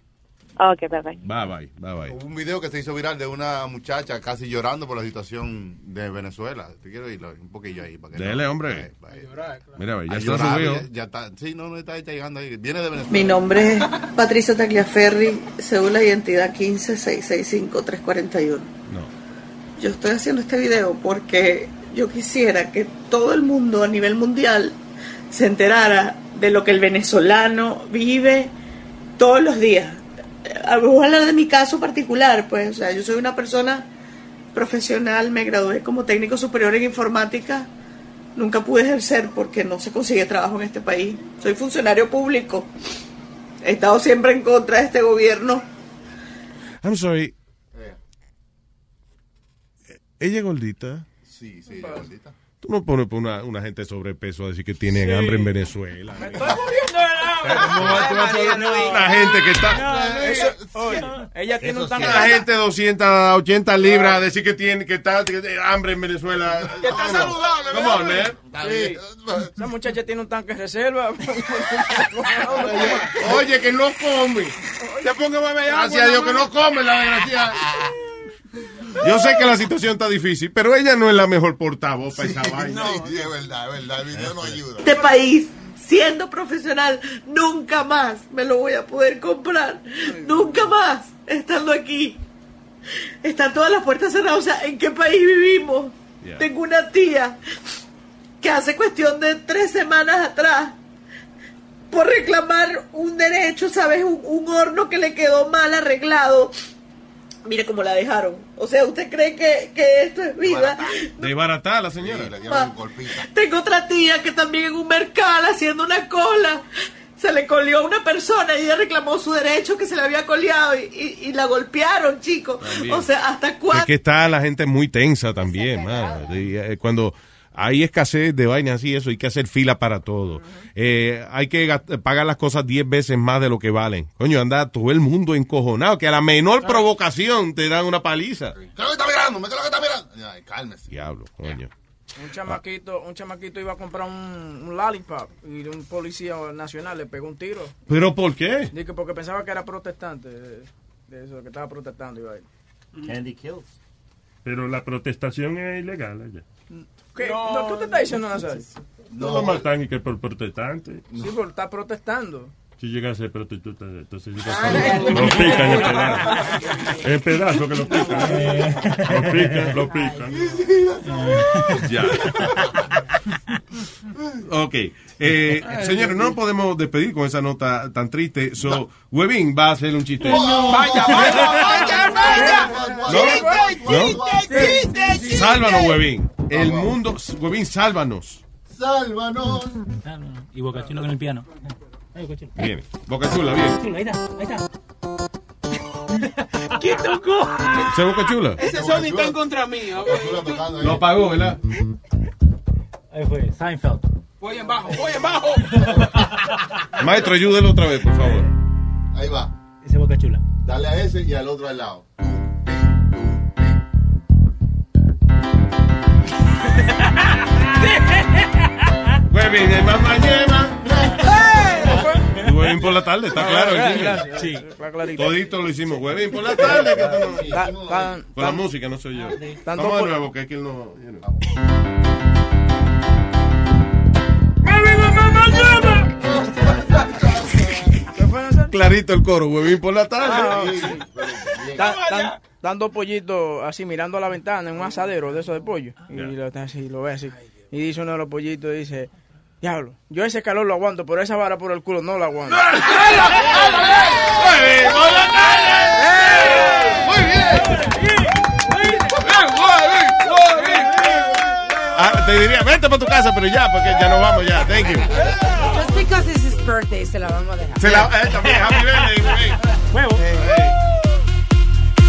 Ok, bye bye. Bye, bye. Bye, bye. Hubo un video que se hizo viral de una muchacha casi llorando por la situación de Venezuela. Te quiero ir un poquillo ahí. Para que Dele, no- hombre. Eh, Mira, ya a está llorar, subido. ya- ya está. Sí, no, no está, está llegando ahí. Viene de Venezuela. Mi nombre es Patricia Tagliaferri, cédula de identidad 15665-341. Yo estoy haciendo este video porque yo quisiera que todo el mundo a nivel mundial se enterara de lo que el venezolano vive todos los días. Eh, Voy a hablar de mi caso particular, pues, o sea, yo soy una persona profesional, me gradué como técnico superior en informática, nunca pude ejercer porque no se consigue trabajo en este país. Soy funcionario público. He estado siempre en contra de este gobierno. I'm sorry. Ella es gordita. Sí, sí, gordita. No pones por una, una gente sobrepeso a decir que tienen hambre en Venezuela. La gente que está. No, eso- oye, ella tiene un tanque. La gente de 280 libras a decir que tiene que está que hambre en Venezuela. Que está saludable, Come on, man. Sí. Esa muchacha tiene un tanque de reserva. Oye, que no come. Te pongo a beber agua. Gracias a Dios que no come la desgraciada. Yo sé que la situación está difícil, pero ella no es la mejor portavoz para esa vaina. Sí, sí, es verdad, es verdad. El video no ayuda. Este país, siendo profesional, nunca más me lo voy a poder comprar. Nunca más, estando aquí. Están todas las puertas cerradas. O sea, ¿en qué país vivimos? Yeah. Tengo una tía que hace cuestión de tres semanas atrás, por reclamar un derecho, ¿sabes? Un, un horno que le quedó mal arreglado. Mire cómo la dejaron. O sea, ¿usted cree que, que esto es vida? De barata la señora. Ah, Tengo otra tía que también en un mercado haciendo una cola. Se le colió a una persona y ella reclamó su derecho que se le había coleado y, y- y la golpearon, chicos. O sea, ¿hasta Es cuándo? que está la gente muy tensa también, mano. Y, eh, Cuando hay escasez de vainas así, eso, hay que hacer fila para todo. Eh, hay que pagar las cosas 10 veces más de lo que valen. Coño, anda todo el mundo encojonado, que a la menor provocación te dan una paliza. ¿Qué es lo que está mirando? ¿Qué es lo que está mirando? Ay, cálmese. Diablo, coño. Un chamaquito, un chamaquito iba a comprar un, un lollipop y un policía nacional le pegó un tiro. ¿Pero por qué? Dije porque pensaba que era protestante de, de eso, que estaba protestando. Iba a ir. Candy kills. Pero la protestación es ilegal allá. ¿Qué? No, ¿Qué usted está diciendo, Nazario? No lo matan y que por protestante. Sí, porque está protestando. Si llega a ser prostituta, entonces llega Ah, a no. Lo pican en pedazos. En pedazos que lo pican. Lo pican, lo pican. Ya. Ok. Eh, señores, no nos podemos despedir con esa nota tan triste. So, Webin va a hacer un chiste. Vaya, vaya, vaya, vaya. ¿No? ¿No? Sálvanos, Webin. El mundo, Webin, sálvanos. Sálvanos. Y Boca Chula con el piano. Ay, Boca Chula. Bien. Boca Chula, bien. Ahí está, ahí está. ¿Quién tocó? ¿Se Boca Chula? Ese Sony está en contra mío. Lo apagó, ¿verdad? Ahí fue, Seinfeld. Voy en bajo, voy en bajo. Maestro, ayúdelo otra vez, por favor. Ahí va. Ese Boca Chula. Dale a ese y al otro al lado. Webin, el mamá lleva. Webin por la tarde, está claro. sí. Todito lo hicimos. Webin por la tarde. Con la música, no soy yo. tanto Vamos de nuevo, que aquí no... you know. Clarito el coro, huevín por la Ah, tarde. tan- Dando pollito así, mirando a la ventana en un asadero de esos de pollo. Y lo, así, lo ve así. Y dice uno de los pollitos, dice, diablo, yo ese calor lo aguanto, pero esa vara por el culo no la aguanto. Ah, te diría, vete para tu casa, pero ya, porque ya nos vamos ya. Thank you. Birthday, se la vamos a dejar. Se la, eh, también, happy birthday.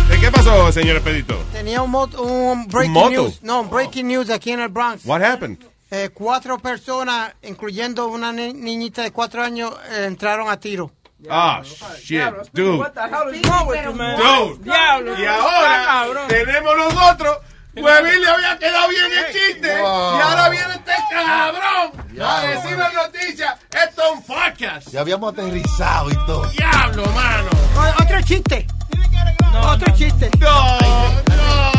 ¿De ¿Qué pasó, señor Expedito? Tenía un, mot- un breaking moto? news. No, breaking news aquí en el Bronx. What happened? Eh, cuatro personas, incluyendo una ni- niñita de cuatro años, eh, entraron a tiro. Ah, shit, dude. What the hell is wrong with you, man? Dude. Diablo. Y ahora tenemos nosotros. Huevín le había quedado bien el chiste. Wow. Y ahora viene este cabrón a decirme noticias. Esto es un podcast. Ya habíamos aterrizado y todo. Diablo, mano. O- otro chiste. otro chiste. No, no.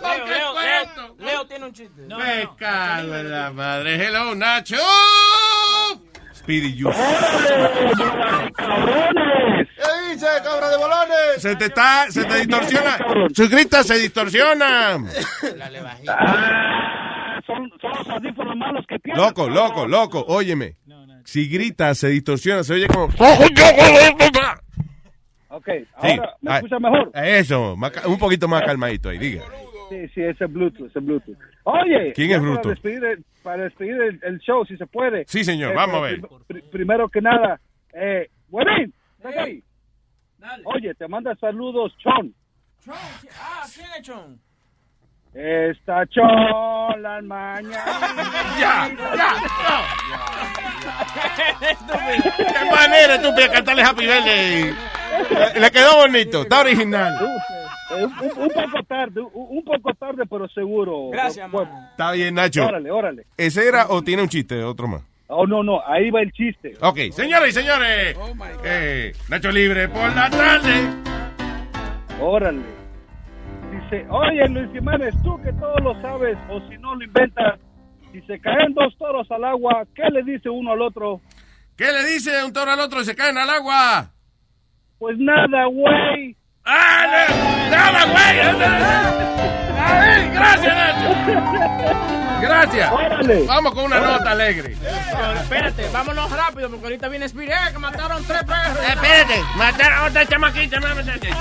¿Por Leo, Leo? Leo, Leo tiene un chiste. Me cago en la madre. Hello, Nacho. Speedy, you. ¿Qué dice, cabra de bolones? Se te está, se te distorsiona. Sus gritos se distorsionan. Son, son los audífonos malos que tienen. Loco, loco, loco, óyeme. Si gritas, se distorsiona, se oye como... Ok, Sí, ahora me ah, escucha mejor. Eso, un poquito más calmadito ahí, diga. Sí, sí, ese es Bluetooth, ese es Bluetooth. Oye, ¿Quién ya es para despedir, el, para despedir el, el show, si se puede. Sí, señor, Eh, vamos a ver. pri- primero que nada, eh, ven ahí. Oye, te manda saludos, Chon. Ah, ¿quién es Chon? Está Chon las mañanas. ya, Qué manera estúpida cantarle Happy Birthday. Le- Le quedó bonito, está original. Un, poco tarde, un, poco tarde, pero seguro. Gracias, Bueno, Está bien, Nacho. Órale, órale. ¿Ese era o tiene un chiste, otro más? Oh, no, no, ahí va el chiste. Ok, señoras y señores, eh, Nacho Libre por la tarde. Órale. Dice, oye Luis Jiménez, tú que todo lo sabes, o si no lo inventas, si se caen dos toros al agua, ¿qué le dice uno al otro? ¿Qué le dice un toro al otro y se caen al agua? Pues nada, güey. ¡Ah, no! nada, güey! Ay, Gracias, Nacho. Gracias. Órale. Vamos con una nota alegre. Pero espérate, vámonos rápido porque ahorita viene Spirit. ¡Eh, que mataron tres perros! Espérate, mataron a otra chamaquita.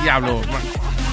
Diablo. man.